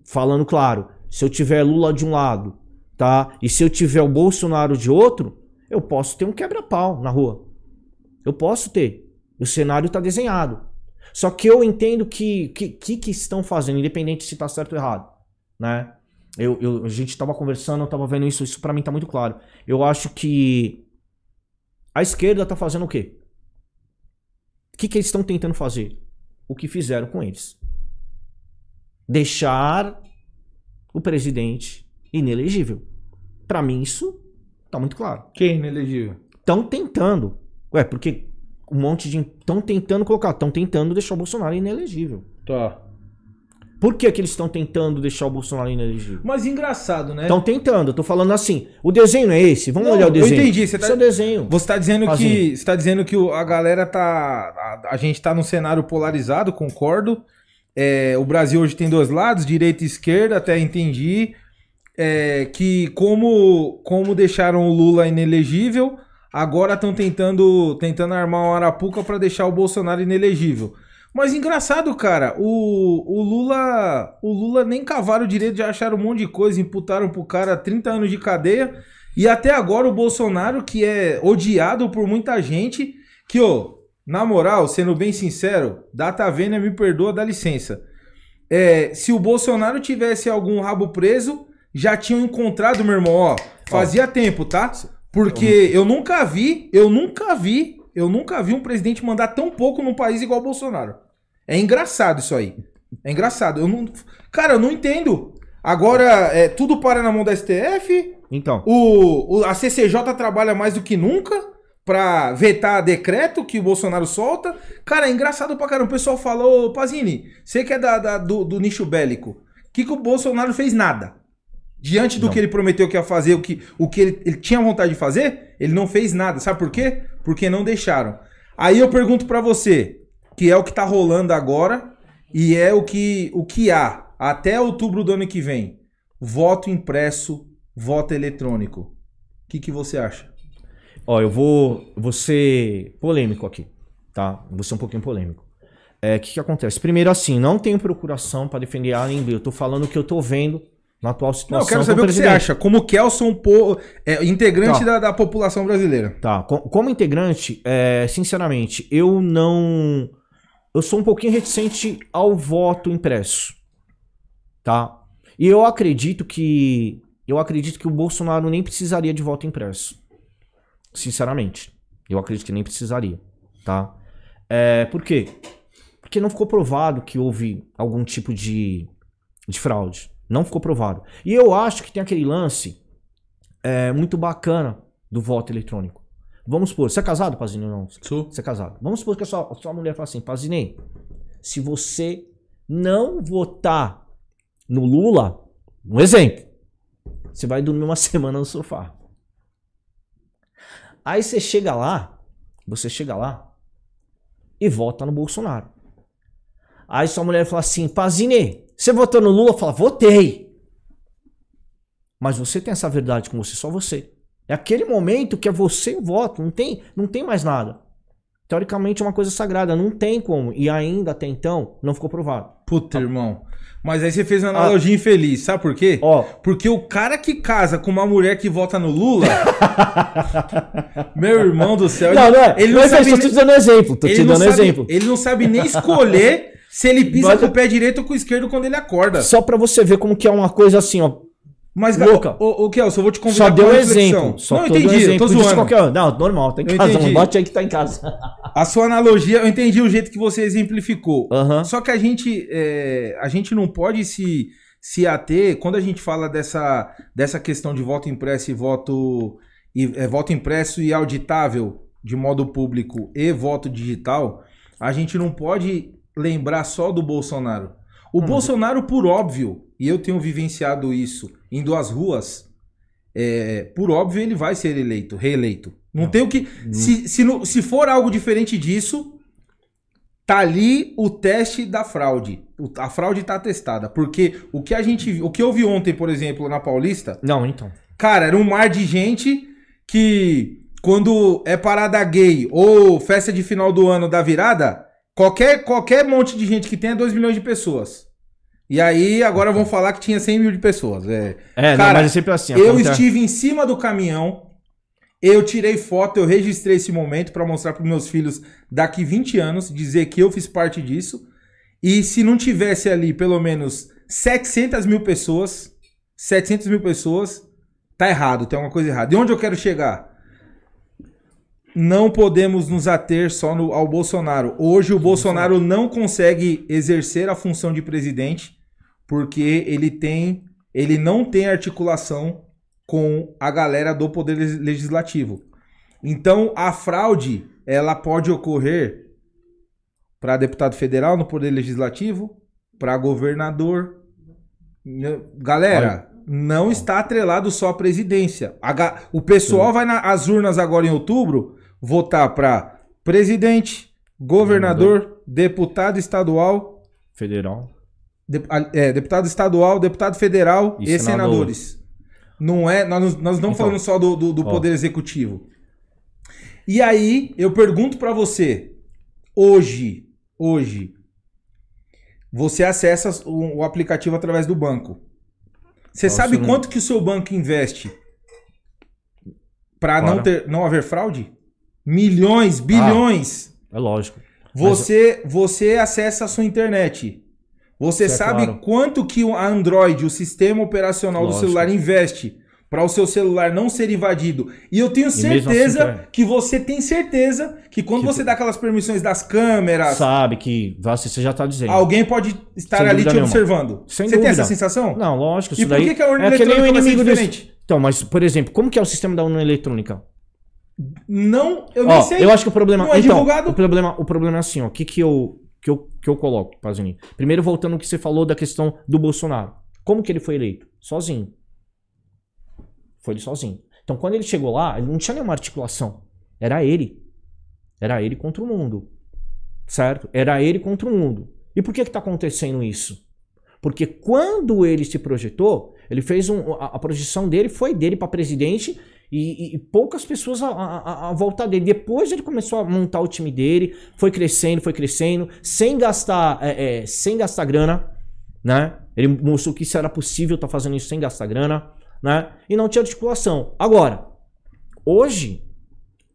falando claro, se eu tiver Lula de um lado, tá? E se eu tiver o Bolsonaro de outro, eu posso ter um quebra-pau na rua. Eu posso ter. O cenário está desenhado. Só que eu entendo que que, que, que estão fazendo, independente se está certo ou errado, né? Eu, eu- a gente tava conversando, eu tava vendo isso, isso pra mim tá muito claro. Eu acho que a esquerda tá fazendo o quê? O que, que eles estão tentando fazer? O que fizeram com eles. Deixar o presidente inelegível. Pra mim, isso tá muito claro. Quem é inelegível? Estão tentando. Ué, porque um monte de. Estão tentando colocar, estão tentando deixar o Bolsonaro inelegível. Tá. Por que, que eles estão tentando deixar o Bolsonaro inelegível? Mas engraçado, né? Estão tentando, eu tô falando assim. O desenho é esse? Vamos Não, olhar o eu desenho. entendi, você tá- Esse é o desenho. Você tá dizendo Fazinho. que. Você tá dizendo que a galera tá. A, a gente tá num cenário polarizado, concordo. É, o Brasil hoje tem dois lados, direita e esquerda, até entendi. É, que como, como deixaram o Lula inelegível, agora estão tentando, tentando armar uma arapuca pra deixar o Bolsonaro inelegível. Mas engraçado, cara, o, o Lula. O Lula nem cavaram o direito de achar um monte de coisa, imputaram pro cara 30 anos de cadeia. E até agora o Bolsonaro, que é odiado por muita gente, que, ô, na moral, sendo bem sincero, Data Vênia me perdoa, dá licença. É, se o Bolsonaro tivesse algum rabo preso, já tinham encontrado, meu irmão, ó. Fazia tempo, tá? Porque eu nunca vi, eu nunca vi, eu nunca vi um presidente mandar tão pouco num país igual o Bolsonaro. É engraçado isso aí. É engraçado. Eu não, cara, eu não entendo. Agora, é, tudo para na mão da STF, Então, o, o- a CCJ trabalha mais do que nunca pra vetar decreto que o Bolsonaro solta. Cara, é engraçado pra caramba. O pessoal fala, ô Pazini, você que é da, da- do, do nicho bélico, o que, que o Bolsonaro fez? Nada. Diante do Não. que ele prometeu que ia fazer, o que, o que ele, ele tinha vontade de fazer, ele não fez nada. Sabe por quê? Porque não deixaram. Aí eu pergunto pra você, que é o que tá rolando agora e é o que, o que há até outubro do ano que vem. Voto impresso, voto eletrônico. O que, que você acha? ó, eu vou, vou ser polêmico aqui, tá? Vou ser um pouquinho polêmico. É, o que, que acontece? Primeiro, assim, não tenho procuração pra defender a AMB. Eu tô falando o que eu tô vendo na atual situação. Não, eu quero saber o que você acha. Como Kelson, po- é, integrante Tá. da, da população brasileira. Tá, co- como integrante, é, sinceramente, eu não. Eu sou um pouquinho reticente ao voto impresso. Tá? E eu acredito que. Eu acredito que o Bolsonaro nem precisaria de voto impresso. Sinceramente. Eu acredito que nem precisaria. Tá? É, por quê? Porque não ficou provado que houve algum tipo de, de fraude. Não ficou provado. E eu acho que tem aquele lance é, muito bacana do voto eletrônico. Vamos supor, você é casado, Pazini, ou não? Sou. Você é casado. Vamos supor que a sua, a sua mulher fala assim, Pazini, se você não votar no Lula, um exemplo, você vai dormir uma (laughs) semana no sofá. Aí você chega lá, você chega lá e vota no Bolsonaro. Aí sua mulher fala assim, Pazini, você votou no Lula? Fala, votei. Mas você tem essa verdade com você, só você. É aquele momento que é você e o voto, não tem, não tem mais nada. Teoricamente é uma coisa sagrada, não tem como. E ainda até então não ficou provado. Puta, irmão. Mas aí você fez uma analogia infeliz. Sabe por quê? Ó, Porque o cara que casa com uma mulher que vota no Lula. (laughs) meu irmão do céu. não, não é. Ele não eu sabe. estou te nem- dando exemplo, tô ele te não dando sabe- exemplo. Ele não sabe nem escolher (laughs) se ele pisa Mas- com o pé direito ou com o esquerdo quando ele acorda. Só pra você ver como que é uma coisa assim, ó. Mas, Louca. Ô, ô, Kelson, eu vou te convidar Só deu uma um exemplo. Só não, tô entendi, tô exemplo de zoando. qualquer... Não, normal, tá em Eu casa. entendi. Não bate aí que tá em casa. A sua analogia, eu entendi o jeito que você exemplificou. Aham. Só que a gente, é, a gente não pode se, se ater, quando a gente fala dessa, dessa questão de voto impresso e voto, e, é, voto impresso e auditável de modo público e voto digital, a gente não pode lembrar só do Bolsonaro. O Hum. Bolsonaro, por óbvio, e eu tenho vivenciado isso, indo às ruas, é, por óbvio ele vai ser eleito, reeleito. Não, Não. tem o que. Se, se, não- se for algo diferente disso, tá ali o teste da fraude. A fraude tá testada. Porque o que a gente o que eu vi ontem, por exemplo, na Paulista, Não, então. cara, era um mar de gente que quando é parada gay ou festa de final do ano da virada, qualquer, qualquer monte de gente que tenha 2 milhões de pessoas. E aí agora vão falar que tinha 100 mil de pessoas. É, É, não, Cara, mas é sempre assim. eu acontece- estive em cima do caminhão, eu tirei foto, eu registrei esse momento pra mostrar pros meus filhos daqui 20 anos, dizer que eu fiz parte disso. E se não tivesse ali pelo menos 700 mil pessoas, 700 mil pessoas, tá errado, tem alguma coisa errada. E onde eu quero chegar? Não podemos nos ater só no, ao Bolsonaro. Hoje o Bolsonaro não consegue exercer a função de presidente porque ele tem, ele não tem articulação com a galera do poder legislativo. Então a fraude ela pode ocorrer para deputado federal no poder legislativo, para governador. Galera, Olha. não está atrelado só à presidência. O pessoal vai nas urnas agora em outubro votar para presidente, governador, governador, deputado estadual, federal, de, é, deputado estadual, deputado federal e, e senadores. Não é, nós, nós não então, falamos só do, do, do poder executivo. E aí eu pergunto para você, hoje, hoje, você acessa o, o aplicativo através do banco. Você sabe quanto que o seu banco investe para não ter, não haver fraude? Milhões, bilhões. Ah, é lógico. Você, Mas... você acessa a sua internet. Você Isso é sabe é claro. quanto que o Android, o sistema operacional lógico. do celular, investe para o seu celular não ser invadido. E eu tenho certeza assim, que você tem certeza que quando que você dá aquelas permissões das câmeras. Sabe que você já está dizendo. Alguém pode estar ali te nenhuma. observando. Sem você dúvida. tem essa sensação? Não, lógico. e por que, que a urna é eletrônica vai ser diferente? Desse... Então, mas, por exemplo, como que é o sistema da urna eletrônica? Não, eu nem sei. Eu acho que o problema. Não é então, divulgado. O problema, o problema é assim, ó. O que, que, eu, que, eu, que eu coloco, Pazini? Primeiro, voltando ao que você falou da questão do Bolsonaro. Como que ele foi eleito? Sozinho. Foi ele sozinho. Então, quando ele chegou lá, ele não tinha nenhuma articulação. Era ele. Era ele contra o mundo. Certo? Era ele contra o mundo. E por que está acontecendo isso? Porque quando ele se projetou, ele fez um, a, a projeção dele foi dele para presidente e, e, poucas pessoas à, à, à, volta dele. Depois ele começou a montar o time dele, foi crescendo, foi crescendo, sem gastar, é, é, sem gastar grana, né? Ele mostrou que isso era possível, estar tá fazendo isso sem gastar grana, né? E não tinha articulação. Agora, hoje,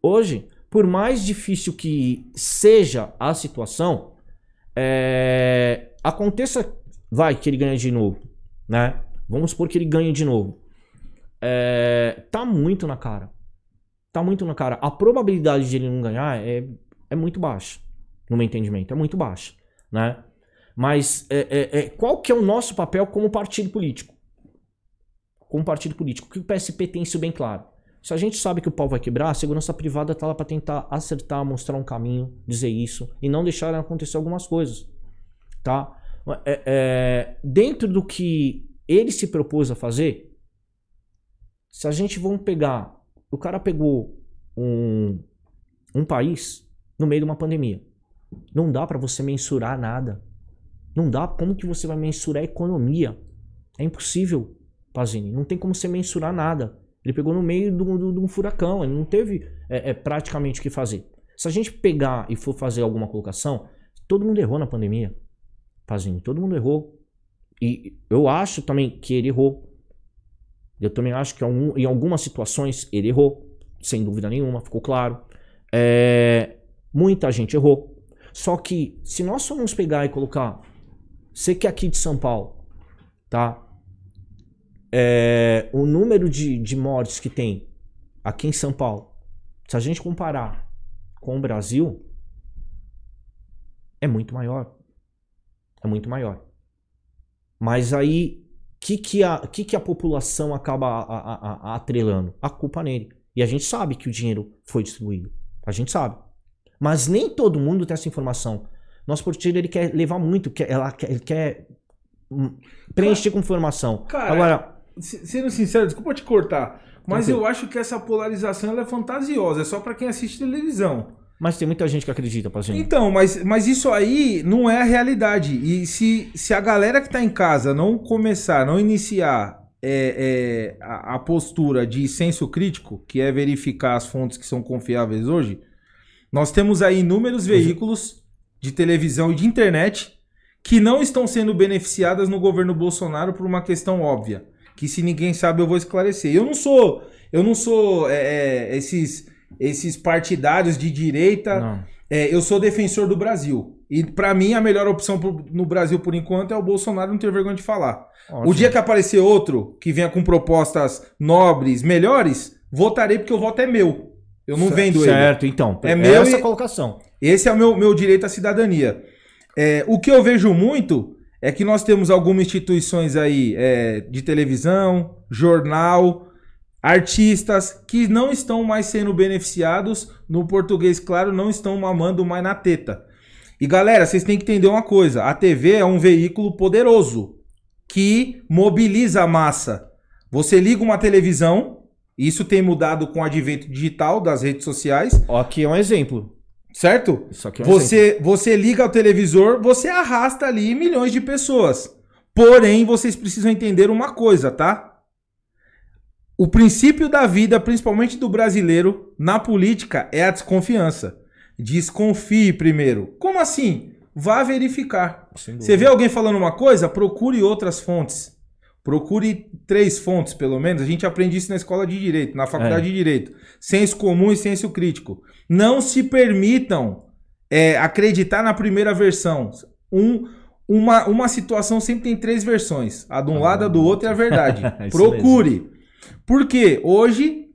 hoje, por mais difícil que seja a situação, é, aconteça, vai que ele ganha de novo, né? Vamos supor que ele ganhe de novo é, tá muito na cara. Tá muito na cara. A probabilidade de ele não ganhar é, é muito baixa, no meu entendimento. É muito baixa, né? Mas é, é, é, qual que é o nosso papel como partido político? Como partido político. Que o PSP tem isso bem claro. Se a gente sabe que o pau vai quebrar, a segurança privada tá lá para tentar acertar, mostrar um caminho, dizer isso e não deixar acontecer algumas coisas, tá? É, é, dentro do que ele se propôs a fazer, se a gente vamos pegar, o cara pegou um, um país no meio de uma pandemia. Não dá para você mensurar nada. Não dá. Como que você vai mensurar a economia? É impossível, Pazini. Não tem como você mensurar nada. Ele pegou no meio de um, furacão. Ele não teve é, é, praticamente o que fazer. Se a gente pegar e for fazer alguma colocação, todo mundo errou na pandemia. Pazini, todo mundo errou. E eu acho também que ele errou. Eu também acho que em algumas situações ele errou, sem dúvida nenhuma, ficou claro. É, muita gente errou. Só que se nós formos pegar e colocar, você que é aqui de São Paulo, tá? É, o número de, de mortes que tem aqui em São Paulo, se a gente comparar com o Brasil, é muito maior. É muito maior. Mas aí que, que, a, que, que a população acaba a, a, a, atrelando? A culpa nele. E a gente sabe que o dinheiro foi distribuído. A gente sabe. Mas nem todo mundo tem essa informação. Nosso porteiro ele quer levar muito, quer, ela, ele quer hum, preencher com informação. Cara, Agora, sendo sincero, desculpa te cortar, mas eu acho que essa polarização é fantasiosa, é só para quem assiste televisão. Mas tem muita gente que acredita, Pazinho. Então, mas, mas isso aí não é a realidade. E se, se a galera que está em casa não começar, não iniciar é, é, a, a, postura de senso crítico, que é verificar as fontes que são confiáveis hoje, nós temos aí inúmeros veículos de televisão e de internet que não estão sendo beneficiadas no governo Bolsonaro por uma questão óbvia. Que se ninguém sabe, eu vou esclarecer. Eu não sou. Eu não sou é, é esses esses partidários de direita. É, eu sou defensor do Brasil. E pra mim, a melhor opção pro- no Brasil, por enquanto, é o Bolsonaro não ter vergonha de falar. Ótimo. O dia que aparecer outro que venha com propostas nobres, melhores, votarei porque o voto é meu. Eu não vendo ele. Certo, então. É meu essa e- colocação. Esse é o meu, meu direito à cidadania. É, o que eu vejo muito é que nós temos algumas instituições aí é, de televisão, jornal, artistas que não estão mais sendo beneficiados, no português, claro, não estão mamando mais na teta. E galera, vocês têm que entender uma coisa: a TV é um veículo poderoso que mobiliza a massa. Você liga uma televisão, isso tem mudado com o advento digital das redes sociais, Ó, aqui é um exemplo. certo? Isso aqui é um exemplo. Você, você liga o televisor, você arrasta ali milhões de pessoas. Porém, vocês precisam entender uma coisa, tá? O princípio da vida, principalmente do brasileiro, na política é a desconfiança. Desconfie primeiro. Como assim? Vá verificar. Você vê alguém falando uma coisa? Procure outras fontes. Procure três fontes, pelo menos. A gente aprende isso na escola de direito, na faculdade É. de direito. Senso comum e senso crítico. Não se permitam é, acreditar na primeira versão. Um, uma, uma situação sempre tem três versões. A de um Ah, lado, a do outro é a verdade. (laughs) Procure. Porque hoje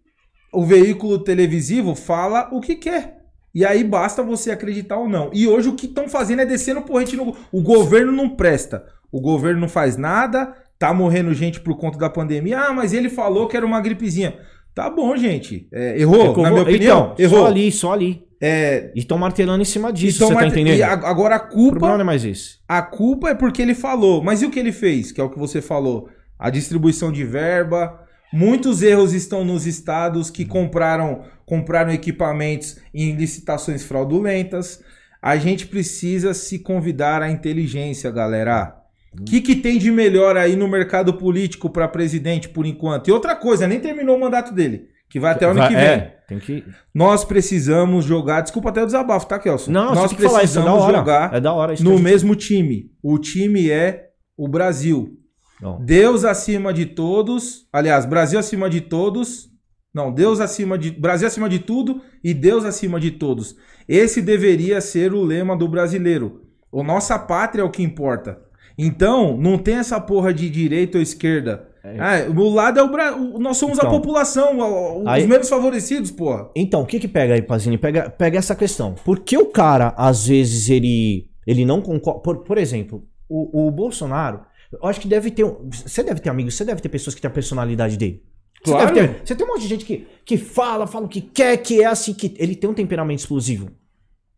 o veículo televisivo fala o que quer. E aí basta você acreditar ou não. E hoje o que estão fazendo é descendo porrete no. O governo não presta. O governo não faz nada. Tá morrendo gente por conta da pandemia. Ah, mas ele falou que era uma gripezinha. Tá bom, gente. É, errou, Ficou- na minha opinião. Então, errou. só ali, só ali. É, E estão martelando em cima disso, então, você tá entendendo? a- agora a O problema culpa, não é mais esse. a culpa é porque ele falou. Mas e o que ele fez? Que é o que você falou. A distribuição de verba. Muitos erros estão nos estados que compraram, compraram equipamentos em licitações fraudulentas. A gente precisa se convidar à inteligência, galera. O que, que tem de melhor aí no mercado político para presidente por enquanto? E outra coisa, nem terminou o mandato dele, que vai até o ano que vem. É, tem que... Nós precisamos jogar. Desculpa até o desabafo, tá, Kelson? Não, Nós tem que falar é precisamos jogar É no gente- mesmo time. O time é o Brasil. Não. Deus acima de todos. Aliás, Brasil acima de todos. Não, Deus acima de. Brasil acima de tudo e Deus acima de todos. Esse deveria ser o lema do brasileiro. O nossa pátria é o que importa. Então, não tem essa porra de direita ou esquerda. Ah, o lado é o Brasil. Nós somos a Então. população, o- os Aí- menos favorecidos, porra. Então, o que que pega aí, Pazini? Pega, pega essa questão. Por que o cara, às vezes, ele, ele não concorda... Por, por exemplo, o, o Bolsonaro, eu acho que deve ter... um- Você deve ter amigos, você deve ter pessoas que têm a personalidade dele. Você, Claro. deve ter, você tem um monte de gente que, que fala, fala o que quer, que é assim, que ele tem um temperamento explosivo.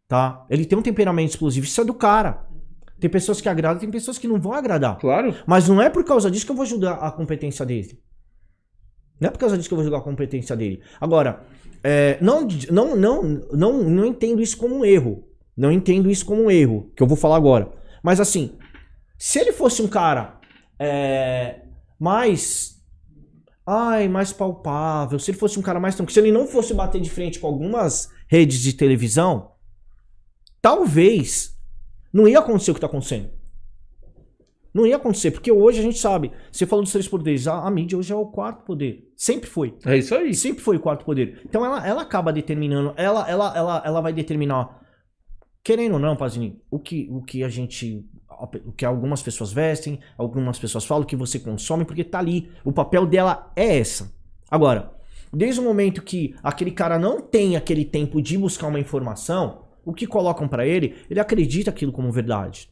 Tá? Ele tem um temperamento explosivo. Isso é do cara. Tem pessoas que agradam, tem pessoas que não vão agradar. Claro. Mas não é por causa disso que eu vou julgar a competência dele. Não é por causa disso que eu vou julgar a competência dele. Agora, é, não, não, não, não, não entendo isso como um erro. Não entendo isso como um erro, que eu vou falar agora. Mas assim, se ele fosse um cara é, mais. Ai, mais palpável, se ele fosse um cara mais tranquilo, se ele não fosse bater de frente com algumas redes de televisão, talvez não ia acontecer o que tá acontecendo. Não ia acontecer, porque hoje a gente sabe. Você falou dos três poderes, a, a mídia hoje é o quarto poder. Sempre foi. É isso aí. Sempre foi o quarto poder. Então ela, ela acaba determinando, ela, ela, ela, ela vai determinar, querendo ou não, Pazini, o que, o que a gente. O que algumas pessoas vestem, algumas pessoas falam, o que você consome, porque tá ali. O papel dela é essa. Agora, desde o momento que aquele cara não tem aquele tempo de buscar uma informação, o que colocam pra ele, ele acredita aquilo como verdade.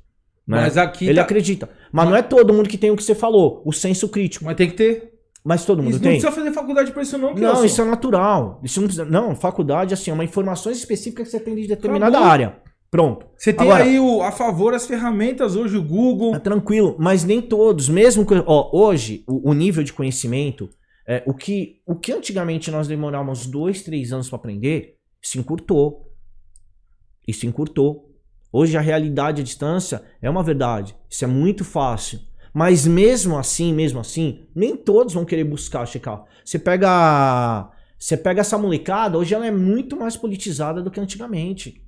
né? Mas aqui Ele tá- acredita. Mas não é todo mundo que tem o que você falou, o senso crítico. Mas tem que ter. Mas todo mundo Isso não tem. precisa fazer faculdade pra isso, não, Não, isso é natural. Isso não precisa. Não, faculdade, assim, é uma informações específicas que você tem de determinada Acabou. área. Pronto. Você tem Agora- aí o, a favor as ferramentas hoje, o Google. É tranquilo, mas nem todos, mesmo que. Ó, hoje, o, o nível de conhecimento, é, o, que, o que antigamente nós demorávamos dois, três anos para aprender, se encurtou. Isso encurtou. Hoje a realidade à distância é uma verdade. Isso é muito fácil. Mas mesmo assim, mesmo assim, nem todos vão querer buscar checar. Você pega. Você pega essa molecada, hoje ela é muito mais politizada do que antigamente.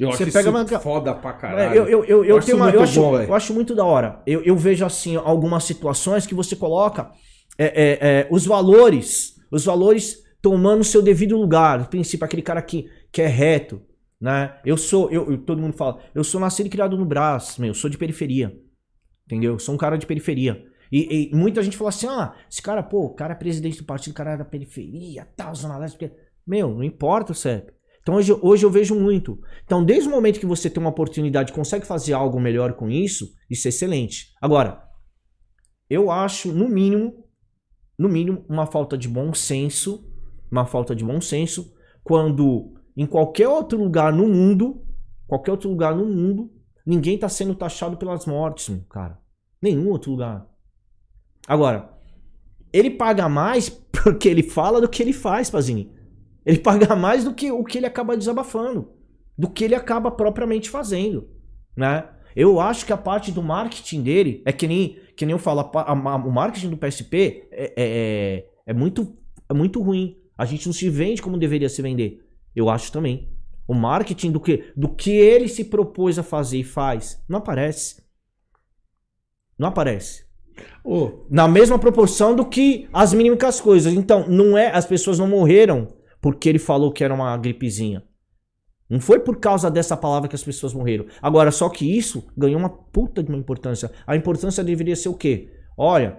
Eu Você acho pega isso uma- foda pra caralho. Eu, eu, eu, eu acho tenho uma, muito eu, acho, bom, eu acho muito da hora. Eu, eu vejo assim algumas situações que você coloca é, é, é, os valores, os valores tomando seu devido lugar. No princípio, aquele cara que, que é reto, né? Eu sou, eu, eu- todo mundo fala, eu sou nascido e criado no Brás, meu, eu sou de periferia. Entendeu? Eu sou um cara de periferia. E, e muita gente fala assim: ah, esse cara, pô, o cara é presidente do partido, o cara é da periferia, tal, Zona Leste. porque-" Meu, não importa o CEP. Então hoje, hoje eu vejo muito. Então, desde o momento que você tem uma oportunidade, consegue fazer algo melhor com isso, isso é excelente. Agora, eu acho, no mínimo, no mínimo, uma falta de bom senso, uma falta de bom senso, quando em qualquer outro lugar no mundo, qualquer outro lugar no mundo, ninguém tá sendo taxado pelas mortes, cara. Nenhum outro lugar. Agora, ele paga mais (laughs) porque ele fala do que ele faz, Pazini. Ele paga (laughs) mais do que o que ele acaba desabafando, do que ele acaba propriamente fazendo, né? Eu acho que a parte do marketing dele é que nem, que nem eu falo, a a- a- o marketing do PSP é, é, é, muito, é muito ruim. A gente não se vende como deveria se vender. Eu acho também. O marketing do que, do que ele se propôs a fazer e faz, não aparece. Não aparece Ô, na mesma proporção do que as mínimas coisas. Então, não é, as pessoas não morreram porque ele falou que era uma gripezinha. Não foi por causa dessa palavra que as pessoas morreram. Agora, só que isso ganhou uma puta de uma importância. A importância deveria ser o quê? Olha,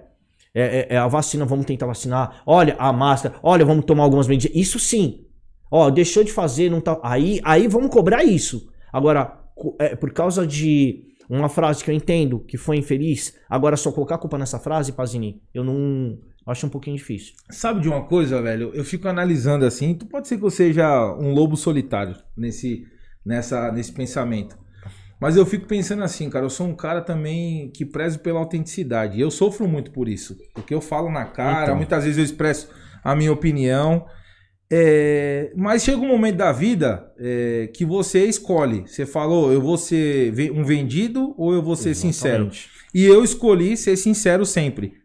é, é- é a vacina, vamos tentar vacinar. Olha, a máscara. Olha, vamos tomar algumas medidas. Isso sim. Ó, deixou de fazer, não tá. Aí, aí vamos cobrar isso. Agora, é, por causa de uma frase que eu entendo que foi infeliz, agora só colocar a culpa nessa frase, Pazini, eu não. Acho um pouquinho difícil. Sabe de uma coisa, velho? Eu fico analisando assim. Tu pode ser que eu seja um lobo solitário nesse, nessa, nesse pensamento. Mas eu fico pensando assim, cara. Eu sou um cara também que prezo pela autenticidade. E eu sofro muito por isso. Porque eu falo na cara, Então. muitas vezes eu expresso a minha opinião. É, mas chega um momento da vida é, que você escolhe. Você falou, eu vou ser um vendido ou eu vou ser sincero? Exatamente. E eu escolhi ser sincero sempre.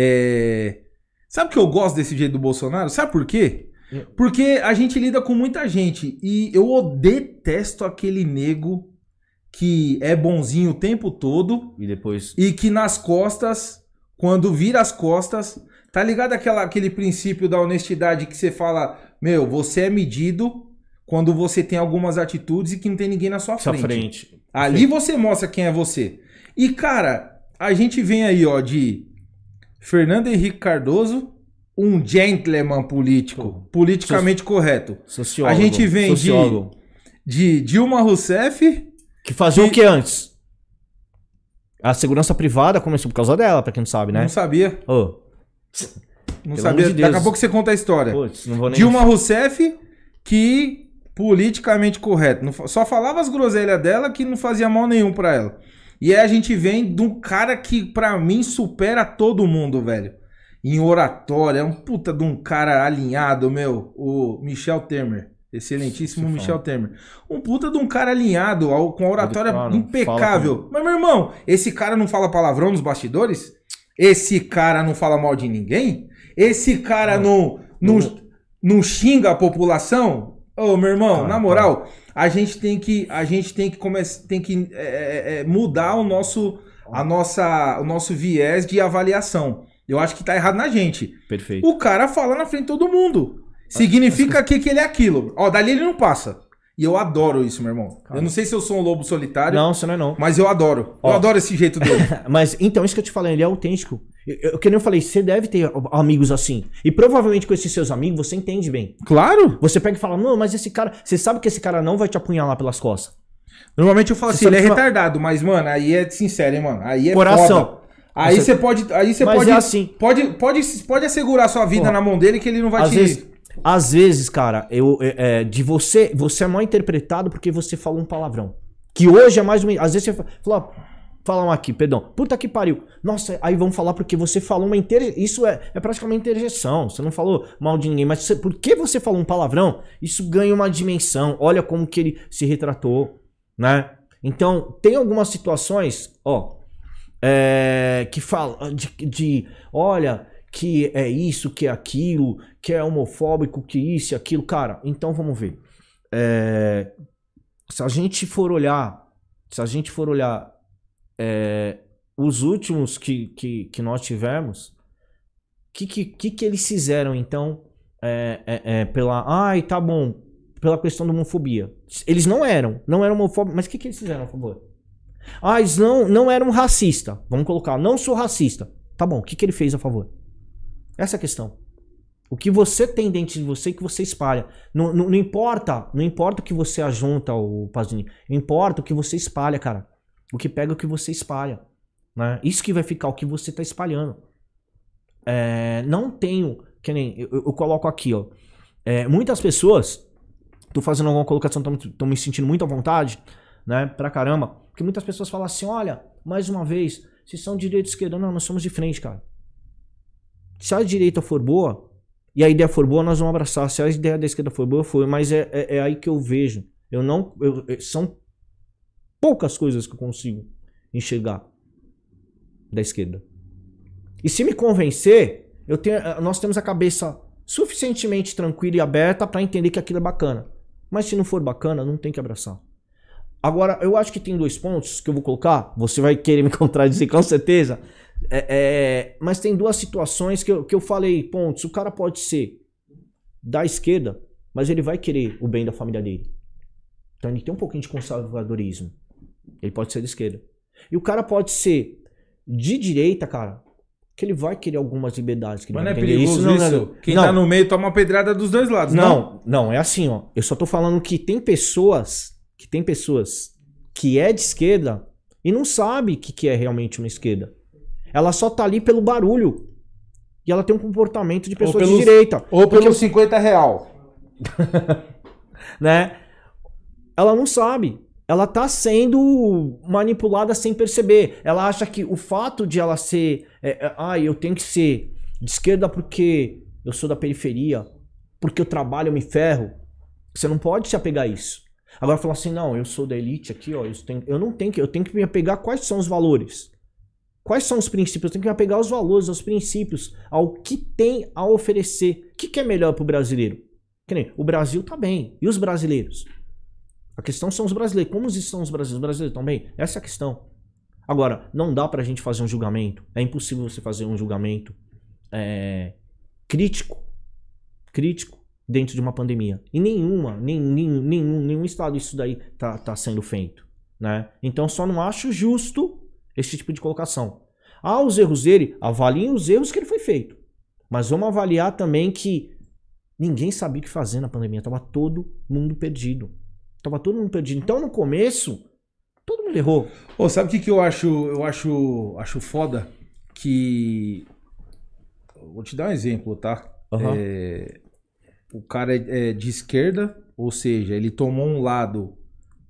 É, Sabe que eu gosto desse jeito do Bolsonaro? Sabe por quê? Hum. Porque a gente lida com muita gente e eu detesto aquele nego que é bonzinho o tempo todo E depois. e que nas costas, quando vira as costas, tá ligado aquela, aquele princípio da honestidade que você fala, meu, você é medido quando você tem algumas atitudes e que não tem ninguém na sua Sua frente. frente. Ali você mostra quem é você. E, cara, a gente vem aí, ó, de Fernando Henrique Cardoso, um gentleman político, politicamente correto. Sociólogo. A gente vem de- sociólogo. De Dilma Rousseff, Que fazia que- o que antes? A segurança privada começou por causa dela, pra quem não sabe, né? não sabia, Ô, não Pelo sabia. de Daqui a pouco você conta a história. putz, não vou nem. Dilma Rousseff, que politicamente correto. Só falava as groselhas dela que não fazia mal nenhum pra ela. E aí a gente vem de um cara que pra mim supera todo mundo, velho. Em oratória, é um puta de um cara alinhado, meu. O Michel Temer. Excelentíssimo Michel Temer. Um puta de um cara alinhado, ao- com a oratória impecável. Mas, meu irmão, esse cara não fala palavrão nos bastidores? Esse cara não fala mal de ninguém? Esse cara não, não, Não. não xinga a população? Ô, meu irmão, Cara, na moral, a gente tem que, a gente tem que começar, tem que é, é, é, mudar o nosso, a nossa, o nosso viés de avaliação. Eu acho que tá errado na gente. Perfeito. O cara fala na frente de todo mundo. Significa que, que ele é aquilo. Ó, dali ele não passa. E eu adoro isso, meu irmão. Eu não sei se eu sou um lobo solitário, Não, isso não é não. mas eu adoro. Eu Ó. adoro esse jeito dele. (laughs) Mas então, isso que eu te falei, ele é autêntico. Eu, eu, que nem eu falei, você deve ter amigos assim. E provavelmente com esses seus amigos você entende bem. claro. Você pega e fala, não, mas esse cara. Você sabe que esse cara não vai te apunhalar pelas costas. Normalmente eu falo Você assim, ele é uma- retardado, mas, mano, aí é sincero, hein, mano. Aí é Coração. foda. Aí Você- pode. Aí você pode, é assim. pode. Pode, pode assegurar sua vida Porra. na mão dele que ele não vai Às te. vezes, às vezes, cara, eu, é, é, de você, você é mal interpretado porque você falou um palavrão. Que hoje é mais uma. Às vezes você fala, fala, fala um aqui, perdão. Puta que pariu. Nossa, aí vão falar porque você falou uma inter... Isso é, é praticamente interjeição. Você não falou mal de ninguém, mas você, porque você falou um palavrão, isso ganha uma dimensão. Olha como que ele se retratou, né? Então, tem algumas situações, ó, é, que fala de, de, olha, que é isso, que é aquilo, que é homofóbico, que isso e aquilo. Cara, então vamos ver. É, se a gente for olhar, se a gente for olhar é, os últimos que, que, que nós tivemos, o que, que, que, eles fizeram então? É, é, é, pela. Ai, tá bom. pela questão da homofobia. Eles não eram, não eram homofóbicos, mas o que, que eles fizeram a favor? Ah, eles não, não eram racista. Vamos colocar, não sou racista. Tá bom, o que, que ele fez a favor? Essa é a questão. O que você tem dentro de você que você espalha. Não, não, não importa, não importa o que você ajunta, o Pazinho. Importa o que você espalha, cara. O que pega é o que você espalha. Né? Isso que vai ficar o que você está espalhando. É, não tenho. Que nem, eu, eu coloco aqui, ó. É, muitas pessoas. Tô fazendo alguma colocação, tô, me sentindo muito à vontade, né? Pra caramba. Porque muitas pessoas falam assim: olha, mais uma vez, se são direita e esquerda, não, nós somos de frente, cara. Se a direita for boa, e a ideia for boa, nós vamos abraçar. Se a ideia da esquerda for boa, foi. Mas é, é, é aí que eu vejo. Eu não. Eu, são poucas coisas que eu consigo enxergar da esquerda. E se me convencer, eu tenho, eh, nós temos a cabeça suficientemente tranquila e aberta para entender que aquilo é bacana. Mas se não for bacana, não tem que abraçar. Agora, eu acho que tem dois pontos que eu vou colocar. Você vai querer me (laughs) contradizer com certeza. É, é, mas tem duas situações que eu, que eu falei, pontos. O cara pode ser da esquerda, mas ele vai querer o bem da família dele. Então ele tem um pouquinho de conservadorismo. Ele pode ser da esquerda. E o cara pode ser de direita, cara, que ele vai querer algumas liberdades. Que Mas não é perigoso isso? Não, isso? Não, Quem não. tá no meio toma uma pedrada dos dois lados, não? Não, não, é assim, ó. Eu só tô falando que tem pessoas, que tem pessoas que é de esquerda e não sabe o que, que é realmente uma esquerda. Ela só tá ali pelo barulho. E ela tem um comportamento de pessoa de direita. Ou pelo pelos 50 real. (laughs) né? Ela não sabe ela tá sendo manipulada sem perceber. Ela acha que o fato de ela ser, é, é, ah, eu tenho que ser de esquerda porque eu sou da periferia, porque eu trabalho, eu me ferro. Você não pode se apegar a isso. Agora falar assim, não, eu sou da elite aqui, ó, eu, tenho, eu não tenho que, eu tenho que me apegar quais são os valores. Quais são os princípios? Eu tenho que me apegar aos valores, aos princípios, ao que tem a oferecer. O que, que é melhor para o brasileiro? Que nem, o Brasil tá bem. E os brasileiros? A questão são os brasileiros. Como estão os brasileiros? Os brasileiros estão bem? Essa é a questão. Agora, não dá pra gente fazer um julgamento. É impossível você fazer um julgamento é, crítico, crítico dentro de uma pandemia. E nenhuma, nem, nenhum, nenhum, nenhum estado isso daí tá, tá sendo feito. Né? Então só não acho justo esse tipo de colocação. Ah, os erros dele, avaliem os erros que ele foi feito. Mas vamos avaliar também que ninguém sabia o que fazer na pandemia. Tava todo mundo perdido. Tava todo mundo perdido. Então, no começo, todo mundo errou. Oh, sabe o que, que eu acho, eu acho, acho foda? Que. Vou te dar um exemplo, tá? Uhum. É... O cara é, de esquerda, ou seja, ele tomou um lado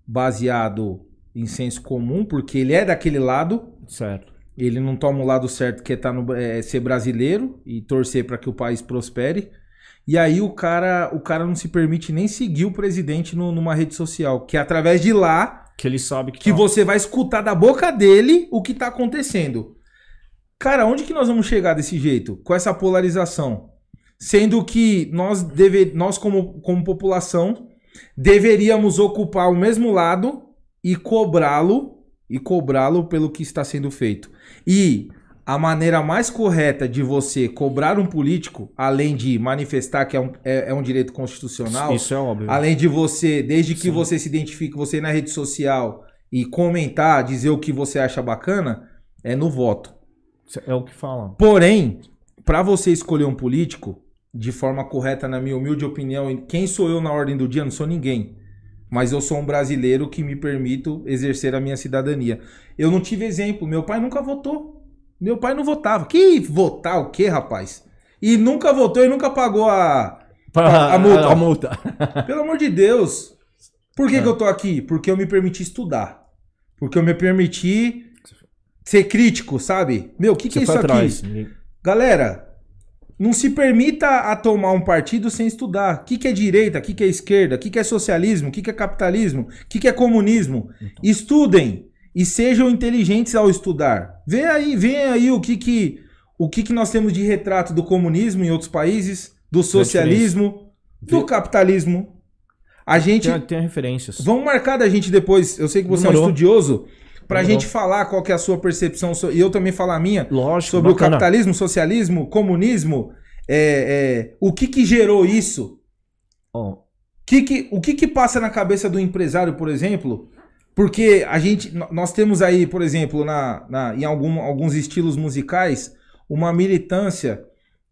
baseado em senso comum, porque ele é daquele lado. Certo. Ele não toma o lado certo, que é, tá no, é ser brasileiro e torcer para que o país prospere. E aí o cara, o cara não se permite nem seguir o presidente no, numa rede social, que é através de lá que ele sabe que, que tá... você vai escutar da boca dele o que tá acontecendo. Cara, onde que nós vamos chegar desse jeito? Com essa polarização? Sendo que nós, deve, nós como, como população, deveríamos ocupar o mesmo lado e cobrá-lo e cobrá-lo pelo que está sendo feito. E a maneira mais correta de você cobrar um político, além de manifestar que é um, é, é um direito constitucional, isso é óbvio. além de você, desde que Sim. você se identifique, você ir na rede social e comentar, dizer o que você acha bacana, é no voto. É o que falam. Porém, para você escolher um político, de forma correta, na minha humilde opinião, quem sou eu na ordem do dia? Não sou ninguém. Mas eu sou um brasileiro que me permito exercer a minha cidadania. Eu não tive exemplo, meu pai nunca votou. Meu pai não votava. Que votar o quê, rapaz? E nunca votou e nunca pagou a, a, a multa. A multa. (laughs) Pelo amor de Deus. Por que, é. que eu tô aqui? Porque eu me permiti estudar. Porque eu me permiti ser crítico, sabe? Meu, o que, que é isso aqui? Galera, não se permita a tomar um partido sem estudar. O que, que é direita? O que, que é esquerda? O que, que é socialismo? O que, que é capitalismo? O que, que é comunismo? Então. Estudem e sejam inteligentes ao estudar. Vê aí, vê aí o que que o que que nós temos de retrato do comunismo em outros países, do socialismo, do capitalismo. A gente tem, tem referências. Vamos marcar da gente depois. Eu sei que você Demorou. é um estudioso. Pra Demorou. gente falar qual que é a sua percepção e eu também falar a minha Lógico, sobre bacana. o capitalismo, socialismo, comunismo, é, é, o que que gerou isso? Oh, Que que, o que que passa na cabeça do empresário, por exemplo? Porque a gente, nó- nós temos aí, por exemplo, na, na- em algum- alguns estilos musicais, uma militância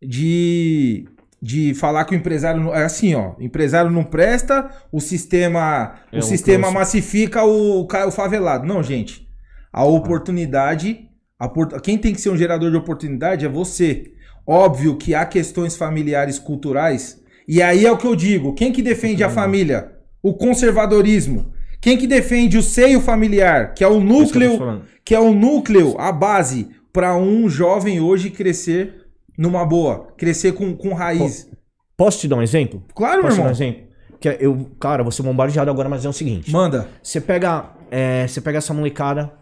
de, de falar que o empresário é assim, ó, o empresário não presta, o sistema, É o um sistema massifica o, o favelado. Não, gente. A oportunidade, a quem tem que ser um gerador de oportunidade é você. Óbvio que há questões familiares culturais, e aí é o que eu digo, quem que defende a família? O conservadorismo. Quem que defende o seio familiar, que é o É núcleo que é o núcleo, a base para um jovem hoje crescer numa boa, crescer com, com raiz. Posso te dar um exemplo? Claro, meu Posso te dar um irmão. exemplo? Que é- eu, cara, vou ser bombardeado agora, mas é o seguinte. Manda. Você pega, é, você pega essa molecada,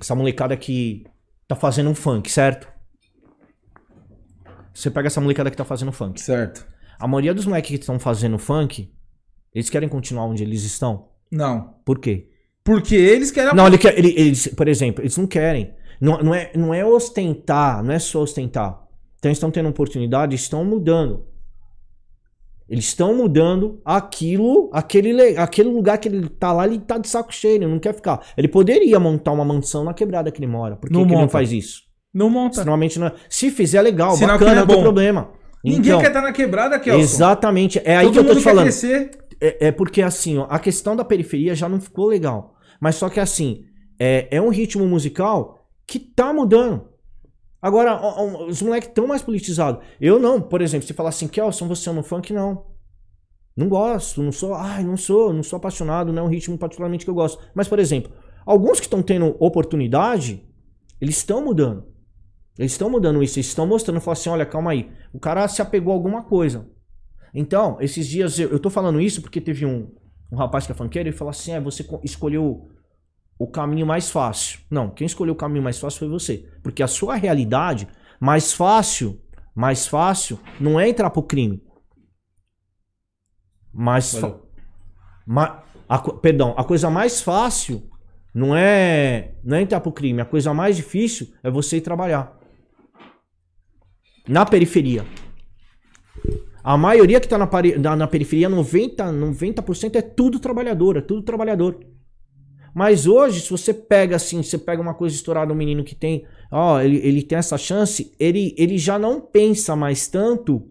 essa molecada que tá fazendo um funk, certo? Você pega essa molecada que tá fazendo funk. Certo. A maioria dos moleques que estão fazendo funk, eles querem continuar onde eles estão. Não. Por quê? Porque eles querem. Não, ele quer, ele- eles, por exemplo, eles não querem. Não, não, é, não é ostentar, não é só ostentar. Então eles estão tendo oportunidade, estão mudando. Eles estão mudando aquilo, aquele, le- aquele lugar que ele tá lá, ele tá de saco cheio, ele não quer ficar. Ele poderia montar uma mansão na quebrada que ele mora. Por que, Não que ele não faz isso? Não monta. Normalmente não é. Se fizer, legal, Sinal bacana, não não é tem problema. Ninguém Então, quer estar na quebrada, Kelson. Exatamente. É aí Todo que eu tô te falando. crescer. É, é porque assim, ó, a questão da periferia já não ficou legal. Mas só que assim, é, é um ritmo musical que tá mudando. Agora, ó, ó, os moleques estão mais politizados. Eu não, por exemplo, se falar assim, Kelson, você é no funk, não. Não gosto, não sou, ai, não sou, não sou apaixonado, não é um ritmo particularmente que eu gosto. Mas, por exemplo, alguns que estão tendo oportunidade, eles estão mudando. Eles estão mudando isso, eles estão mostrando, falam assim, olha, calma aí, o cara se apegou a alguma coisa. Então, esses dias, eu, eu tô falando isso porque teve um, um rapaz que é funkeiro, ele falou assim, é, você co- escolheu o caminho mais fácil. Não, quem escolheu o caminho mais fácil foi você. Porque a sua realidade, mais fácil, mais fácil, não é entrar pro crime. Mais fa- ma- a perdão, a coisa mais fácil não é, não é entrar pro crime. A coisa mais difícil é você ir trabalhar. Na periferia. A maioria que tá na, na, na periferia, 90%, 90% é tudo trabalhador, é tudo trabalhador. Mas hoje, se você pega assim, você pega uma coisa estourada, um menino que tem, ó, ele, ele tem essa chance, ele, ele já não pensa mais tanto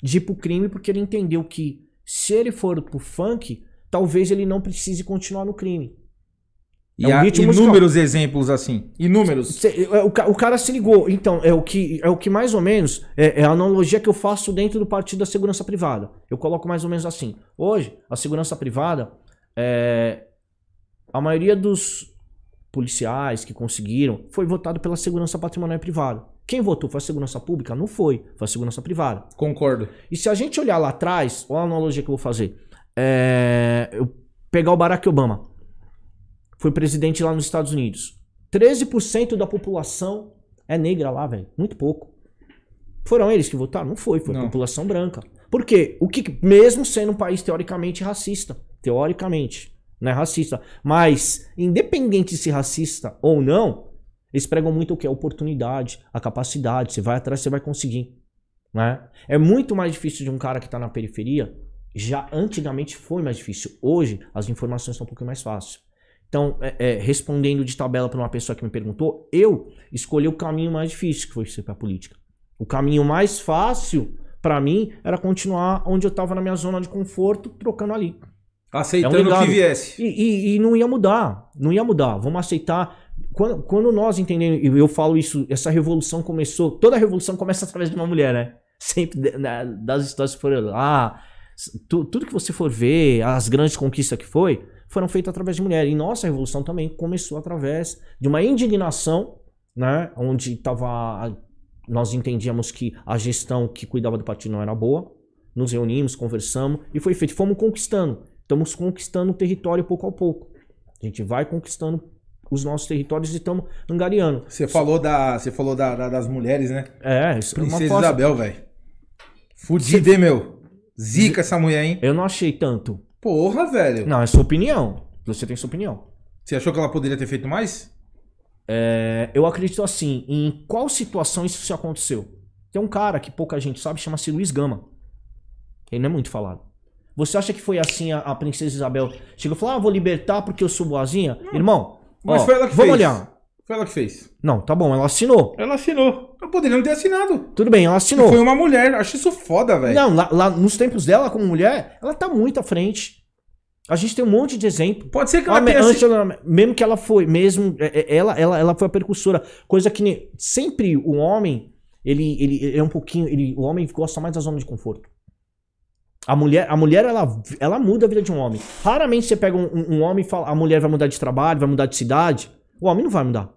de ir pro crime, porque ele entendeu que se ele for pro funk, talvez ele não precise continuar no crime. E É um há ritmo musical. inúmeros exemplos assim. Inúmeros. É, o, ca- o cara se ligou. Então, é o que, é o que mais ou menos. É, é a analogia que eu faço dentro do partido da segurança privada. Eu coloco mais ou menos assim. Hoje, a segurança privada. É, a maioria dos policiais que conseguiram foi votado pela segurança patrimonial privada. Quem votou foi a segurança pública? Não foi. Foi a segurança privada. Concordo. E se a gente olhar lá atrás, olha a analogia que eu vou fazer. É, eu pegar o Barack Obama. Foi presidente lá nos Estados Unidos. 13% da população é negra lá, velho. Muito pouco. Foram eles que votaram? Não foi, foi a Não. população branca. Por quê? O que, mesmo sendo um país teoricamente racista, teoricamente, não é racista, mas independente de ser racista ou não, eles pregam muito o que? A oportunidade, a capacidade. Você vai atrás, você vai conseguir. Né? É muito mais difícil de um cara que está na periferia. Já antigamente foi mais difícil. Hoje as informações estão um pouquinho mais fáceis. Então, é, é, respondendo de tabela para uma pessoa que me perguntou, eu escolhi o caminho mais difícil, que foi ser para política. O caminho mais fácil para mim era continuar onde eu estava na minha zona de conforto, trocando ali. Aceitando É um o que viesse. E, e- e não ia mudar. Não ia mudar. Vamos aceitar. Quando, quando nós entendemos, e eu falo isso, essa revolução começou. Toda revolução começa através de uma mulher, né? Sempre né, das histórias que foram lá. tu- tudo que você for ver, as grandes conquistas que foi, foram feitas através de mulher. E nossa revolução também começou através de uma indignação, né? Onde tava. Nós entendíamos que a gestão que cuidava do partido não era boa. Nos reunimos, conversamos e foi feito. Fomos conquistando. Estamos conquistando o território pouco a pouco. A gente vai conquistando os nossos territórios e estamos angariando. Você falou, da, você falou da, da- das mulheres, né? É, isso é uma Princesa. Isabel, velho. Fudida, hein, meu? Zica essa mulher, hein? Eu não achei tanto. Porra, velho. Não, é sua opinião. Você tem sua opinião. Você achou que ela poderia ter feito mais? É, eu acredito assim, em qual situação isso se aconteceu? Tem um cara que pouca gente sabe, chama-se Luiz Gama. Ele não é muito falado. Você acha que foi assim a, a princesa Isabel? Chegou e falou: Ah, vou libertar porque eu sou boazinha? Irmão, Mas ó, foi ela que vamos fez. olhar. Foi ela que fez. Não, tá bom, ela assinou. Ela assinou. Eu poderia não ter assinado. Tudo bem, ela assinou. Foi uma mulher. Acho isso foda, velho. Não, lá, lá nos tempos dela como mulher, ela tá muito à frente. A gente tem um monte de exemplo. Pode ser que ela me- tenha. Angela, mesmo que ela foi, mesmo é, é, ela, ela, ela foi a percussora, coisa que sempre o homem ele, ele, ele é um pouquinho, ele, o homem gosta mais da zona de conforto. A mulher, a mulher ela, ela muda a vida de um homem. Raramente você pega um, um- um homem e fala, a mulher vai mudar de trabalho, vai mudar de cidade. O homem não vai mudar.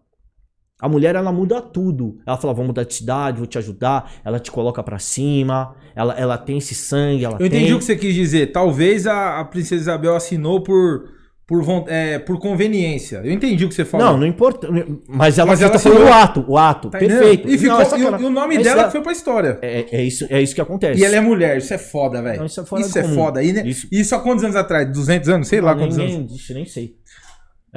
A mulher ela muda tudo. Ela fala, vou mudar de cidade, vou te ajudar. Ela te coloca pra cima. Ela, ela tem esse sangue, ela Eu entendi tem. o que você quis dizer. Talvez a, a princesa Isabel assinou por, por, é, por conveniência. Eu entendi o que você falou. Não, não importa. Mas ela, Mas ela foi o ato, o ato. Tá perfeito. E, ficou, Não, é e o- sacanagem. e o nome Mas dela ela- foi pra história. É, é isso, é isso que acontece. E ela é mulher. Isso é foda, velho. Isso isso é, é do comum. foda. E, né, Isso. isso há quantos anos atrás? 200 anos? Sei lá Não, quantos nem, anos. ixi, nem sei.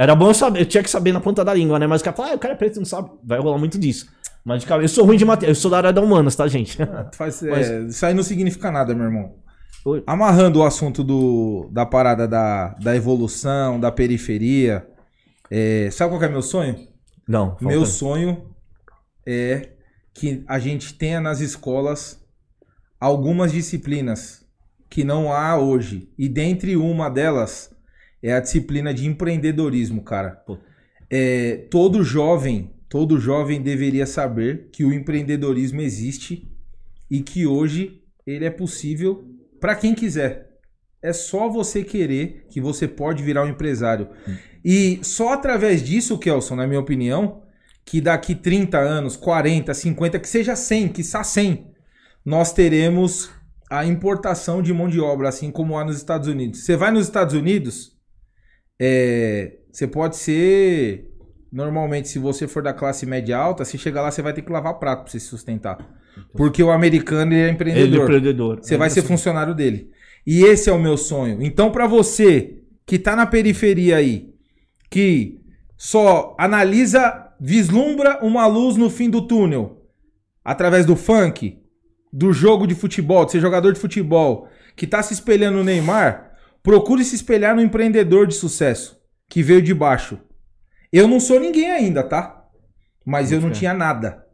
Era bom eu saber, eu tinha que saber na ponta da língua, né? Mas o cara fala, ah, o cara é preto, não sabe. Vai rolar muito disso. Mas de cabeça, eu sou ruim de matemática, eu sou da área da humanas, tá, gente? Ah, faz- Mas- (laughs) é, isso aí não significa nada, meu irmão. Oi. Amarrando o assunto do, da parada da, da evolução, da periferia. é, sabe qual que é meu sonho? Não, Meu sonho é que a gente tenha nas escolas algumas disciplinas que não há hoje. E dentre uma delas é a disciplina de empreendedorismo, cara. É, todo jovem, todo jovem deveria saber que o empreendedorismo existe e que hoje ele é possível para quem quiser. É só você querer que você pode virar um empresário. E só através disso, Kelson, na minha opinião, que daqui 30 anos, 40, 50, que seja 100, que 100, nós teremos a importação de mão de obra, assim como há nos Estados Unidos. Você vai nos Estados Unidos, é, você pode ser. Normalmente, se você for da classe média alta, se chegar lá, você vai ter que lavar prato pra você se sustentar. Porque o americano ele é Ele é empreendedor. empreendedor. Você vai ser funcionário dele. E esse é o meu sonho. Então, pra você que tá na periferia aí, que só analisa, vislumbra uma luz no fim do túnel, através do funk, do jogo de futebol, de ser jogador de futebol, que tá se espelhando no Neymar, procure se espelhar no empreendedor de sucesso, que veio de baixo. Eu não sou ninguém ainda, tá? Mas eu não tinha nada.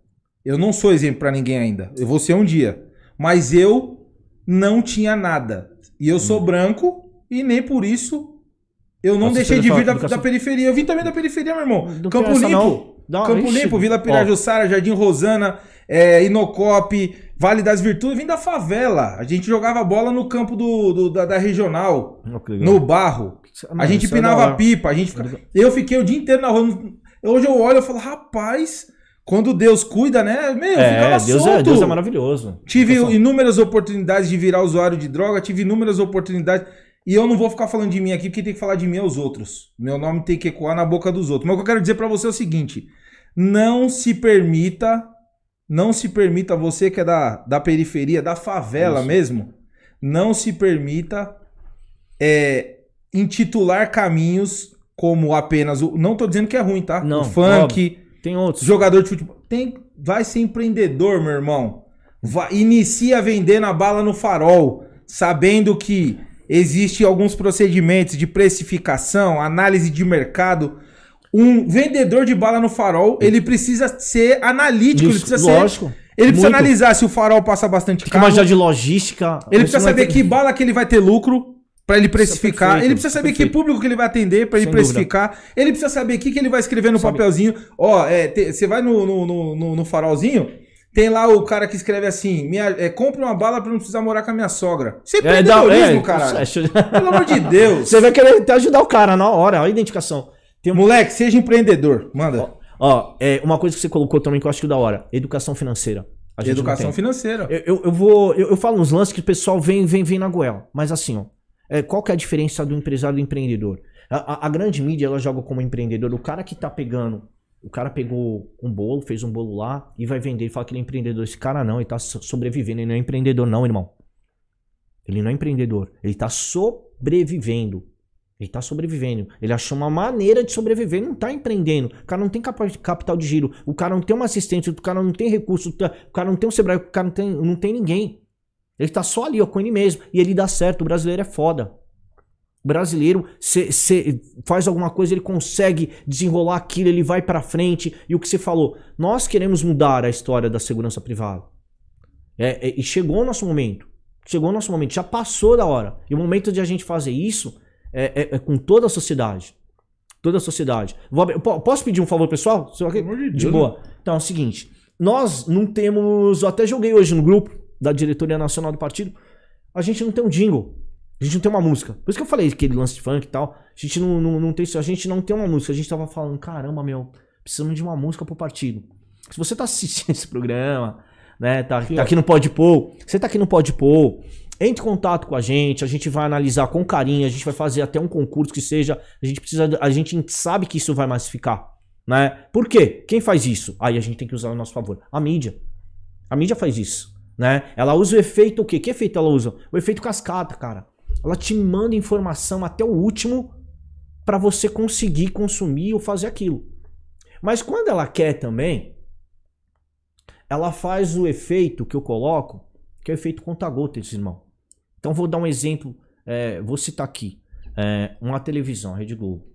Eu não sou exemplo pra ninguém ainda. Eu vou ser um dia. Mas eu não tinha nada. E eu Hum. sou branco e nem por isso eu não Nossa, deixei de vir da, educação- da periferia. Eu vim também da periferia, meu irmão. Não Campo essa, Limpo. não. Não, Campo ixi, Limpo, Vila. Pirajussara, Jardim Rosana, é, Inocop, Vale das Virtudes. Vim da favela. A gente jogava bola no campo do, do- da, da regional, legal. no barro. A Mano, gente é da empinava hora. pipa, a gente fica- Eu fiquei o dia inteiro na rua. Hoje eu olho e falo, rapaz, quando Deus cuida, né? Meu, eu É, ficava Deus solto. é, Deus é maravilhoso. Tive inúmeras oportunidades de virar usuário de droga, tive inúmeras oportunidades. E eu não vou ficar falando de mim aqui, porque tem que falar de mim aos outros. Meu nome tem que ecoar na boca dos outros. Mas o que eu quero dizer pra você é o seguinte: não se permita, não se permita, você que é da, da periferia, da favela Isso. mesmo, não se permita é, intitular caminhos como apenas o. Não tô dizendo que é ruim, tá? Não, o funk, Tem outros. Jogador de futebol. Tem, vai ser empreendedor, meu irmão. Vai, inicia a vender na bala no farol, sabendo que existem alguns procedimentos de precificação, análise de mercado. Um vendedor de bala no farol, ele precisa ser analítico, ele Isso, precisa ser. lógico. Ele precisa Muito. analisar se o farol passa bastante que carro. de logística. Ele precisa é saber ter- que bala que ele vai ter lucro pra ele precificar. perfeito, ele precisa saber perfeito. que público que ele vai atender pra ele Sem precificar. Ele precisa saber o que, que ele vai escrever no Sabe- papelzinho. Ó, é, você vai no, no, no, no- farolzinho, tem lá o cara que escreve assim: minha, é, compre uma bala pra não precisar morar com a minha sogra. Isso é É, empreendedorismo, é, isso é- Pelo amor de Deus. (laughs) Você vai querer até ajudar o cara na hora, a identificação. Tem um- Moleque, seja empreendedor. Manda. Ó, é, uma coisa que você colocou também que eu acho que é da hora: educação financeira. Educação financeira. Eu, eu, eu vou. Eu, eu falo nos lances que o pessoal vem, vem, vem na goela. Mas assim, ó. é, qual que é a diferença do empresário e do empreendedor? A, a- a grande mídia, ela joga como empreendedor. O cara que tá pegando. O cara pegou um bolo, fez um bolo lá e vai vender e fala que ele é empreendedor. Esse cara não, ele tá so- sobrevivendo. Ele não é empreendedor, não, irmão. Ele não é empreendedor. Ele tá sobrevivendo. Ele tá sobrevivendo. Ele achou uma maneira de sobreviver. Ele não tá empreendendo. O cara não tem capital de giro. O cara não tem uma assistente. O cara não tem recurso. O cara não tem um Sebrae. O cara não tem, não tem ninguém. Ele tá só ali, ó, com ele mesmo. E ele dá certo. O brasileiro é foda. O brasileiro cê, cê faz alguma coisa, ele consegue desenrolar aquilo, ele vai pra frente. E o que você falou, nós queremos mudar a história da segurança privada. É, é, e chegou o nosso momento. Chegou o nosso momento. Já passou da hora. E o momento de a gente fazer isso é, é, é com toda a sociedade. Toda a sociedade. Vou, posso pedir um favor, pessoal? De, de boa. Então é o seguinte. Nós não temos. Eu até joguei hoje no grupo da diretoria nacional do partido. A gente não tem um jingle. A gente não tem uma música. Por isso que eu falei aquele lance de funk e tal. A gente não, não, não tem A gente não tem uma música. A gente tava falando, caramba, meu, precisamos de uma música pro partido. Se você tá assistindo (laughs) esse programa, né? Tá, tá aqui no Pode Pôr. Você tá aqui no Pode Pôr. Entre em contato com a gente, a gente vai analisar com carinho, a gente vai fazer até um concurso que seja. A gente precisa. A gente sabe que isso vai massificar. Né? Por quê? Quem faz isso? Aí a gente tem que usar ao nosso favor. A mídia. A mídia faz isso. Né? Ela usa o efeito o quê? Que efeito ela usa? O efeito cascata, cara. Ela te manda informação até o último para você conseguir consumir ou fazer aquilo. Mas quando ela quer também, ela faz o efeito que eu coloco, que é o efeito conta-gotas, irmão. Então vou dar um exemplo, é, vou citar aqui. É, uma televisão, Rede Globo.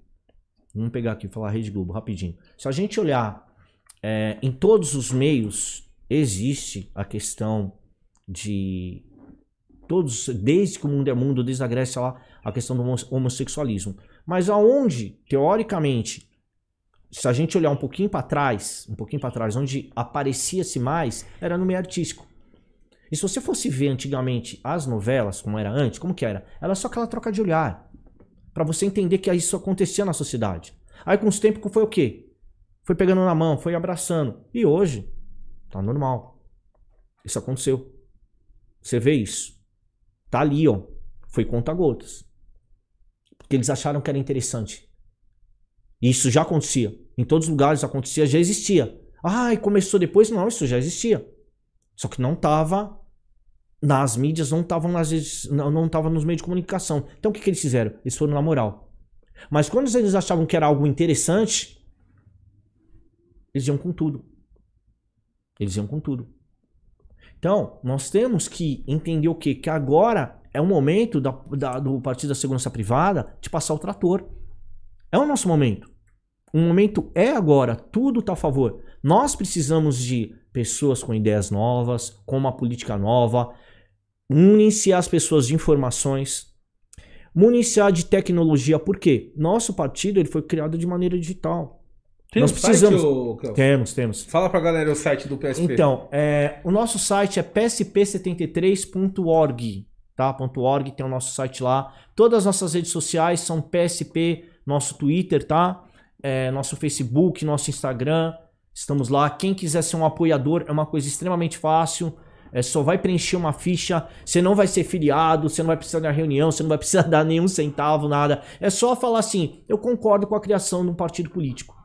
Vamos pegar aqui falar Rede Globo rapidinho. Se a gente olhar é, em todos os meios, existe a questão de todos, desde que o mundo é mundo, desde a Grécia lá, a questão do homossexualismo. Mas aonde, teoricamente, se a gente olhar um pouquinho para trás, um pouquinho para trás, onde aparecia-se mais, era no meio artístico. E se você fosse ver antigamente as novelas, como era antes, como que era? Era só aquela troca de olhar. para você entender que isso acontecia na sociedade. Aí com os tempos foi o quê? Foi pegando na mão, foi abraçando. E hoje, tá normal. Isso aconteceu. Você vê isso. Tá ali, ó. Foi conta-gotas. Porque eles acharam que era interessante. E isso já acontecia. Em todos os lugares acontecia, já existia. Ah, e começou depois? Não, isso já existia. Só que não estava nas mídias, não estava nas não, nos meios de comunicação. Então o que, que eles fizeram? Eles foram na moral. Mas quando eles achavam que era algo interessante, eles iam com tudo. Eles iam com tudo. Então, nós temos que entender o quê? Que agora é o momento da, da, do Partido da Segurança Privada de passar o trator. É o nosso momento. O momento é agora, tudo está a favor. Nós precisamos de pessoas com ideias novas, com uma política nova, municiar as pessoas de informações, municiar de tecnologia, por quê? Nosso partido ele foi criado de maneira digital. Tem Nós um precisamos. Site, temos, temos. Fala pra galera o site do PSP. Então, é, o nosso site é psp73.org, tá? .org tem o nosso site lá. Todas as nossas redes sociais são PSP, nosso Twitter, tá? É, nosso Facebook, nosso Instagram. Estamos lá. Quem quiser ser um apoiador é uma coisa extremamente fácil. É, só vai preencher uma ficha, você não vai ser filiado, você não vai precisar da reunião, você não vai precisar (laughs) dar nenhum centavo, nada. É só falar assim: eu concordo com a criação de um partido político.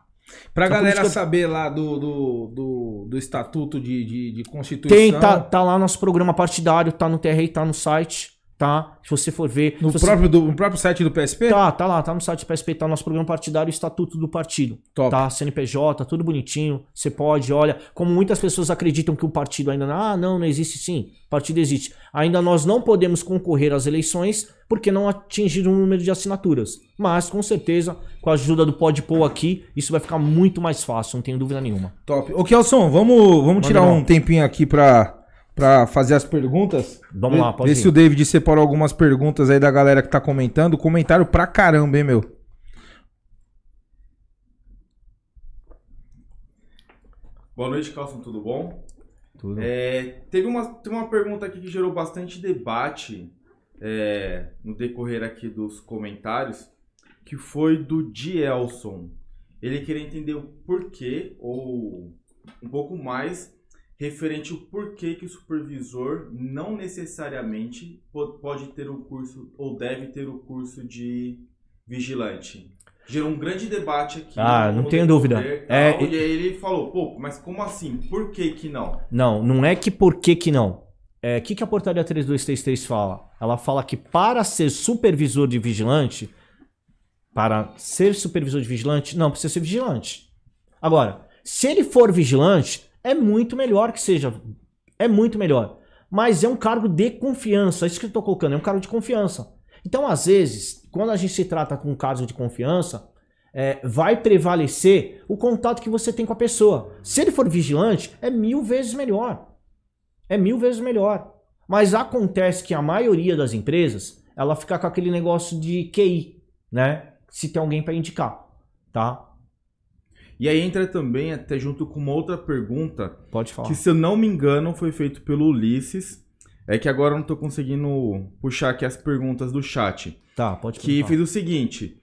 Pra Só galera eu... saber lá do, do, do, do estatuto de, de, de, Constituição. Tem, tá, tá lá nosso programa partidário, tá no TRI, tá no site tá? Se você for ver. No, próprio, do, no próprio site do PSP? Tá, tá lá, tá no site do PSP, tá o nosso programa partidário e estatuto do partido. Top. Tá? CNPJ, tudo bonitinho. Você pode, olha, como muitas pessoas acreditam que o partido ainda. Ah, não, não existe sim. O partido existe. Ainda nós não podemos concorrer às eleições porque não atingiram o número de assinaturas. Mas, com certeza, com a ajuda do Podpol aqui, isso vai ficar muito mais fácil, não tenho dúvida nenhuma. Top. Ô, Kelson, vamos, vamos tirar um tempinho aqui pra para fazer as perguntas. Vamos lá, pode Vê ir. se o David separou algumas perguntas aí da galera que tá comentando. Comentário pra caramba, hein, meu? Boa noite, Carlson, tudo bom? Tudo. É, teve, uma, teve uma pergunta aqui que gerou bastante debate é, no decorrer aqui dos comentários, que foi do Dielson. Ele queria entender o porquê, ou um pouco mais, referente ao porquê que o supervisor não necessariamente pode ter o curso ou deve ter o curso de vigilante. Gerou um grande debate aqui. Ah, não tenho dúvida. é, e aí ele falou, pô, mas como assim? Por que que não? Não, não é que por que que não. O é, que, que a portaria 3233 fala? Ela fala que para ser supervisor de vigilante, para ser supervisor de vigilante, não precisa ser vigilante. Agora, se ele for vigilante, é muito melhor que seja. É muito melhor. mas é um cargo de confiança. É isso que eu estou colocando, é um cargo de confiança. Então, às vezes, quando a gente se trata com um caso de confiança, é, vai prevalecer o contato que você tem com a pessoa. Se ele for vigilante, é mil vezes melhor. É mil vezes melhor. Mas acontece que a maioria das empresas, ela fica com aquele negócio de QI, né? Se tem alguém para indicar, tá? E aí entra também até junto com uma outra pergunta. Pode falar. Que se eu não me engano foi feito pelo Ulisses. É que agora eu não tô conseguindo puxar aqui as perguntas do chat. Tá, pode Que fez o seguinte.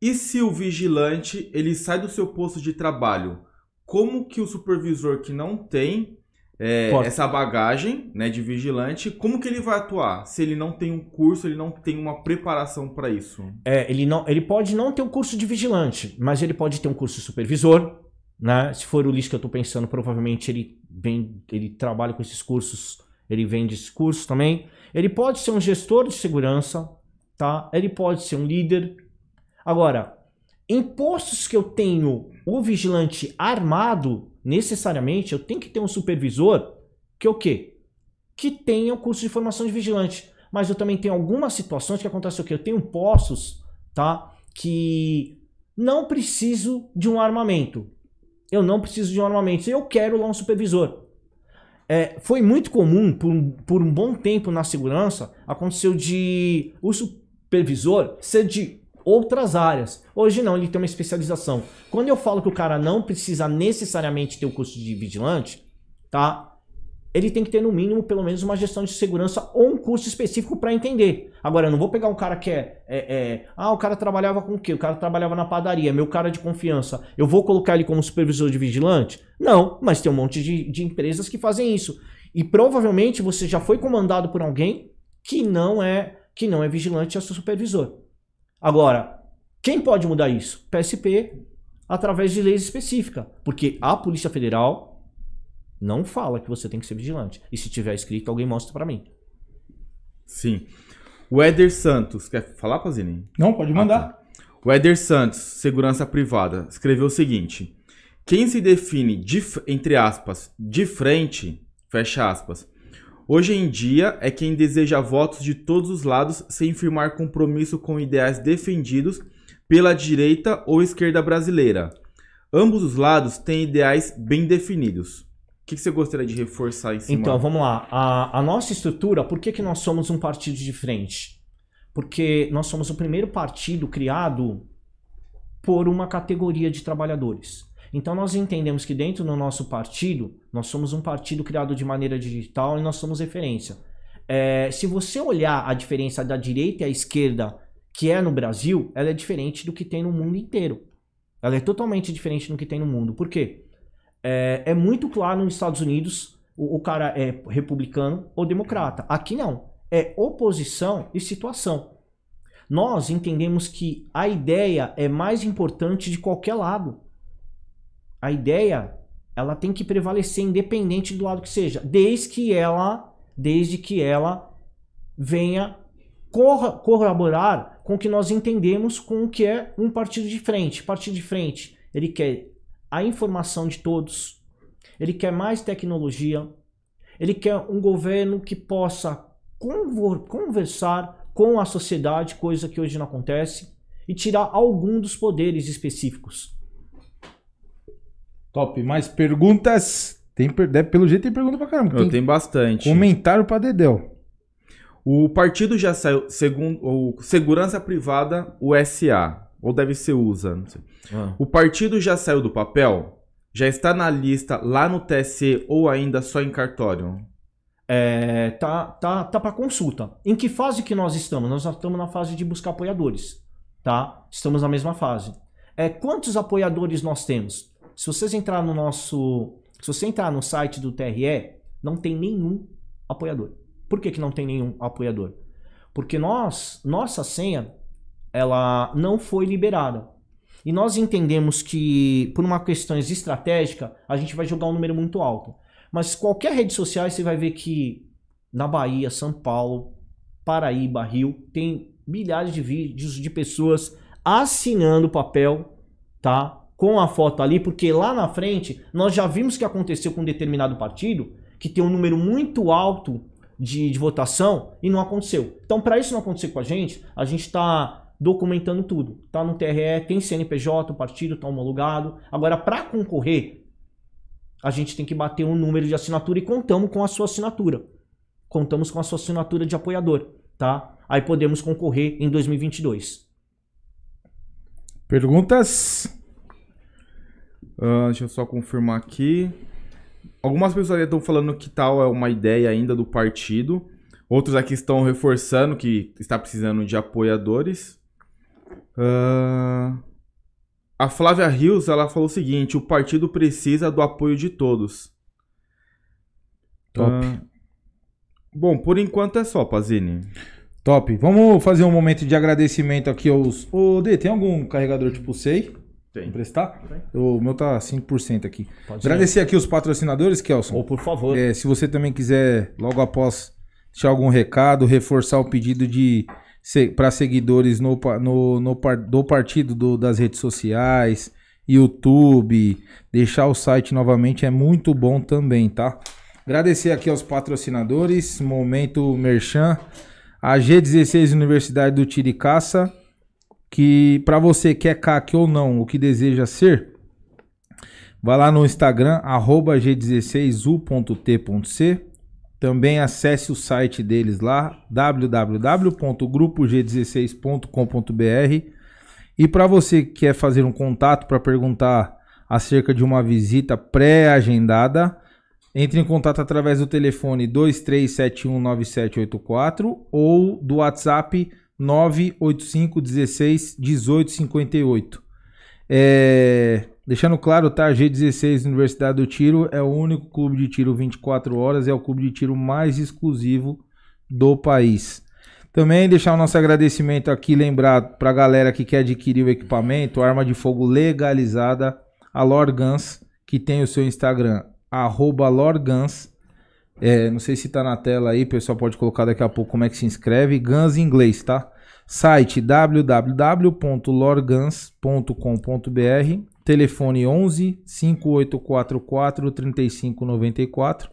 E se o vigilante ele sai do seu posto de trabalho? Como que o supervisor que não tem é, essa bagagem né, de vigilante, como que ele vai atuar? Se ele não tem um curso, ele não tem uma preparação para isso? É, ele, não, ele pode não ter um curso de vigilante, mas ele pode ter um curso de supervisor. Né? Se for o lixo que eu estou pensando, provavelmente ele, vem, ele trabalha com esses cursos, ele vende esses cursos também. Ele pode ser um gestor de segurança, tá? ele pode ser um líder. Agora, em postos que eu tenho o vigilante armado, necessariamente eu tenho que ter um supervisor que o quê? Que tenha o um curso de formação de vigilante. Mas eu também tenho algumas situações que acontece o quê? Eu tenho postos, tá? Que não preciso de um armamento. Eu não preciso de um armamento. Eu quero lá um supervisor. É, foi muito comum, por, por um bom tempo na segurança, aconteceu de o supervisor ser de outras áreas. Hoje não, ele tem uma especialização. Quando eu falo que o cara não precisa necessariamente ter o curso de vigilante, tá? Ele tem que ter no mínimo pelo menos uma gestão de segurança ou um curso específico para entender. Agora, eu não vou pegar um cara que é, é, é, Ah, o cara trabalhava com o quê? O cara trabalhava na padaria, meu cara de confiança. Eu vou colocar ele como supervisor de vigilante? Não, mas tem um monte de, de empresas que fazem isso. E provavelmente você já foi comandado por alguém que não é que não é vigilante, é seu supervisor. Agora, quem pode mudar isso? PSP, através de leis específicas. Porque a Polícia Federal não fala que você tem que ser vigilante. E se tiver escrito, alguém mostra para mim. Sim. O Éder Santos, quer falar, Pazini? Não, pode mandar. Ah, tá. O Éder Santos, segurança privada, escreveu o seguinte: Quem se define, de, entre aspas, de frente, fecha aspas, Hoje em dia é quem deseja votos de todos os lados sem firmar compromisso com ideais defendidos pela direita ou esquerda brasileira. Ambos os lados têm ideais bem definidos. O que, você gostaria de reforçar em cima? Então, vamos lá. A, a nossa estrutura, por que, que nós somos um partido de frente? Porque nós somos o primeiro partido criado por uma categoria de trabalhadores. Então nós entendemos que dentro do nosso partido, nós somos um partido criado de maneira digital e nós somos referência. É, se você olhar a diferença da direita e a esquerda que é no Brasil, ela é diferente do que tem no mundo inteiro. Ela é totalmente diferente do que tem no mundo. Por quê? É, é muito claro nos Estados Unidos o, o cara é republicano ou democrata. Aqui não. É oposição e situação. Nós entendemos que a ideia é mais importante de qualquer lado a ideia ela tem que prevalecer independente do lado que seja, desde que ela, desde que ela venha corroborar com o que nós entendemos com o que é um partido de frente. Partido de frente, ele quer a informação de todos, ele quer mais tecnologia, ele quer um governo que possa conversar com a sociedade, coisa que hoje não acontece, e tirar algum dos poderes específicos. Top. Mais perguntas? Tem, pelo jeito tem pergunta pra caramba. Eu tenho bastante. Comentário pra Dedel. O partido já saiu, segundo o Segurança Privada, o SA, ou deve ser USA, não sei. Ah. O partido já saiu do papel? Já está na lista lá no TSE ou ainda só em cartório? É, tá, tá, tá para consulta. Em que fase que nós estamos? Nós estamos na fase de buscar apoiadores, tá? Estamos na mesma fase. É, quantos apoiadores nós temos? Se vocês entrar no nosso. Se você entrar no site do TRE, não tem nenhum apoiador. Por que, que não tem nenhum apoiador? Porque nós, nossa senha, ela não foi liberada. E nós entendemos que, por uma questão estratégica, a gente vai jogar um número muito alto. Mas qualquer rede social você vai ver que na Bahia, São Paulo, Paraíba, Rio, tem milhares de vídeos de pessoas assinando papel, tá? Com a foto ali, porque lá na frente nós já vimos que aconteceu com um determinado partido que tem um número muito alto de, de votação e não aconteceu. Então, para isso não acontecer com a gente, a gente está documentando tudo. Tá no TRE, tem CNPJ, o partido está homologado. Agora, para concorrer, a gente tem que bater um número de assinatura e contamos com a sua assinatura. Contamos com a sua assinatura de apoiador, tá? Aí podemos concorrer em 2022. Perguntas? Ah, deixa eu só confirmar aqui. Algumas pessoas estão falando que tal é uma ideia ainda do partido. Outros aqui estão reforçando que está precisando de apoiadores. Ah, a Flávia Rios ela falou o seguinte: o partido precisa do apoio de todos. Top. Ah, bom, por enquanto é só, Pazini. Top. Vamos fazer um momento de agradecimento aqui aos. Ô, D, tem algum carregador tipo SEI? Tem. Emprestar? O meu tá 5% aqui. Pode Agradecer aqui os patrocinadores, Kelson. Ou por favor. É, se você também quiser, logo após, deixar algum recado, reforçar o pedido de para seguidores no, no, no do partido do- das redes sociais, YouTube, deixar o site novamente é muito bom também, tá? Agradecer aqui aos patrocinadores, Momento Merchan, a G16 Universidade do Tiricaça, que para você que é CAC ou não, o que deseja ser, Vai lá no Instagram, arroba g16u.t.c. Também acesse o site deles lá, www.grupog16.com.br. E para você que quer fazer um contato para perguntar acerca de uma visita pré-agendada, entre em contato através do telefone 23719784 ou do WhatsApp 985 16 18 58. É, deixando claro, tá? G16 Universidade do Tiro é o único clube de tiro 24 horas, é o clube de tiro mais exclusivo do país. Também deixar o nosso agradecimento aqui, lembrar pra galera que quer adquirir o equipamento, arma de fogo legalizada, a Lorgans, que tem o seu Instagram, arroba Lorgans. É, não sei se tá na tela aí, o pessoal pode colocar daqui a pouco como é que se inscreve. Guns em inglês, tá? Site www.lorgans.com.br, telefone 11 5844 3594.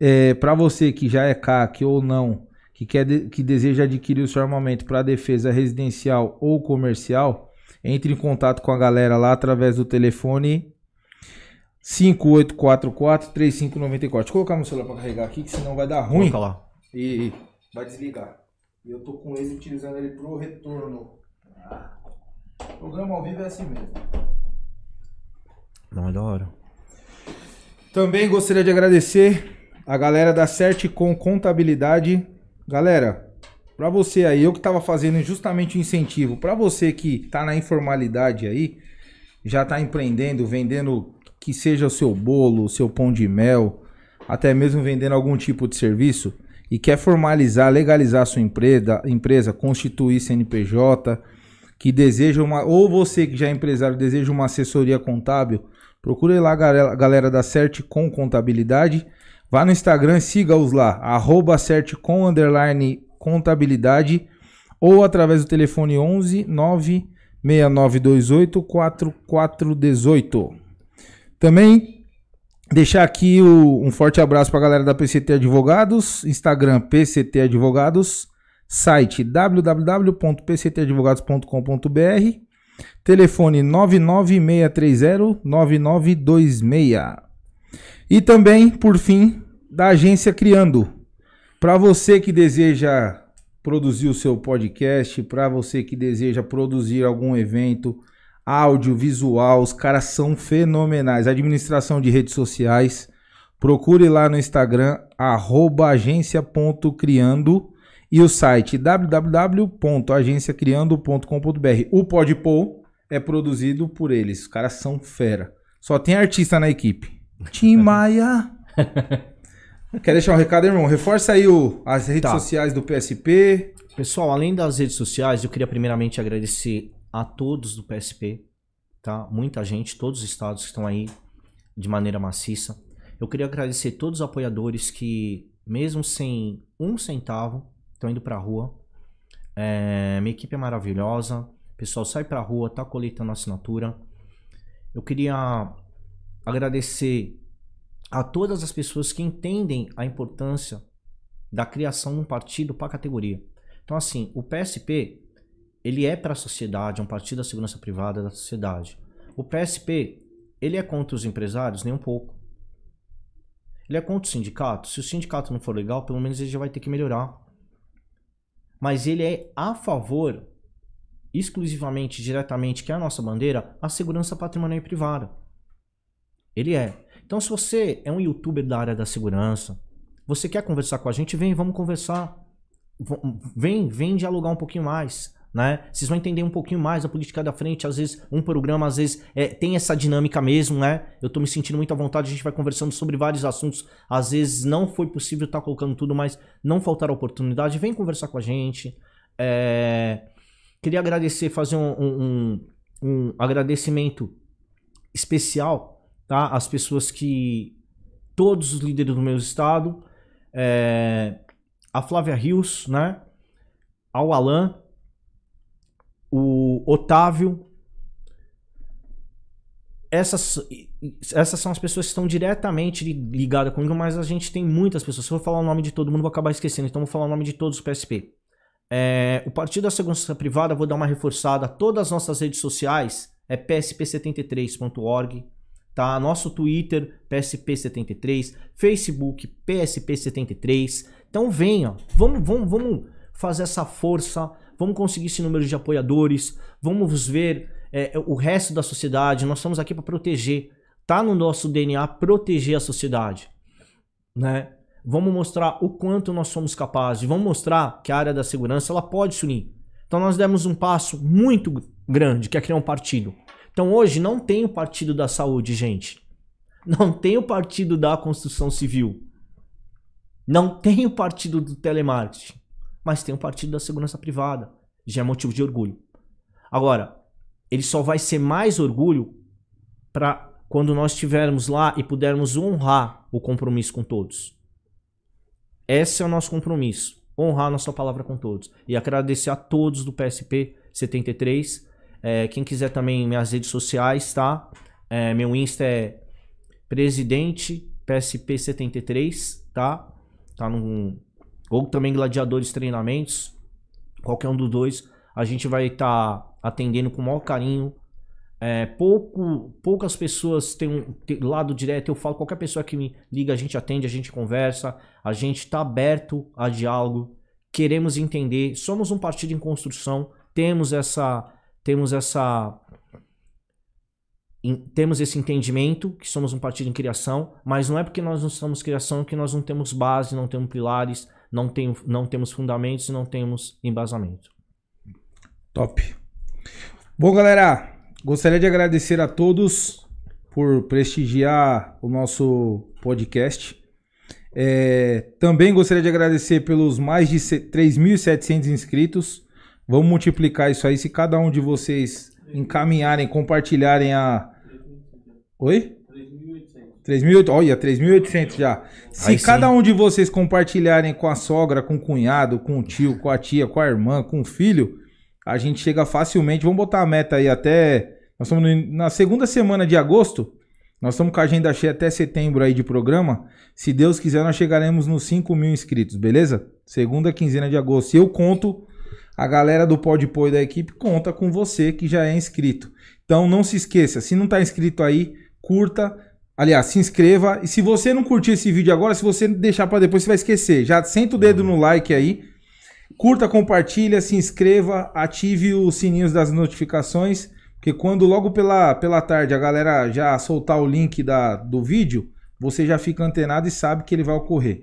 É, para você que já é CAC ou não, que, quer de- que deseja adquirir o seu armamento para defesa residencial ou comercial, entre em contato com a galera lá através do telefone 5844 3594. Deixa eu colocar meu celular para carregar aqui, que senão vai dar ruim. Coloca lá. E vai desligar. E eu tô com ele utilizando ele pro retorno. Ah, programa ao vivo é assim mesmo. Não é da hora. Também gostaria de agradecer a galera da Certicom Contabilidade. Galera, pra você aí, eu que tava fazendo justamente o incentivo, pra você que tá na informalidade aí, já tá empreendendo, vendendo que seja o seu bolo, o seu pão de mel, até mesmo vendendo algum tipo de serviço e quer formalizar, legalizar sua empresa, empresa, constituir CNPJ, que deseja uma, ou você que já é empresário deseja uma assessoria contábil, procure lá a galera, da Certicom Contabilidade, vá no Instagram, siga-os lá, underline contabilidade, ou através do telefone 11 9 6928 4418. Também deixar aqui o- um forte abraço para a galera da PCT Advogados, Instagram PCT Advogados, site www.pctadvogados.com.br, telefone 99630 9926. E também, por fim, da agência Criando. Para você que deseja produzir o seu podcast, para você que deseja produzir algum evento, áudio, visual, os caras são fenomenais. Administração de redes sociais, procure lá no Instagram, agência.criando e o site www.agenciacriando.com.br. O Podpou é produzido por eles, os caras são fera. Só tem artista na equipe. (laughs) Tim Maia. (laughs) Quer deixar um recado, irmão? Reforça aí o- as redes Tá. sociais do PSP. Pessoal, além das redes sociais, eu queria primeiramente agradecer a todos do PSP, tá? Muita gente, todos os estados que estão aí de maneira maciça. Eu queria agradecer todos os apoiadores que, mesmo sem um centavo, estão indo pra rua. É, minha equipe é maravilhosa. O pessoal sai pra rua, tá coletando assinatura. Eu queria agradecer a todas as pessoas que entendem a importância da criação de um partido para a categoria. Então, assim, o PSP, ele é para a sociedade, é um partido da segurança privada da sociedade. O PSP, ele é contra os empresários? Nem um pouco. Ele é contra o sindicato? Se o sindicato não for legal, pelo menos ele já vai ter que melhorar. Mas ele é a favor, exclusivamente, diretamente, que é a nossa bandeira, a segurança patrimonial e privada. Ele é. Então, se você é um youtuber da área da segurança, você quer conversar com a gente, vem, vamos conversar. Vem, vem dialogar um pouquinho mais né? Vocês vão entender um pouquinho mais a política da frente. Às vezes, um programa, às vezes, é, tem essa dinâmica mesmo, né? Eu tô me sentindo muito à vontade, a gente vai conversando sobre vários assuntos. Às vezes não foi possível estar tá colocando tudo, mas não faltar oportunidade. Vem conversar com a gente. É... Queria agradecer, fazer um, um, um agradecimento especial tá? às pessoas que. Todos os líderes do meu estado. É... A Flávia Rios, né? Ao Alan, o Otávio. Essas, essas são as pessoas que estão diretamente ligadas comigo, mas a gente tem muitas pessoas. Se eu falar o nome de todo mundo, vou acabar esquecendo. Então, vou falar o nome de todos os PSP. É, o Partido da Segurança Privada, vou dar uma reforçada. Todas as nossas redes sociais é psp73.org. Tá? Nosso Twitter, PSP73. Facebook, PSP73. Então, venha. Vamos, vamos, vamos fazer essa força vamos conseguir esse número de apoiadores, vamos ver é, o resto da sociedade. Nós estamos aqui para proteger. Tá no nosso DNA proteger a sociedade, né? Vamos mostrar o quanto nós somos capazes. Vamos mostrar que a área da segurança ela pode se unir. Então nós demos um passo muito grande, que é criar um partido. Então hoje não tem o partido da saúde, gente. Não tem o partido da construção civil. Não tem o partido do telemarketing mas tem um partido da segurança privada. Já é motivo de orgulho. Agora, ele só vai ser mais orgulho para quando nós estivermos lá e pudermos honrar o compromisso com todos. Esse é o nosso compromisso. Honrar a nossa palavra com todos. E agradecer a todos do PSP 73. É, quem quiser também minhas redes sociais, tá? É, meu Insta é presidente PSP 73, tá? Tá no, ou também gladiadores treinamentos, qualquer um dos dois, a gente vai estar tá atendendo com o maior carinho. É, pouco, poucas pessoas têm um tem, lado direto, eu falo, qualquer pessoa que me liga, a gente atende, a gente conversa, a gente está aberto a diálogo, queremos entender, somos um partido em construção, temos essa, temos essa temos esse entendimento que somos um partido em criação, mas não é porque nós não somos criação que nós não temos base, não temos pilares, não, tem, não temos fundamentos e não temos embasamento. Top. Bom, galera, gostaria de agradecer a todos por prestigiar o nosso podcast. É, também gostaria de agradecer pelos mais de 3.700 inscritos. Vamos multiplicar isso aí. Se cada um de vocês encaminharem, compartilharem a. Oi? 3.800, olha, 3.800 já. Se Aí cada sim. um de vocês compartilharem com a sogra, com o cunhado, com o tio, com a tia, com a irmã, com o filho, a gente chega facilmente. Vamos botar a meta aí até. Nós estamos na segunda semana de agosto. Nós estamos com a agenda cheia até setembro aí de programa. Se Deus quiser, nós chegaremos nos 5 mil inscritos, beleza? Segunda quinzena de agosto. Eu conto, a galera do Podpoi da equipe conta com você que já é inscrito. Então não se esqueça, se não está inscrito aí, curta, Aliás, se inscreva. E se você não curtir esse vídeo agora, se você deixar para depois, você vai esquecer. Já senta o dedo no like aí. Curta, compartilha, se inscreva, ative os sininhos das notificações. Porque quando logo pela, pela tarde a galera já soltar o link da, do vídeo, você já fica antenado e sabe que ele vai ocorrer.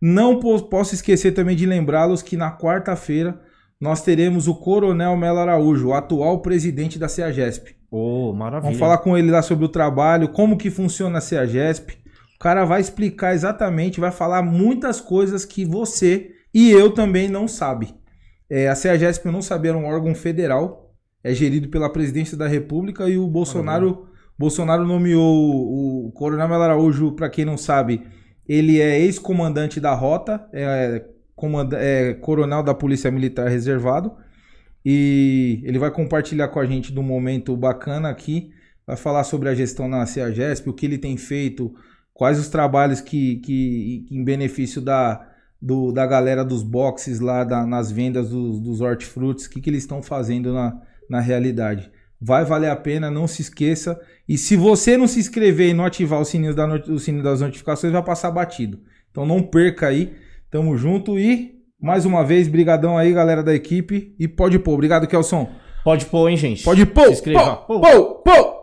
Não posso esquecer também de lembrá-los que na quarta-feira nós teremos o Coronel Melo Araújo, o atual presidente da CEAGESP. Oh, maravilha. Vamos falar com ele lá sobre o trabalho, como que funciona a CEAGESP. O cara vai explicar exatamente, vai falar muitas coisas que você e eu também não sabe. É, a CEAGESP, eu não sabia, era um órgão federal, é gerido pela presidência da República e o Bolsonaro, Bolsonaro nomeou o, Coronel Araújo, para quem não sabe, ele é ex-comandante da Rota, é, comanda, é coronel da Polícia Militar Reservado e ele vai compartilhar com a gente de um momento bacana aqui. Vai falar sobre a gestão na CEAGESP, o que ele tem feito, quais os trabalhos que, que, em benefício da, do, da galera dos boxes lá da- nas vendas dos, dos hortifrutis, o que, que eles estão fazendo na, na realidade. Vai valer a pena, não se esqueça. E se você não se inscrever e não ativar o sininho, da o sininho das notificações, vai passar batido. Então não perca aí. Tamo junto e mais uma vez, brigadão aí, galera da equipe. E pode pôr. Obrigado, Kelson. Pode pôr, hein, gente? Pode pôr. Se inscreva. Pô, pô, pô.